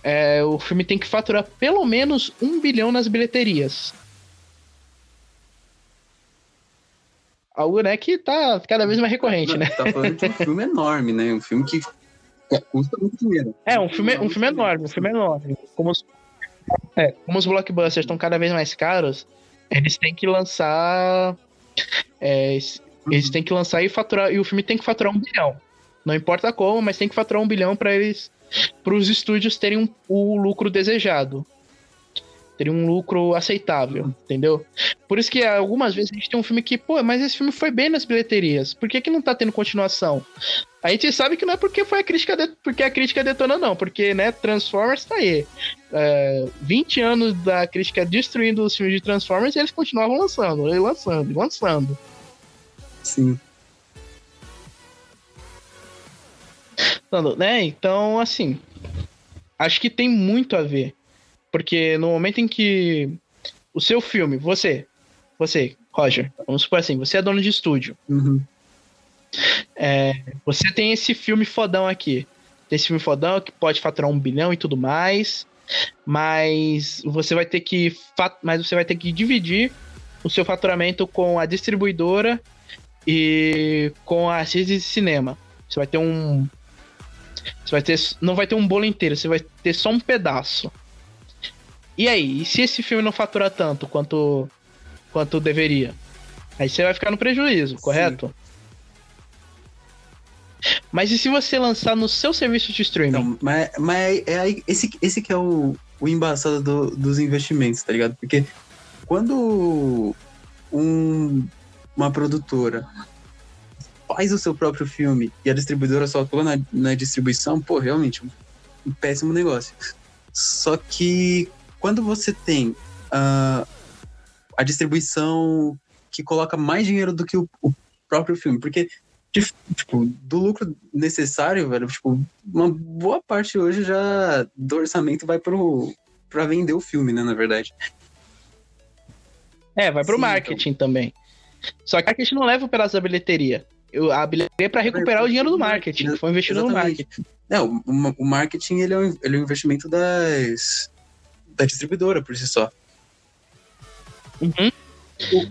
é, o filme tem que faturar pelo menos um bilhão nas bilheterias. Algo, né, que tá cada vez mais recorrente, né? Tá falando de um filme enorme, né? Um filme que custa muito dinheiro. É, um filme, um filme enorme, um filme enorme. Como os, é, como os blockbusters estão cada vez mais caros, eles têm que lançar. É, eles têm que lançar e faturar. E o filme tem que faturar um bilhão. Não importa como, mas tem que faturar um bilhão para eles. para os estúdios terem um, o lucro desejado teria um lucro aceitável, entendeu? Por isso que algumas vezes a gente tem um filme que, pô, mas esse filme foi bem nas bilheterias, por que, que não tá tendo continuação? A gente sabe que não é porque foi a crítica, de, porque a crítica detona, não, porque, né, Transformers tá aí. É, 20 anos da crítica destruindo os filmes de Transformers e eles continuavam lançando, lançando, lançando. Sim. né? Então, assim, acho que tem muito a ver. Porque no momento em que o seu filme, você, você, Roger, vamos supor assim, você é dono de estúdio. Uhum. É, você tem esse filme fodão aqui. Tem esse filme fodão que pode faturar um bilhão e tudo mais. Mas você vai ter que. Mas você vai ter que dividir o seu faturamento com a distribuidora e com a redes de cinema. Você vai ter um. Você vai ter. Não vai ter um bolo inteiro, você vai ter só um pedaço. E aí, e se esse filme não fatura tanto quanto quanto deveria? Aí você vai ficar no prejuízo, correto? Sim. Mas e se você lançar no seu serviço de streaming? Então, mas, mas é esse, esse que é o, o embaçado do, dos investimentos, tá ligado? Porque quando um, uma produtora faz o seu próprio filme e a distribuidora só atua na, na distribuição, pô, realmente, um, um, péssimo negócio. Só que quando você tem uh, a distribuição que coloca mais dinheiro do que o, o próprio filme, porque tipo, do lucro necessário, velho, tipo, uma boa parte hoje já do orçamento vai pro, pra vender o filme, né, na verdade. É, vai pro Sim, marketing então... também. Só que a marketing não leva pedaço da bilheteria. Eu, a bilheteria é pra recuperar é, o dinheiro do marketing, que foi investido exatamente. no marketing. É, o, o marketing ele é, um, ele é um investimento das, da distribuidora por si só. Uhum.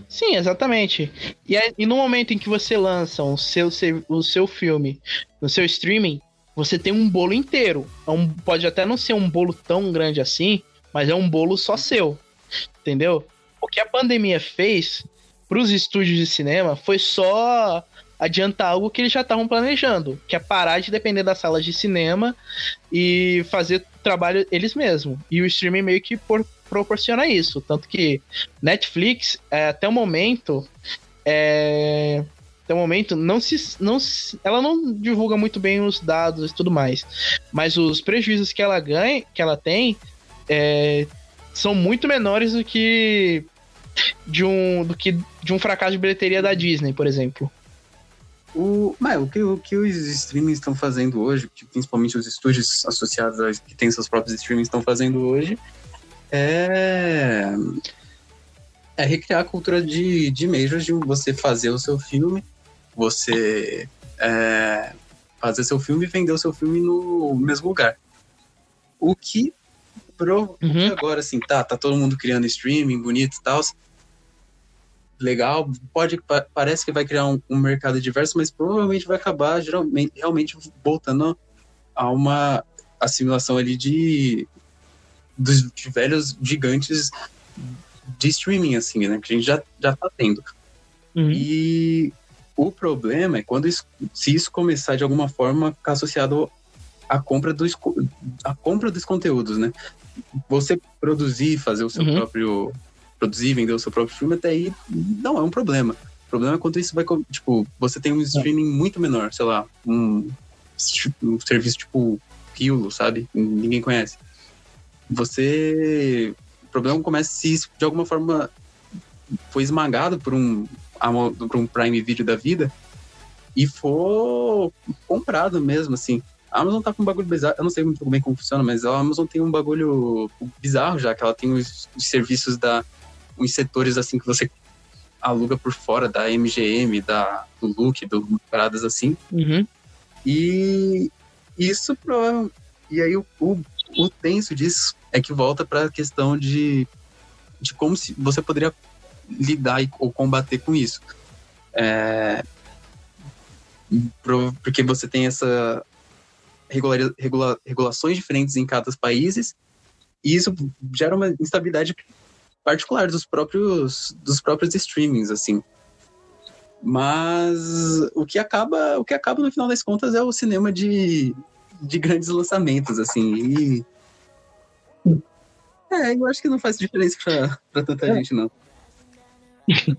Sim, exatamente. E, aí, e no momento em que você lança o seu, o seu filme no seu streaming, você tem um bolo inteiro. É um, pode até não ser um bolo tão grande assim, mas é um bolo só seu. Entendeu? O que a pandemia fez para os estúdios de cinema foi só adiantar algo que eles já estavam planejando, que é parar de depender das salas de cinema e fazer trabalho eles mesmos. E o streaming meio que por, proporciona isso. Tanto que Netflix, é, até o momento, é, até o momento, não se, não se, ela não divulga muito bem os dados e tudo mais. Mas os prejuízos que ela ganha, que ela tem, é, são muito menores do que de um, do que de um fracasso de bilheteria da Disney, por exemplo. O, mas, o, que, o que os streamings estão fazendo hoje, principalmente os estúdios associados a, que têm seus próprios streamings estão fazendo hoje, é, é recriar a cultura de, de majors, de você fazer o seu filme, você é, fazer seu filme e vender o seu filme no mesmo lugar. O que, pro, uhum. agora, assim, tá, tá todo mundo criando streaming, bonito e tal, legal, pode, parece que vai criar um, um, mercado diverso, mas provavelmente vai acabar geralmente, realmente voltando a uma assimilação ali de dos de velhos gigantes de streaming, assim, né? Que a gente já, já tá tendo. Uhum. E o problema é quando isso, se isso começar de alguma forma ficar associado à compra dos, à compra dos conteúdos, né? Você produzir, fazer o seu uhum. próprio. Produzir, vender o seu próprio filme, até aí não é um problema. O problema é quando isso vai. Tipo, você tem um streaming muito menor, sei lá, um, um serviço tipo Quilo, sabe? Ninguém conhece você. O problema começa se isso de alguma forma foi esmagado por um, por um Prime Video da vida e for comprado mesmo, assim. A Amazon tá com um bagulho bizarro, eu não sei muito bem como funciona, mas a Amazon tem um bagulho bizarro já, que ela tem os, os serviços da. Uns setores assim que você aluga por fora da MGM, da, do Look, do paradas assim. Uhum. E isso provavelmente. E aí o, o, o tenso disso é que volta para a questão de, de como se você poderia lidar e, ou combater com isso. É, pro, porque você tem essa regular, regula, regulações diferentes em cada país e isso gera uma instabilidade particular dos próprios dos próprios streamings assim mas o que acaba o que acaba no final das contas é o cinema de, de grandes lançamentos assim e é, eu acho que não faz diferença pra, pra tanta é. gente, não. (laughs)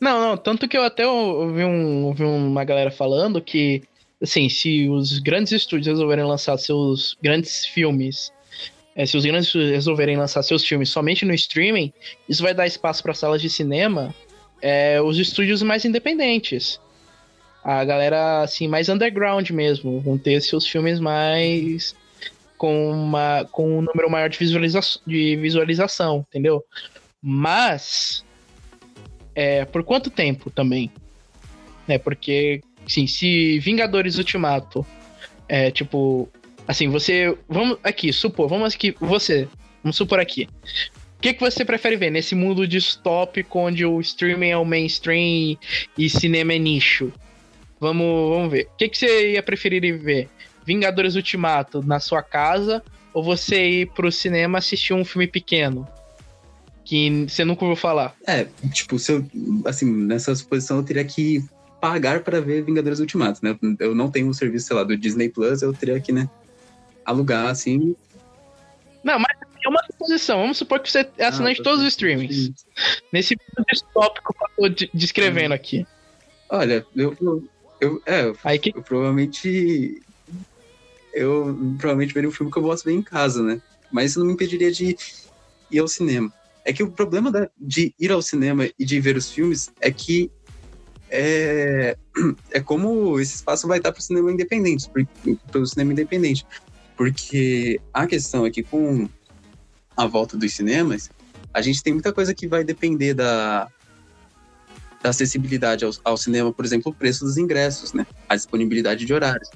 não, não, tanto que eu até ouvi, um, ouvi uma galera falando que, assim, se os grandes estúdios resolverem lançar seus grandes filmes, é, se os grandes resolverem lançar seus filmes somente no streaming, isso vai dar espaço para salas de cinema, é, os estúdios mais independentes. A galera, assim, mais underground mesmo. Vão ter seus filmes mais. com, uma, com um número maior de, visualiza de visualização, entendeu? Mas. É, por quanto tempo também? Né, porque, sim, se Vingadores Ultimato é tipo. Assim, você. Vamos aqui, supor, vamos aqui. Você. Vamos supor aqui. O que, que você prefere ver nesse mundo distópico onde o streaming é o mainstream e, cinema é nicho? Vamos, vamos ver. O que, que você ia preferir ver? Vingadores Ultimato na sua casa ou você ir pro cinema assistir um filme pequeno? Que você nunca ouviu falar. É, tipo, se eu, assim, nessa suposição eu teria que pagar para ver Vingadores Ultimato, né? Eu não tenho um serviço, sei lá, do Disney Plus, eu teria que, né, alugar, assim. Não, mas é uma suposição. Vamos supor que você é assinante de ah, todos os streamings. Nesse tópico que eu tô descrevendo aqui. Olha, eu. eu é, Aí que... eu provavelmente. Eu provavelmente veria um filme que eu posso ver em casa, né? Mas isso não me impediria de ir ao cinema. É que o problema da, de ir ao cinema e de ver os filmes é que é, (clears throat) é como esse espaço vai estar para o cinema independente, para o cinema independente. Porque a questão é que com a volta dos cinemas, a gente tem muita coisa que vai depender da, da acessibilidade ao, ao, cinema, por exemplo, o preço dos ingressos, né? A disponibilidade de horários.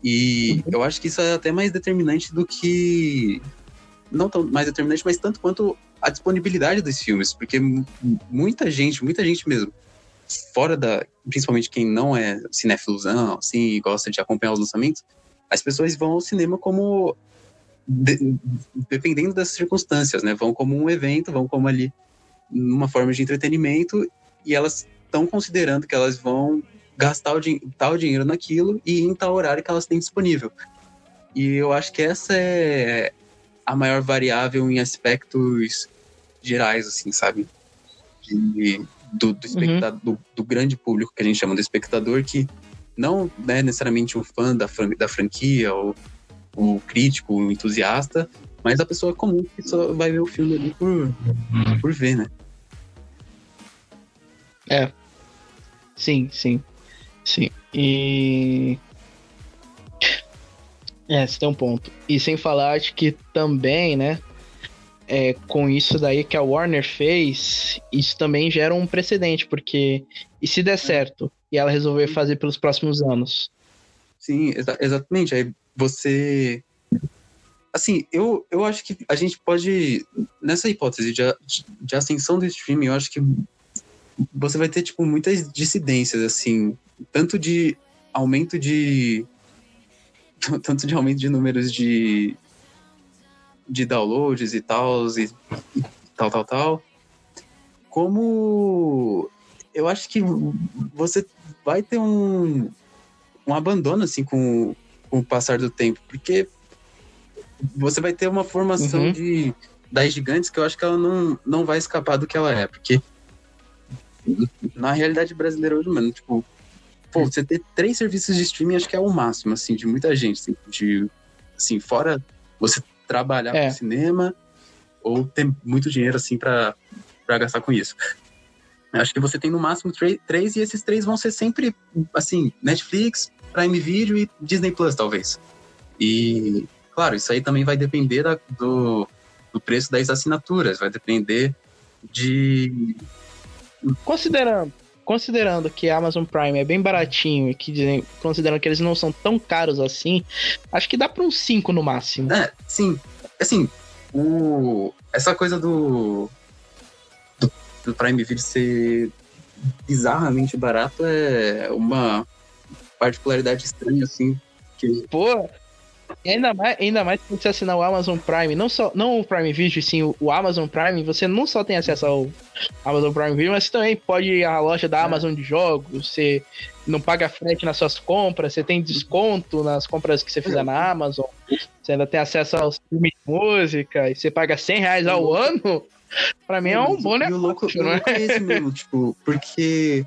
E eu acho que isso é até mais determinante do que. Não tão mais determinante, mas tanto quanto a disponibilidade dos filmes, porque muita gente, muita gente mesmo, fora da. Principalmente quem não é cinéfilozão, assim, gosta de acompanhar os lançamentos, as pessoas vão ao cinema como de, dependendo das circunstâncias, né? Vão como um evento, vão como ali uma forma de entretenimento e elas estão considerando que elas vão gastar o tal dinheiro naquilo e em tal horário que elas têm disponível. E eu acho que essa é a maior variável em aspectos gerais, assim, sabe? De, do, do, uhum. do, do, grande público que a gente chama de espectador, que não é necessariamente um fã da, da franquia ou o crítico, o entusiasta, mas a pessoa comum que só vai ver o filme ali por, por ver, né? É. Sim, sim. Sim. E. É, você tem um ponto. E sem falar, acho que também, né? É, com isso daí que a Warner fez, isso também gera um precedente, porque e se der certo e ela resolver fazer pelos próximos anos? Sim, exa exatamente. Aí você. Assim, eu, eu acho que a gente pode. Nessa hipótese de, de ascensão do streaming, eu acho que você vai ter, tipo, muitas dissidências, assim. Tanto de aumento de. (laughs) Tanto de aumento de números de. de downloads e tal, e tal, tal, tal. Como. Eu acho que você vai ter um. um abandono, assim, com com o passar do tempo, porque você vai ter uma formação uhum. de das gigantes que eu acho que ela não, não vai escapar do que ela é, porque na realidade brasileira hoje, mano, tipo, pô, você ter três serviços de streaming acho que é o máximo, assim, de muita gente, assim, de, assim fora você trabalhar é. com cinema ou ter muito dinheiro, assim, para gastar com isso. Acho que você tem no máximo três e esses três vão ser sempre, assim, Netflix, Prime Video e Disney Plus, talvez. E, claro, isso aí também vai depender da, do, do preço das assinaturas, vai depender de. Considerando, considerando que a Amazon Prime é bem baratinho e que dizem, considerando que eles não são tão caros assim, acho que dá para uns 5 no máximo. É, sim. Assim, o, essa coisa do, do, Prime Video ser bizarramente barato é uma particularidade estranha, assim. Que... Pô, ainda mais, ainda mais se você assinar o Amazon Prime, não só não o Prime Video, sim o, o, Amazon Prime, você não só tem acesso ao Amazon Prime Video, mas você também pode ir à loja da é. Amazon de jogos, você não paga frete nas suas compras, você tem desconto nas compras que você fizer na Amazon, você ainda tem acesso aos filmes de música, e você paga 100 reais ao ano. Pra mim é um bom negócio, e o louco, né? O louco é esse mesmo, (laughs) tipo, porque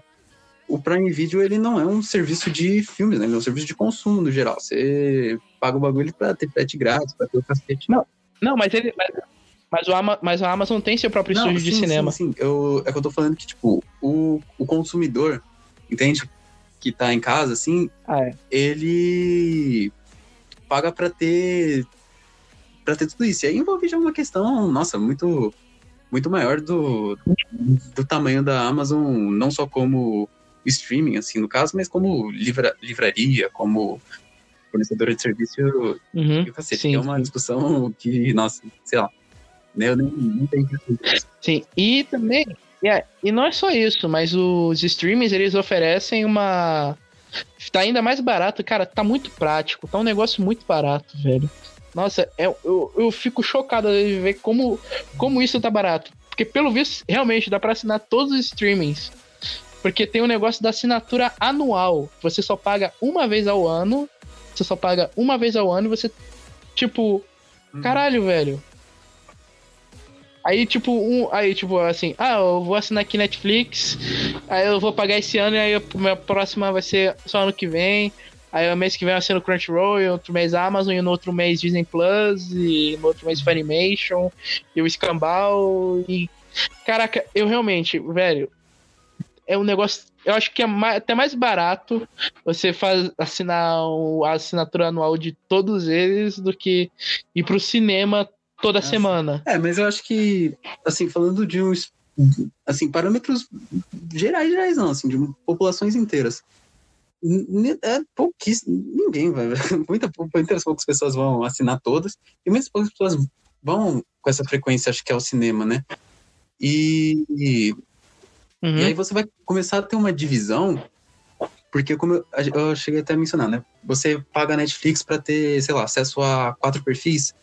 o Prime Video ele não é um serviço de filmes, né? Ele é um serviço de consumo no geral. Você paga o bagulho pra ter pet grátis, pra ter o cacete. Não, não mas ele. Mas, mas, o, Ama, mas a Amazon tem seu próprio estúdio de cinema. Sim, sim. Eu, é que eu tô falando que, tipo, o, o consumidor, entende? que tá em casa, assim, Ah, é. ele paga pra ter para ter tudo isso. E aí envolve já uma questão, nossa, muito muito maior do, do tamanho da Amazon, não só como streaming, assim, no caso, mas como livra, livraria, como fornecedora de serviço Uhum. e cacete. Sim, é uma discussão que, nossa, sei lá, né, eu nem, nem tenho que Sim, e também, e é- e não é só isso, mas os streamings, eles oferecem uma... Tá ainda mais barato, cara, tá muito prático, tá um negócio muito barato, velho. Nossa, é- eu, eu fico chocado de ver como, como isso tá barato. Porque, pelo visto, realmente dá pra assinar todos os streamings. Porque tem o negócio da assinatura anual. Você só paga uma vez ao ano. Você só paga uma vez ao ano e você, tipo, Uhum. caralho, velho. Aí, tipo, um. Aí, tipo, assim, ah, eu vou assinar aqui Netflix, aí eu vou pagar esse ano, e aí a minha próxima vai ser só ano que vem. Aí o mês que vem eu assino Crunchyroll, e outro mês Amazon, e no outro mês Disney Plus, e no outro mês Funimation, e o Escambau, e. Caraca, eu realmente, velho. É um negócio. Eu acho que é mais- até mais barato você faz, assinar o- a assinatura anual de todos eles do que ir pro cinema toda Nossa. semana. É, mas eu acho que, assim, falando de uns, assim, parâmetros gerais, gerais não, assim, de populações inteiras. É pouquíssimo, ninguém vai, (laughs) muita, muitas poucas pessoas vão assinar todas, e muitas poucas pessoas vão com essa frequência, acho que é o cinema, né? E, e, Uhum. e aí você vai começar a ter uma divisão, porque como eu, eu cheguei até a mencionar, né? Você paga a Netflix para ter, sei lá, acesso a quatro perfis,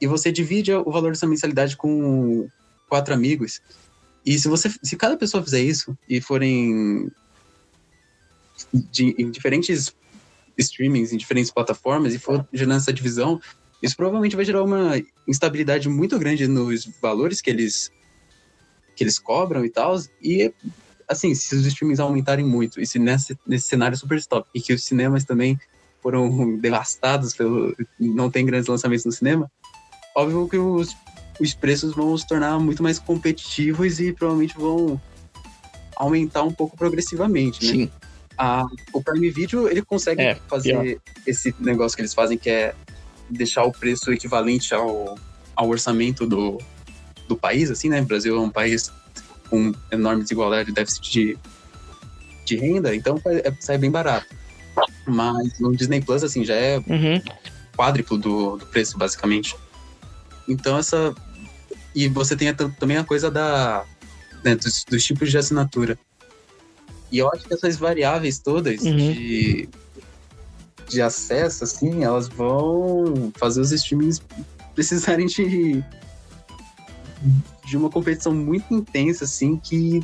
e você divide o valor dessa mensalidade com quatro amigos. E se você, se cada pessoa fizer isso e forem de, em diferentes streamings, em diferentes plataformas e for gerando essa divisão, isso provavelmente vai gerar uma instabilidade muito grande nos valores que eles que eles cobram e tal. E assim, se os streamings aumentarem muito, e se nesse, nesse cenário super stop, e que os cinemas também foram (laughs) devastados pelo não tem grandes lançamentos no cinema, óbvio que os, os preços vão se tornar muito mais competitivos e provavelmente vão aumentar um pouco progressivamente, né? Sim. A, o Prime Video, ele consegue É, fazer esse negócio que eles fazem, que é deixar o preço equivalente ao, ao orçamento do, do país, assim, né? O Brasil é um país com enorme desigualdade de déficit de, de renda, então é, sai bem barato. Mas no Disney Plus, assim, já é Uhum. quádruplo do, do preço, basicamente. Então, essa. E você tem a- também a coisa da. né, dos, dos tipos de assinatura. E eu acho que essas variáveis todas Uhum. de, de acesso, assim, elas vão fazer os streamings precisarem de, de uma competição muito intensa, assim, que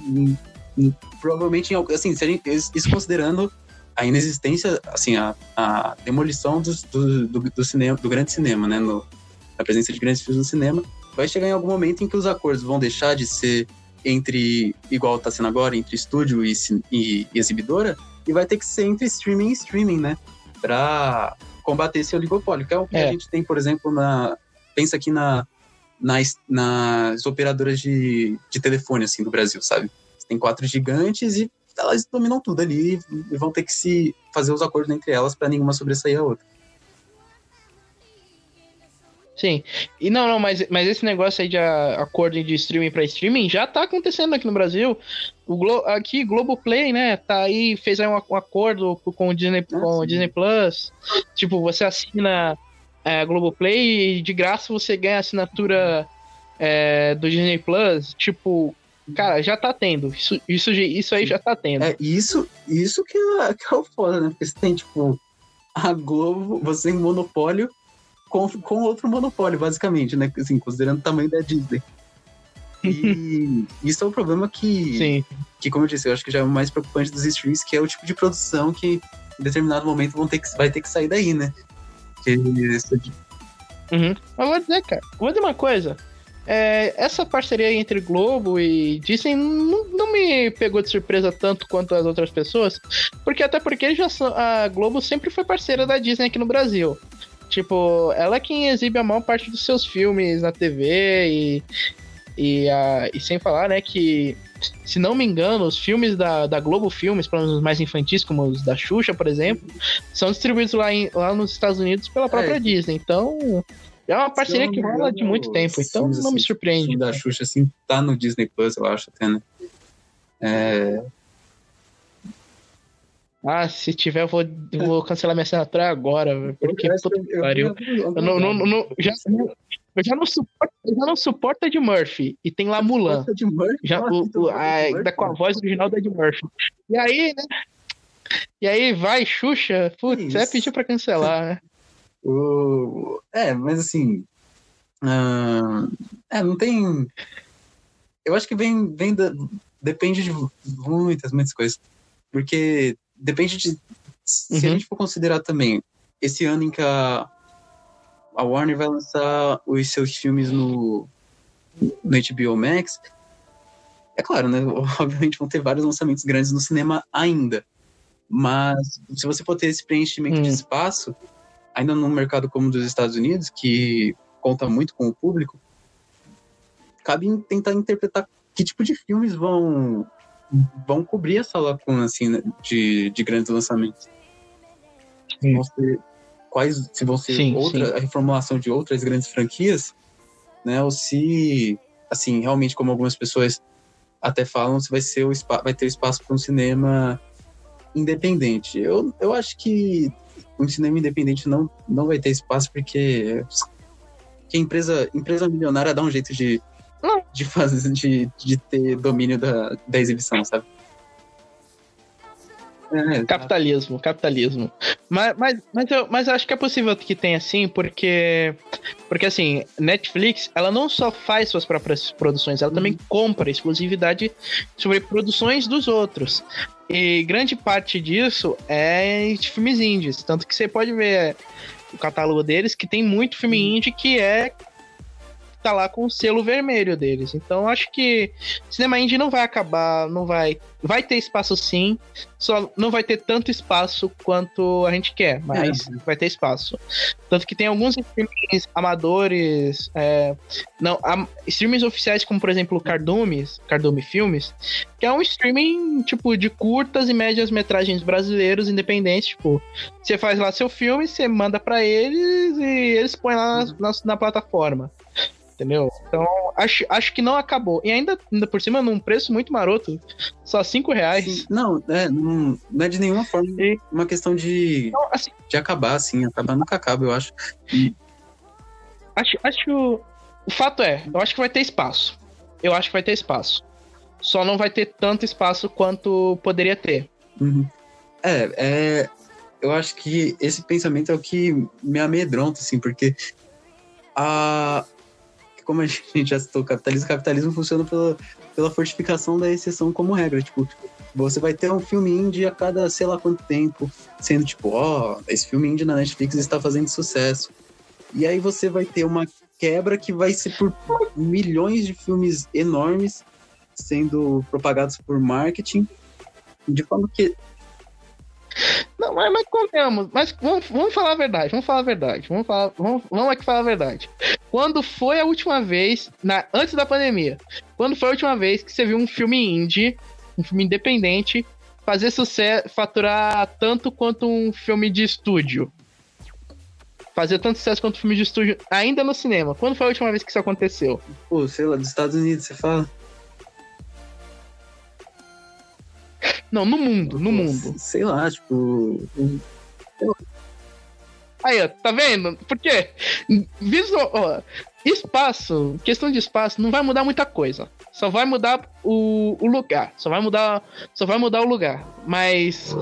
hum, provavelmente, assim, se gente- isso considerando a inexistência, assim, a, a demolição dos- do, do, do cinema, do grande cinema, né, no, a presença de grandes filmes no cinema, vai chegar em algum momento em que os acordos vão deixar de ser entre, igual tá sendo agora, entre estúdio e, e- e exibidora, e vai ter que ser entre streaming e streaming, né, pra combater esse oligopólio, que é o que É. a gente tem, por exemplo, na, pensa aqui na, nas, nas operadoras de, de telefone, assim, do Brasil, sabe? Você tem quatro gigantes e elas dominam tudo ali e vão ter que se fazer os acordos entre elas para nenhuma sobressair a outra. Sim. E não, não, mas, mas esse negócio aí de acordo de streaming pra streaming já tá acontecendo aqui no Brasil. O Glo aqui, Globoplay, né, tá aí, fez aí um, um acordo com o Disney, Ah, com o. Disney Plus. Tipo, você assina é, Globoplay e de graça você ganha a assinatura é, do Disney Plus. Tipo, cara, já tá tendo. Isso, isso, isso aí já tá tendo. É isso, isso que é, que é o foda, né? Porque você tem, tipo, a Globo, você tem um monopólio com, com outro monopólio, basicamente, né? Assim, considerando o tamanho da Disney. E (laughs) isso é um problema que, Sim. que, como eu disse, eu acho que já é o mais preocupante dos streams, que é o tipo de produção que em determinado momento vão ter que, vai ter que sair daí, né? Que isso de- Uhum. Mas vou dizer, cara, vou dizer uma coisa. É, essa parceria entre Globo e Disney não, não me pegou de surpresa tanto quanto as outras pessoas, porque até porque já a Globo sempre foi parceira da Disney aqui no Brasil. Tipo, ela é quem exibe a maior parte dos seus filmes na TV e, E, a, e sem falar, né, que, se não me engano, os filmes da, da Globo Filmes, para os mais infantis, como os da Xuxa, por exemplo, são distribuídos lá, em, lá nos Estados Unidos pela própria é. Disney. Então, é uma parceria que rola de muito tempo, então não me assim, surpreende. O da Xuxa, assim, tá no Disney Plus, eu acho, até, né? É... Ah, se tiver, eu vou, vou cancelar minha assinatura agora, porque puta que pariu. Eu, não, não, não, já, eu já não suporto, eu já não suporto Ed Murphy. E tem lá Mulan. Já, o, o, a, ainda com a voz original da Ed Murphy. E aí, né? E aí vai, Xuxa, putz, é pedir pra cancelar, né? (laughs) O... É, mas assim. Uh... É, não tem. Eu acho que vem, vem da... depende de muitas, muitas coisas. Porque depende de. Se uhum. a gente for considerar também esse ano em que a, a Warner vai lançar os seus filmes no, no HBO Max, é claro, né? (laughs) Obviamente vão ter vários lançamentos grandes no cinema ainda. Mas se você for ter esse preenchimento de hum. espaço, ainda num mercado como o dos Estados Unidos, que conta muito com o público, cabe tentar interpretar que tipo de filmes vão vão cobrir essa lacuna assim né, de, de grandes lançamentos. Sim. Ser, quais se vão ser sim, outra sim. a reformulação de outras grandes franquias, né? Ou se assim realmente como algumas pessoas até falam se vai ser o vai ter espaço para um cinema independente. Eu, eu acho que um cinema independente não, não vai ter espaço porque que a empresa, empresa milionária dá um jeito de, de fazer de, de ter domínio da, da exibição, sabe? É, capitalismo, capitalismo. Mas, mas, mas, eu, mas eu acho que é possível que tenha assim, porque. Porque assim, Netflix, ela não só faz suas próprias produções, ela uhum. também compra exclusividade sobre produções dos outros. E grande parte disso é de filmes indies. Tanto que você pode ver o catálogo deles, que tem muito filme uhum. indie que é tá lá com o selo vermelho deles. Então acho que cinema indie não vai acabar, não vai. Vai ter espaço sim, só não vai ter tanto espaço quanto a gente quer, mas é. vai ter espaço. Tanto que tem alguns streamings amadores, é, não, streamings oficiais, como por exemplo o Cardume, Cardume Filmes, que é um streaming tipo de curtas e médias metragens brasileiros independentes. Tipo, você faz lá seu filme, você manda para eles e eles põem lá na, na, na plataforma. Entendeu? Então, acho, acho que não acabou. E ainda, ainda por cima, num preço muito maroto. Só 5 reais. Sim, não, é, não, não, é de nenhuma forma e... uma questão de, não, assim, de acabar, assim. Acabar nunca acaba, eu acho. E... Acho, acho. O fato é, eu acho que vai ter espaço. Eu acho que vai ter espaço. Só não vai ter tanto espaço quanto poderia ter. Uhum. É, é. Eu acho que esse pensamento é o que me amedronta, assim, porque a, como a (laughs) gente já citou, o capitalismo, capitalismo funciona pela, pela fortificação da exceção como regra. Tipo, você vai ter um filme indie a cada sei lá quanto tempo, sendo tipo, ó, oh, esse filme indie na Netflix está fazendo sucesso. E aí você vai ter uma quebra que vai ser por milhões de filmes enormes sendo propagados por marketing, de forma que não, mas, mas convenhamos, mas vamos, vamos falar a verdade, vamos falar a verdade, vamos falar, vamos, vamos aqui falar a verdade. Quando foi a última vez, na, antes da pandemia, quando foi a última vez que você viu um filme indie, um filme independente, fazer sucesso, faturar tanto quanto um filme de estúdio? Fazer tanto sucesso quanto um filme de estúdio ainda no cinema. Quando foi a última vez que isso aconteceu? Pô, sei lá, dos Estados Unidos, você fala? Não, no mundo, no mundo. Sei lá, tipo. Aí, ó, tá vendo? Porque visual, ó, espaço, questão de espaço, não vai mudar muita coisa. Só vai mudar o, o lugar. Só vai mudar, só vai mudar o lugar. Mas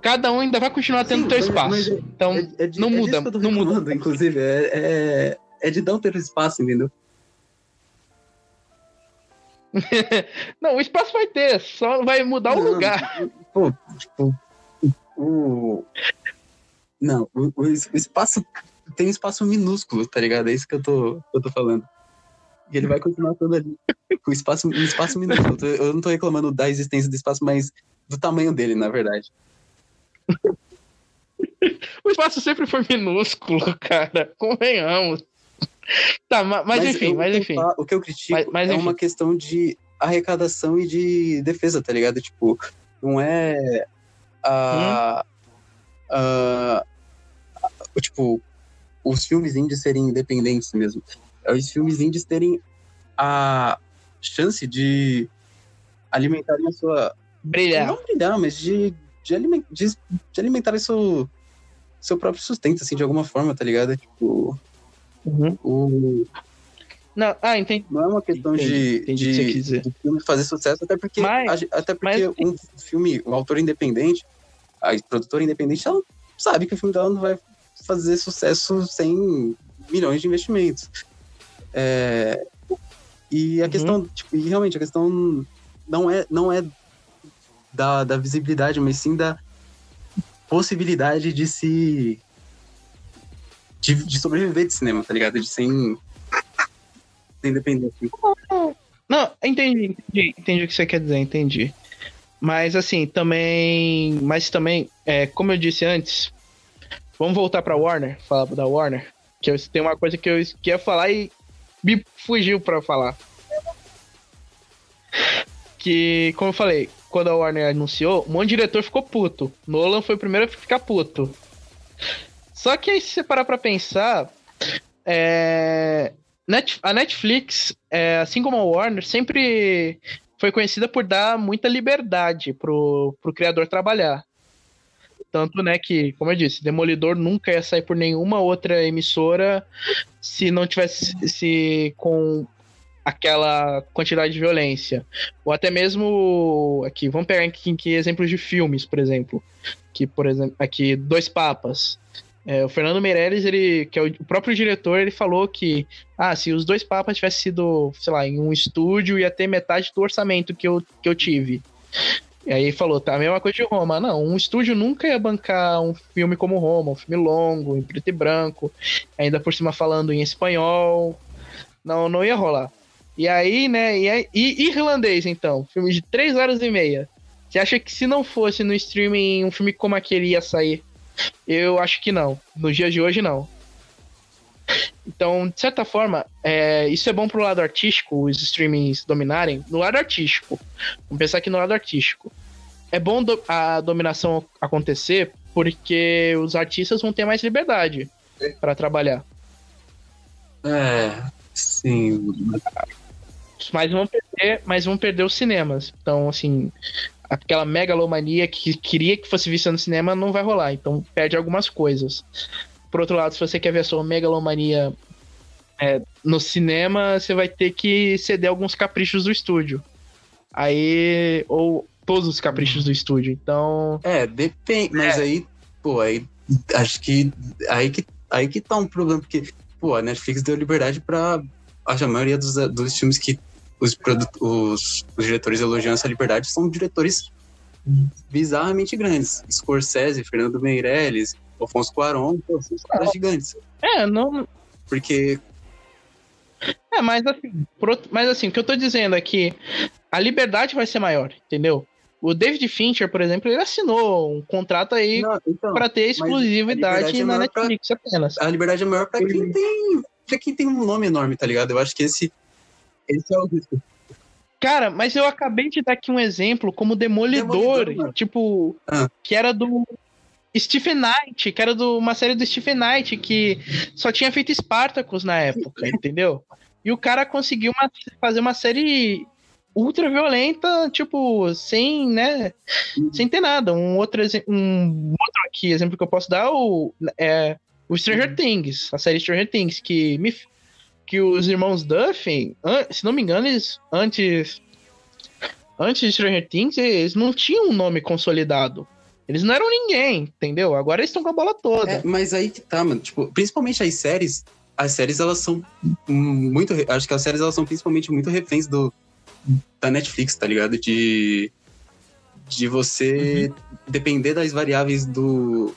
cada um ainda vai continuar tendo Sim, seu espaço. É, então, é, é de, não é muda, não muda. Inclusive, é, é, é de não ter espaço, entendeu? (laughs) não, o espaço vai ter, só vai mudar não, o lugar. (laughs) Pô, tipo, o. Não, o, o, espaço tem um espaço minúsculo, tá ligado? É isso que eu tô, eu tô falando. E ele vai continuar todo ali. Com espaço, um espaço minúsculo. Eu não tô reclamando da existência do espaço, mas do tamanho dele, na verdade. o espaço sempre foi minúsculo, cara. Convenhamos. Tá, mas, mas enfim, mas o que eu enfim. fa- O que eu critico Mas- mas é enfim. uma questão de arrecadação e de defesa, tá ligado? Tipo, não é a. Hum? A- tipo, os filmes indies serem independentes mesmo. Os filmes indies terem a chance de alimentarem a sua. Brilhar. Não brilhar, mas de, de, alimen- de, de alimentarem seu, seu próprio sustento, assim, de alguma forma, tá ligado? Tipo, Uhum. o, Não, ah, entendi. não é uma questão Entendi, de, entendi o que de, de filme fazer sucesso, até porque, Mas- até porque mas- um filme, o autor independente, a produtora independente, ela sabe que o filme dela não vai fazer sucesso sem milhões de investimentos. É, e a Uhum. questão, tipo, e realmente, a questão não é, não é da, da visibilidade, mas sim da possibilidade de se. de, de sobreviver de cinema, tá ligado? De sem. sem depender. assim. Não, entendi, entendi, entendi o que você quer dizer, entendi. Mas assim, também. Mas também, é, como eu disse antes, vamos voltar pra Warner, falar da Warner. Que eu, tem uma coisa que eu que ia falar e me fugiu pra falar. Que, como eu falei, quando a Warner anunciou, um monte de diretor ficou puto. Nolan foi o primeiro a ficar puto. Só que aí, se você parar pra pensar, é, a Netflix, é, assim como a Warner, sempre foi conhecida por dar muita liberdade pro, pro criador trabalhar. Tanto, né, que, como eu disse, Demolidor nunca ia sair por nenhuma outra emissora se não tivesse se com aquela quantidade de violência. Ou até mesmo aqui, vamos pegar aqui, aqui exemplos de filmes, por exemplo. Que, por exemplo, aqui, Dois Papas. É, o Fernando Meirelles, ele, que é o próprio diretor, ele falou que ah, se os dois papas tivessem sido, sei lá, em um estúdio, ia ter metade do orçamento que eu, que eu tive. E aí falou, tá, a mesma coisa de Roma. Não, um estúdio nunca ia bancar um filme como Roma, um filme longo, em preto e branco, ainda por cima falando em espanhol. Não, não ia rolar. E aí, né, e, aí- e irlandês, então, filme de 3 horas e meia. Você acha que se não fosse no streaming um filme como aquele ia sair? Eu acho que não. Nos dias de hoje, não. Então, de certa forma, é, isso é bom pro lado artístico, os streamings dominarem. No lado artístico, vamos pensar aqui no lado artístico. É bom do- a dominação acontecer porque os artistas vão ter mais liberdade para trabalhar. É, sim. Mas vão perder, mas vão perder os cinemas. Então, assim, aquela megalomania que queria que fosse vista no cinema não vai rolar. Então, perde algumas coisas. Por outro lado, se você quer ver a sua megalomania é, no cinema, você vai ter que ceder alguns caprichos do estúdio. Aí. Ou todos os caprichos do estúdio. Então. É, depende. Mas aí, pô, aí acho que aí que aí que tá um problema, porque, pô, a Netflix deu liberdade pra. Acho a maioria dos, dos filmes que os, os, os diretores elogiam essa liberdade são diretores bizarramente grandes. Scorsese, Fernando Meirelles, Alfonso Cuarón, pô, são os caras gigantes. É, não. Porque É, mas assim, mas assim, o que eu tô dizendo é que a liberdade vai ser maior, entendeu? O David Fincher, por exemplo, ele assinou um contrato aí Não, então, pra ter exclusividade é na maior pra- Netflix apenas. a liberdade é maior pra quem tem. Pra quem tem um nome enorme, tá ligado? Eu acho que esse. Esse é o risco. Cara, mas eu acabei de dar aqui um exemplo como Demolidor, Demolidor, tipo, Ah. que era do Stephen Knight, que era de uma série do Stephen Knight, que só tinha feito Spartacus na época, (laughs) entendeu? E o cara conseguiu uma- fazer uma série ultra violenta, tipo, sem, né, sem ter nada. Um outro, um outro aqui, exemplo que eu posso dar, é o, é, o Stranger Things, a série Stranger Things, que me que os irmãos Duffy, se não me engano, eles antes antes de Stranger Things, eles não tinham um nome consolidado. Eles não eram ninguém, entendeu? Agora eles estão com a bola toda. É, mas aí que tá, mano. Tipo, principalmente as séries. As séries, elas são muito. Acho que as séries, elas são principalmente muito reféns do, da Netflix, tá ligado? De. De você depender das variáveis do.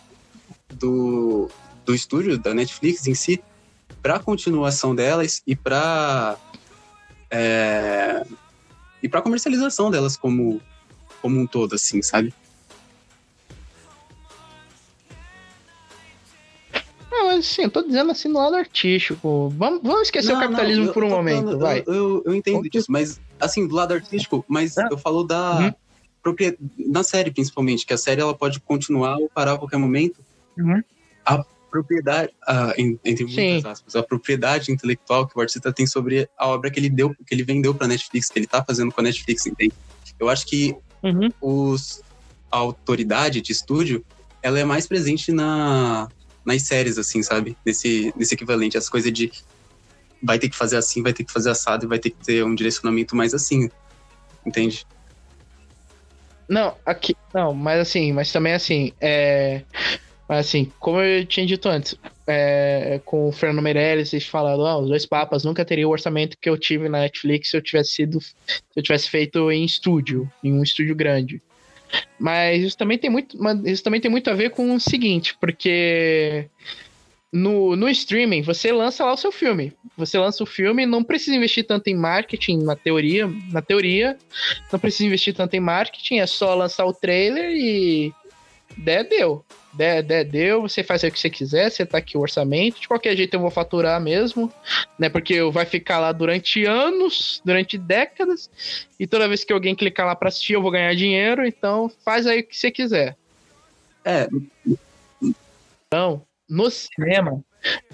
Do. Do estúdio, da Netflix em si, pra continuação delas e pra. É, e pra comercialização delas como, como um todo, assim, sabe? Ah, mas assim, eu tô dizendo assim no lado artístico. Vamos, vamos esquecer não, o capitalismo não, por um momento, falando, vai. Eu, eu, eu entendo disso, mas assim, do lado artístico, mas ah. eu falo da uhum. na série principalmente, que a série ela pode continuar ou parar a qualquer momento. Uhum. A propriedade, a, entre muitas aspas, a propriedade intelectual que o artista tem sobre a obra que ele deu, que ele vendeu para Netflix, que ele tá fazendo com a Netflix, entende? Eu acho que uhum. os a autoridade de estúdio, ela é mais presente na nas séries assim, sabe? Nesse nesse equivalente, essa coisa de vai ter que fazer assim, vai ter que fazer assado e vai ter que ter um direcionamento mais assim. Entende? Não, aqui. Não, mas assim, mas também assim, é. Mas assim, como eu tinha dito antes, é, com o Fernando Meirelles, eles falaram, oh, os dois papas nunca teriam o orçamento que eu tive na Netflix se eu tivesse sido. Se eu tivesse feito em estúdio, em um estúdio grande. Mas isso também tem muito, isso também tem muito a ver com o seguinte, porque no, no streaming você lança lá o seu filme. Você lança o filme, não precisa investir tanto em marketing, na teoria, na teoria, não precisa investir tanto em marketing, é só lançar o trailer e der, deu der, der, deu, você faz o que você quiser, você tá aqui o orçamento, de qualquer jeito eu vou faturar mesmo, né? Porque vai ficar lá durante anos, durante décadas, e toda vez que alguém clicar lá pra assistir, eu vou ganhar dinheiro, então faz aí o que você quiser. É. Então, no cinema,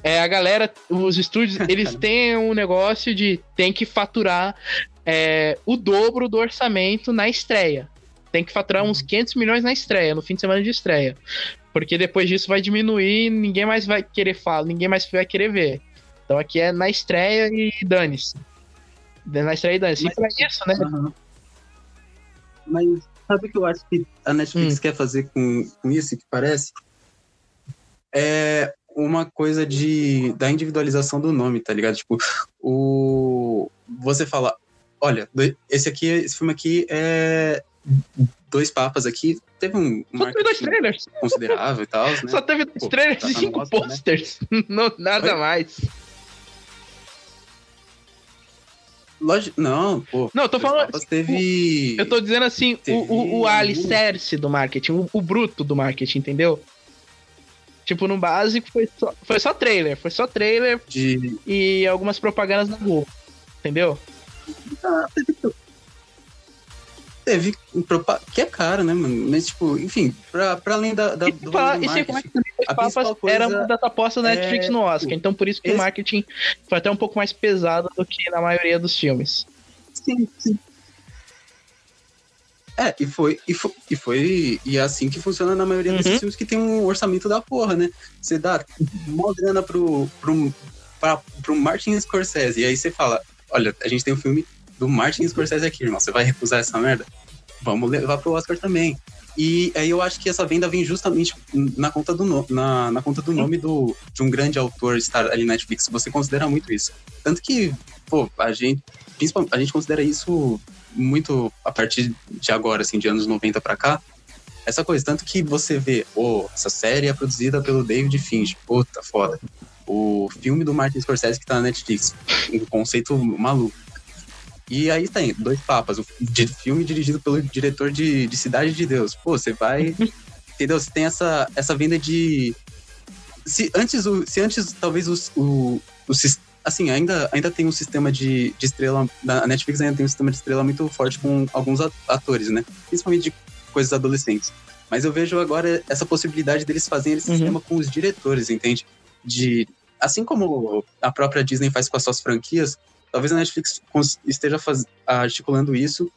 é, a galera, os estúdios, (laughs) eles têm um negócio de tem que faturar é, o dobro do orçamento na estreia. Tem que faturar uns 500 milhões na estreia, no fim de semana de estreia. Porque depois disso vai diminuir, ninguém mais vai querer falar, ninguém mais vai querer ver. Então aqui é na estreia e dane-se. Na estreia e dane-se. E pra isso, né? Uhum. Mas sabe o que eu acho que a Netflix hum. quer fazer com, com isso, que parece? É uma coisa de da individualização do nome, tá ligado? Tipo, o você fala, olha, esse aqui, esse filme aqui é dois papas aqui, teve um Só teve dois trailers. considerável e tal, né? Só teve dois Pô, trailers tá e cinco né? posters. Né? (laughs) Não, nada Oi? mais. Lógico, não, pô. Não, eu tô falando. Teve. O, eu tô dizendo assim, teve... o, o, o alicerce do marketing, o, o, bruto do marketing, entendeu? Tipo, no básico foi só, foi só trailer, foi só trailer De... e algumas propagandas na Google, entendeu? Ah, Teve que é caro, né, mano? Mas, tipo, enfim, pra, pra além da. da e, do fala, e sem que a Papas era uma das apostas da Netflix é... no Oscar. Então, por isso que Esse... o marketing foi até um pouco mais pesado do que na maioria dos filmes. Sim, sim. É, e foi, e foi, e foi, e é assim que funciona na maioria uhum. desses filmes que tem um orçamento da porra, né? Você dá mó grana pro, pro, pra, pro Martin Scorsese, e aí você fala, olha, a gente tem um filme do Martin Scorsese aqui, irmão. Você vai recusar essa merda? Vamos levar pro Oscar também. E aí eu acho que essa venda vem justamente na conta do, no, na, na conta do nome do, de um grande autor estar ali na Netflix. Você considera muito isso. Tanto que, pô, a gente, a gente considera isso muito a partir de agora, assim, de anos 90 para cá. Essa coisa, tanto que você vê, oh, essa série é produzida pelo David Finch, puta foda. O filme do Martin Scorsese que tá na Netflix, um conceito maluco. E aí tem Dois Papas, o filme dirigido pelo diretor de, de Cidade de Deus. Pô, você vai. (laughs) entendeu? Você tem essa, essa venda de. Se antes, o, se antes talvez o, o, o assim, ainda, ainda tem um sistema de, de estrela. A Netflix ainda tem um sistema de estrela muito forte com alguns atores, né? Principalmente de coisas adolescentes. Mas eu vejo agora essa possibilidade deles fazerem esse uhum. sistema com os diretores, entende? De. Assim como a própria Disney faz com as suas franquias, Talvez a Netflix esteja faz, articulando isso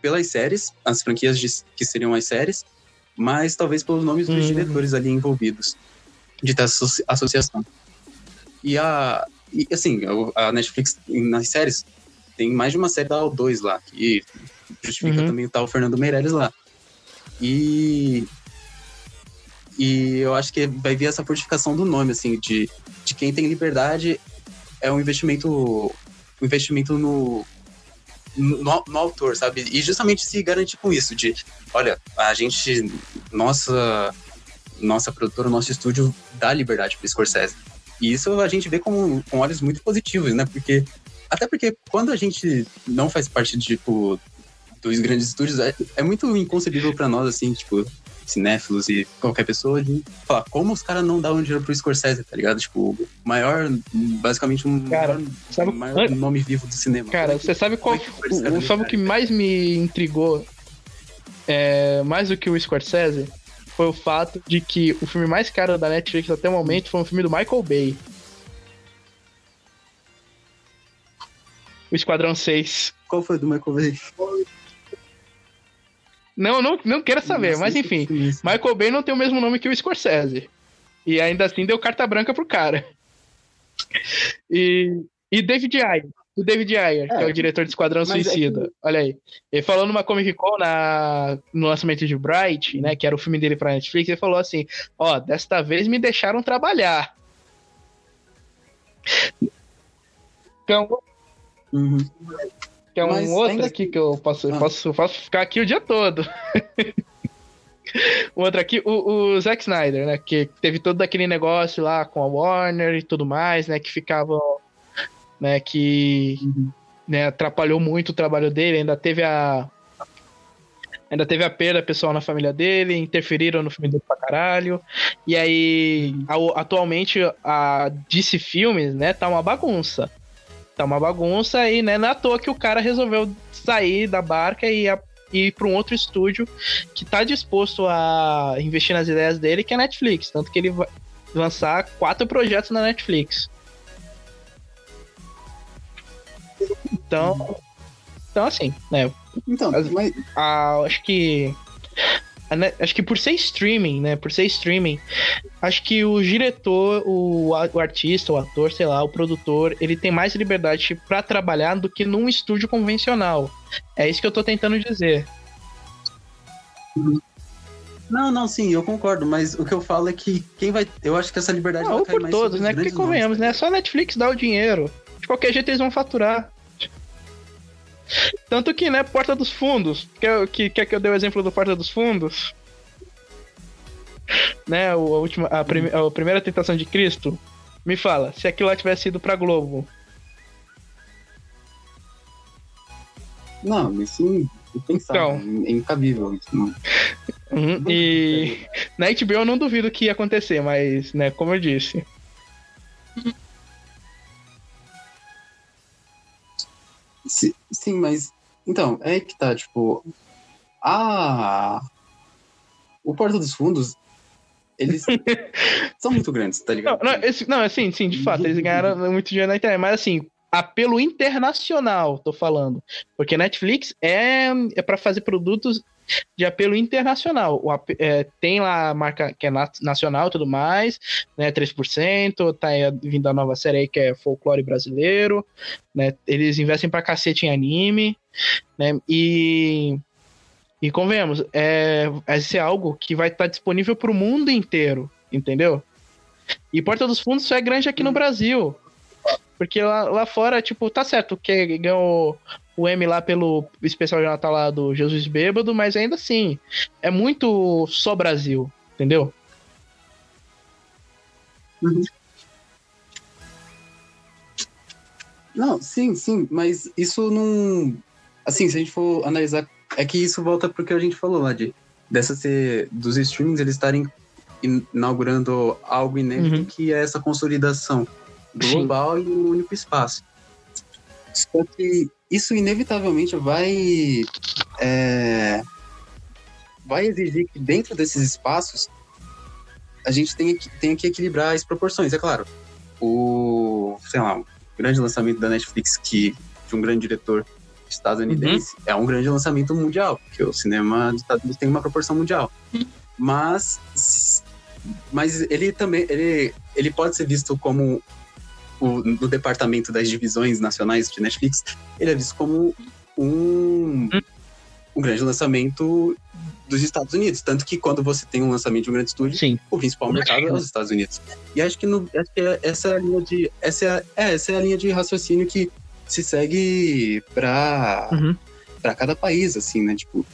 pelas séries, as franquias de, que seriam as séries, mas talvez pelos nomes dos uhum. diretores ali envolvidos, de ter associa associação. E a. E, assim, a Netflix nas séries tem mais de uma série da O2 lá, que justifica uhum. também o tal Fernando Meirelles lá. E. E eu acho que vai vir essa fortificação do nome, assim, de, de quem tem liberdade é um investimento investimento no, no, no, autor, sabe? E justamente se garante com isso, de olha, a gente, nossa, nossa produtora, nosso estúdio dá liberdade para Scorsese. E isso a gente vê com, com olhos muito positivos, né? Porque, até porque quando a gente não faz parte, tipo, dos grandes estúdios, é, é muito inconcebível para nós, assim, tipo, cinéfilos e qualquer pessoa de falar como os caras não dão dinheiro pro Scorsese, tá ligado? Tipo, o maior, basicamente um Cara, maior, sabe- maior nome vivo do cinema. Cara, você sabe qual. é O, sabe o que mais me intrigou? É, mais do que o Scorsese? Foi o fato de que o filme mais caro da Netflix até o momento foi um filme do Michael Bay. O Esquadrão 6. Qual foi do Michael Bay? Não, não, não quero saber, mas enfim. Michael Bay não tem o mesmo nome que o Scorsese. E ainda assim deu carta branca pro cara. E, e David Ayer. O David Ayer, que é É, o diretor de Esquadrão é Suicida. Olha aí. Ele falou numa Comic Con na, no lançamento de Bright, né? Que era o filme dele pra Netflix, ele falou assim: Ó, desta vez me deixaram trabalhar. Então, Uhum. Quer um Mas outro ainda aqui que eu posso, Ah. posso, posso ficar aqui o dia todo. (laughs) um outro aqui, o, o Zack Snyder, né? Que teve todo aquele negócio lá com a Warner e tudo mais, né? Que ficava. Né, que Uhum. né, atrapalhou muito o trabalho dele, ainda teve a. Ainda teve a perda pessoal na família dele, interferiram no filme dele pra caralho. E aí, a- atualmente, a DC Filmes, né, tá uma bagunça. Tá uma bagunça e, né, não é à toa que o cara resolveu sair da barca e a- ir para um outro estúdio que tá disposto a investir nas ideias dele, que é a Netflix. Tanto que ele vai lançar quatro projetos na Netflix. Então, então assim, né, Então, As- mas, a- acho que acho que por ser streaming, né? Por ser streaming, acho que o diretor, o, o artista, o ator, sei lá, o produtor, ele tem mais liberdade pra trabalhar do que num estúdio convencional. É isso que eu tô tentando dizer. não, não, sim, eu concordo, mas o que eu falo é que quem vai. Eu acho que essa liberdade Não, vai cair por mais todos, né? Porque convenhamos, tá né? Só a Netflix dá o dinheiro. De qualquer jeito eles vão faturar. Tanto que, né, Porta dos Fundos. Quer que, quer que eu dê o exemplo do Porta dos Fundos? (laughs) Né, a, última, a, prime- a primeira tentação de Cristo. Me fala, se aquilo lá tivesse ido pra Globo. Não, isso é impensável, Então. é incabível. Isso não. Uhum, E na HBO eu não duvido que ia acontecer, mas, né, como eu disse. Si- Sim, mas. Então, é que tá, tipo. A. O Porta dos Fundos. Eles (laughs) são muito grandes, tá Não, ligado? não, esse, não, assim, sim, de fato, eles ganharam muito dinheiro na internet, mas assim, apelo internacional, tô falando. Porque Netflix é, é para fazer produtos de apelo internacional. O é, tem lá a marca que é na- nacional e tudo mais, né? 3%, tá vindo a nova série aí que é folclore brasileiro, né? Eles investem pra cacete em anime, né? E. E convenhamos, é, vai ser algo que vai estar disponível pro mundo inteiro, entendeu? E Porta dos Fundos só é grande aqui no Brasil. Porque lá, lá fora, tipo, tá certo que ganhou o M lá pelo especial de Natal lá do Jesus Bêbado, mas ainda assim, é muito só Brasil, entendeu? Não, sim, sim, mas isso não. Assim, se a gente for analisar, é que isso volta pro que a gente falou lá de dessa ser dos streamings eles estarem inaugurando algo inédito Uhum. que é essa consolidação Sim. global e um único espaço. Só que isso inevitavelmente vai é, vai exigir que dentro desses espaços a gente tenha que, tenha que equilibrar as proporções, é claro. O, sei lá, o grande lançamento da Netflix que de um grande diretor estadunidense é um grande lançamento mundial, porque o cinema dos Estados Unidos tem uma proporção mundial. Mas mas ele também ele, ele pode ser visto como o, no departamento das divisões nacionais de Netflix, ele é visto como um, um grande lançamento dos Estados Unidos. Tanto que quando você tem um lançamento de um grande estúdio, Sim. o principal mercado é os Estados Unidos. E acho que, no, acho que é- essa é a linha de. Essa é, é, essa é a linha de raciocínio que se segue para Uhum. para cada país, assim, né? Tipo,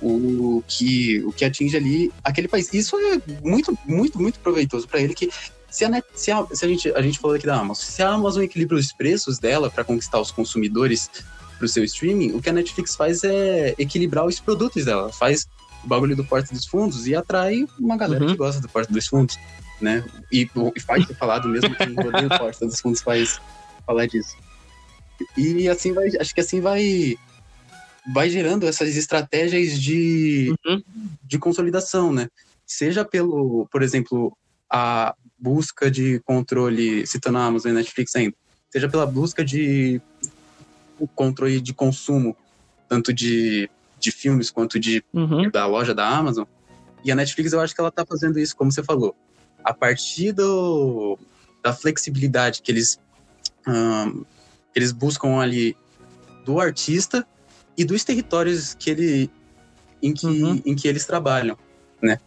o que, o que atinge ali aquele país. Isso é muito, muito, muito proveitoso para ele que se a, Net- se, a, se a gente a gente falou aqui da Amazon, se a Amazon equilibra os preços dela para conquistar os consumidores para o seu streaming, o que a Netflix faz é equilibrar os produtos dela, faz o bagulho do Porta dos Fundos e atrai uma galera Uhum. que gosta do Porta dos Fundos, né? E, e faz ser falado mesmo que o odeia o Porta dos Fundos faz falar disso. E assim vai, acho que assim vai vai gerando essas estratégias de, Uhum. de consolidação, né? Seja pelo, por exemplo, a busca de controle, citando a Amazon e Netflix ainda, seja pela busca de o controle de consumo, tanto de, de filmes quanto de Uhum. da loja da Amazon. E a Netflix, eu acho que ela tá fazendo isso, como você falou. A partir do, da flexibilidade que eles, que eles buscam ali do artista e dos territórios que ele, em, que, Uhum. em que eles trabalham, né?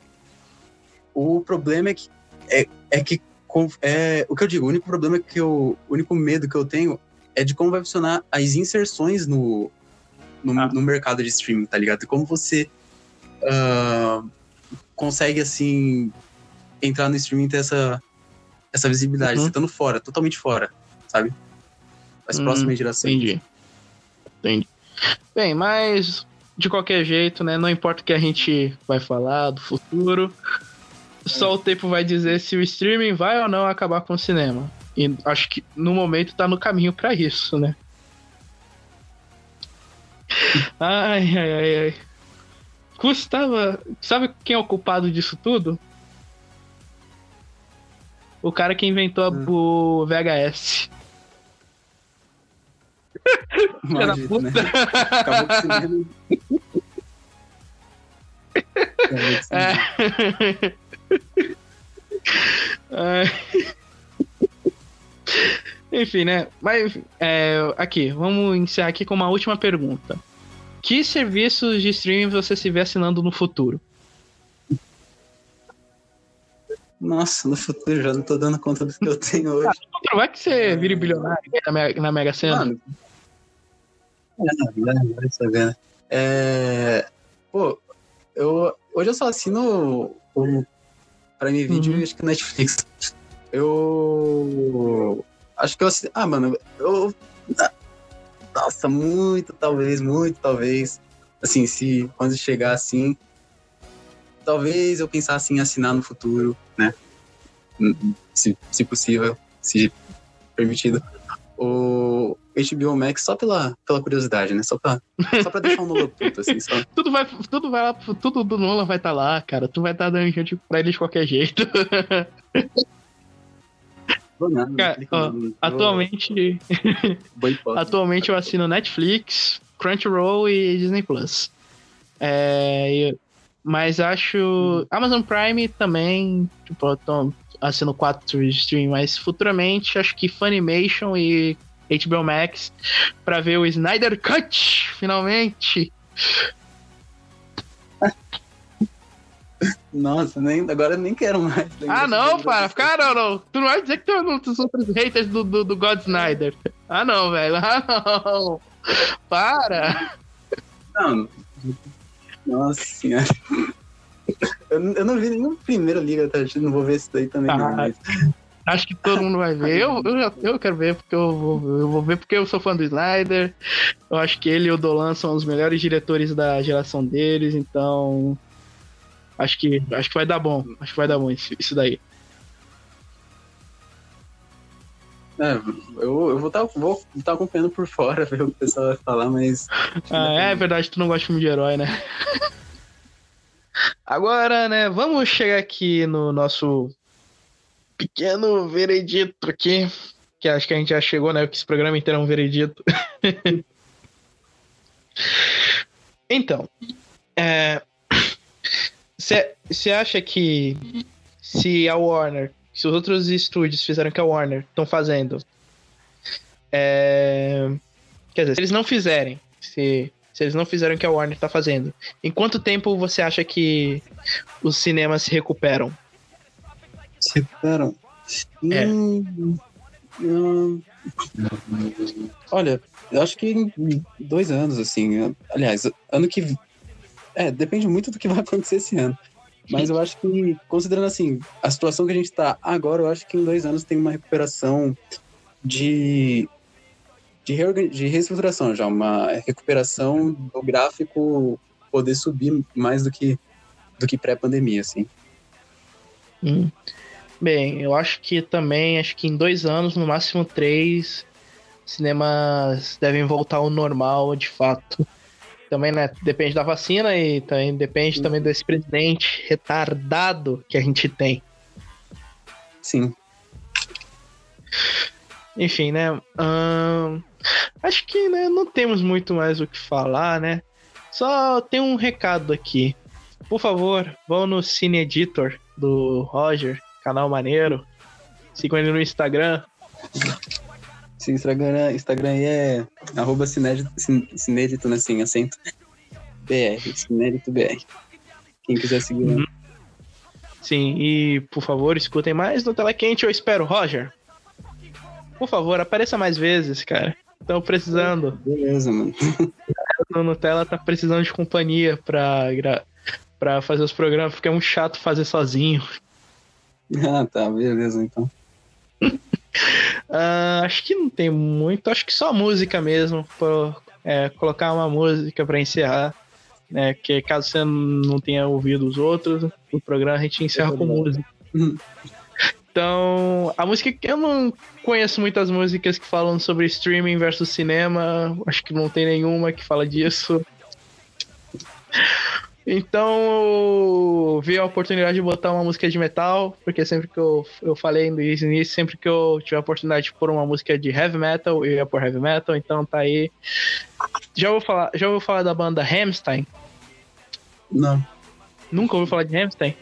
O problema é que, é, é que é, o que eu digo, o único problema é que eu, o único medo que eu tenho é de como vai funcionar as inserções no, no, Ah. no mercado de streaming, tá ligado? Como você ah, consegue, assim, entrar no streaming e ter essa, essa visibilidade, Uhum. você estando fora, totalmente fora, sabe? As Hum, próximas gerações. Entendi. Entendi. Bem, mas de qualquer jeito, né? Não importa o que a gente vai falar do futuro. Só o tempo vai dizer se o streaming vai ou não acabar com o cinema. E acho que no momento tá no caminho pra isso, né? (laughs) Ai, ai, ai, ai. Custava. Sabe quem é o culpado disso tudo? O cara que inventou Hum. o VHS. (laughs) Maldito, né? Acabou com o cinema. (laughs) Acabou com o cinema. É. (laughs) É. Enfim, né? Mas é, aqui, vamos encerrar aqui com uma última pergunta. Que serviços de streaming você se vê assinando no futuro? Nossa, no futuro já não tô dando conta do que eu tenho hoje. Não vai que você vire bilionário na Mega, na Mega Sena. Mano. É, vai, saber, né? É, pô, eu, hoje eu só assino o Prime Video Uhum. e acho que Netflix. Eu. Acho que eu. Ah, mano, eu. Nossa, muito, talvez, muito, talvez. Assim, se quando chegar assim. Talvez eu pensasse em assinar no futuro, né? Se, se possível, se permitido o HBO Max só pela, pela curiosidade, né? Só pra, só pra deixar um novo puto, assim, só. (laughs) Tudo vai, tudo vai lá, tudo do Nolan vai estar lá, cara. Tu vai estar dando gente pra ele de qualquer jeito. (laughs) Nada, Cara, ó, atualmente, (laughs) atualmente eu assino Netflix, Crunchyroll e Disney Plus. É, mas acho Amazon Prime também, tipo, eu tô, assino quatro stream, mas futuramente acho que Funimation e HBO Max pra ver o Snyder Cut, finalmente. (laughs) Nossa, nem, agora nem quero mais. Ah, não, para. Cara, não, não. Tu não vai dizer que tu é um dos outros haters do, do, do God Snyder. Ah, não, velho. (laughs) Ah, não. Para. Não. Nossa senhora. Eu, eu não vi nenhum primeiro Liga, tá? Não vou ver esse daí também, não. Ah, Mas, Acho que todo mundo vai ver. Eu, eu, já- eu quero ver porque eu vou, eu vou ver porque eu sou fã do Snyder. Eu acho que ele e o Dolan são os melhores diretores da geração deles, então. Acho que, acho que vai dar bom. Acho que vai dar bom isso, isso daí. é, eu, eu vou estar vou tá acompanhando por fora, (laughs) ver o que o pessoal vai falar, mas. Ah, é verdade, tu não gosta de filme de herói, né? (laughs) Agora, né, vamos chegar aqui no nosso pequeno veredito aqui. Que acho que a gente já chegou, né? Que esse programa inteiro é um veredito. (laughs) então, você acha que se a Warner, se os outros estúdios fizeram o que a Warner estão fazendo, é, quer dizer, se eles não fizerem, se, se eles não fizerem o que a Warner tá fazendo, em quanto tempo você acha que os cinemas se recuperam? Se recuperam. É. Hum, hum, olha, eu acho que em dois anos, assim. Aliás, ano que. É, depende muito do que vai acontecer esse ano. Mas eu acho que, considerando assim, a situação que a gente tá agora, eu acho que em dois anos tem uma recuperação de. De, reorgan... de reestruturação já, uma recuperação do gráfico poder subir mais do que do que pré-pandemia, assim. Hum. Bem, eu acho que também, acho que em dois anos, no máximo três, cinemas devem voltar ao normal de fato. Também, né, depende da vacina e também depende também desse presidente retardado que a gente tem. Sim. Enfim, né? Hum, acho que né, não temos muito mais o que falar, né? Só tem um recado aqui. Por favor, vão no Cine Editor do Roger, canal maneiro. Sigam ele no Instagram. Sim, Instagram, Instagram aí é arroba cinédito, cinédito, né? Sem acento. BR, cinédito BR. Quem quiser seguir lá. Uhum. Sim, e por favor, escutem mais no Tela Quente, eu espero. Roger, por favor, apareça mais vezes, cara. Estão precisando. Beleza, mano. (laughs) No Nutella tá precisando de companhia pra, pra fazer os programas, porque é muito chato fazer sozinho. (laughs) Ah, tá, beleza, então. uh, (laughs) acho que não tem muito, acho que só música mesmo. Pra, é, colocar uma música para encerrar. Né, que caso você não tenha ouvido os outros, o programa a gente encerra com música. Então, a música eu não conheço muitas músicas que falam sobre streaming versus cinema. Acho que não tem nenhuma que fala disso. Então, eu vi a oportunidade de botar uma música de metal, porque sempre que eu, eu falei no início, sempre que eu tiver a oportunidade de pôr uma música de heavy metal, eu ia pôr heavy metal, então tá aí. Já vou falar, já vou falar da banda Hamstein? Não. Nunca ouviu falar de Hamstein?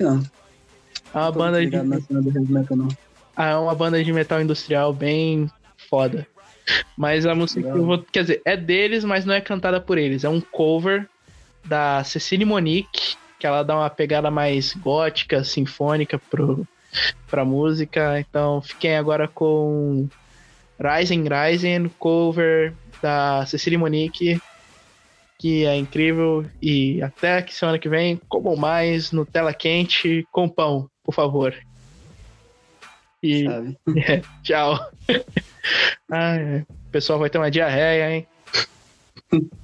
Não. É uma banda de. Metal. Ah, é uma banda de metal industrial bem foda. Mas a música que eu vou. Quer dizer, é deles, mas não é cantada por eles. É um cover da Cecily Monique, que ela dá uma pegada mais gótica, sinfônica pro, pra música. Então fiquem agora com Rising Rising, cover da Cecily Monique, que é incrível. E até que semana que vem, como mais no Tela Quente com pão por favor. E (laughs) é, tchau. (laughs) ah, o pessoal vai ter uma diarreia, hein? (laughs)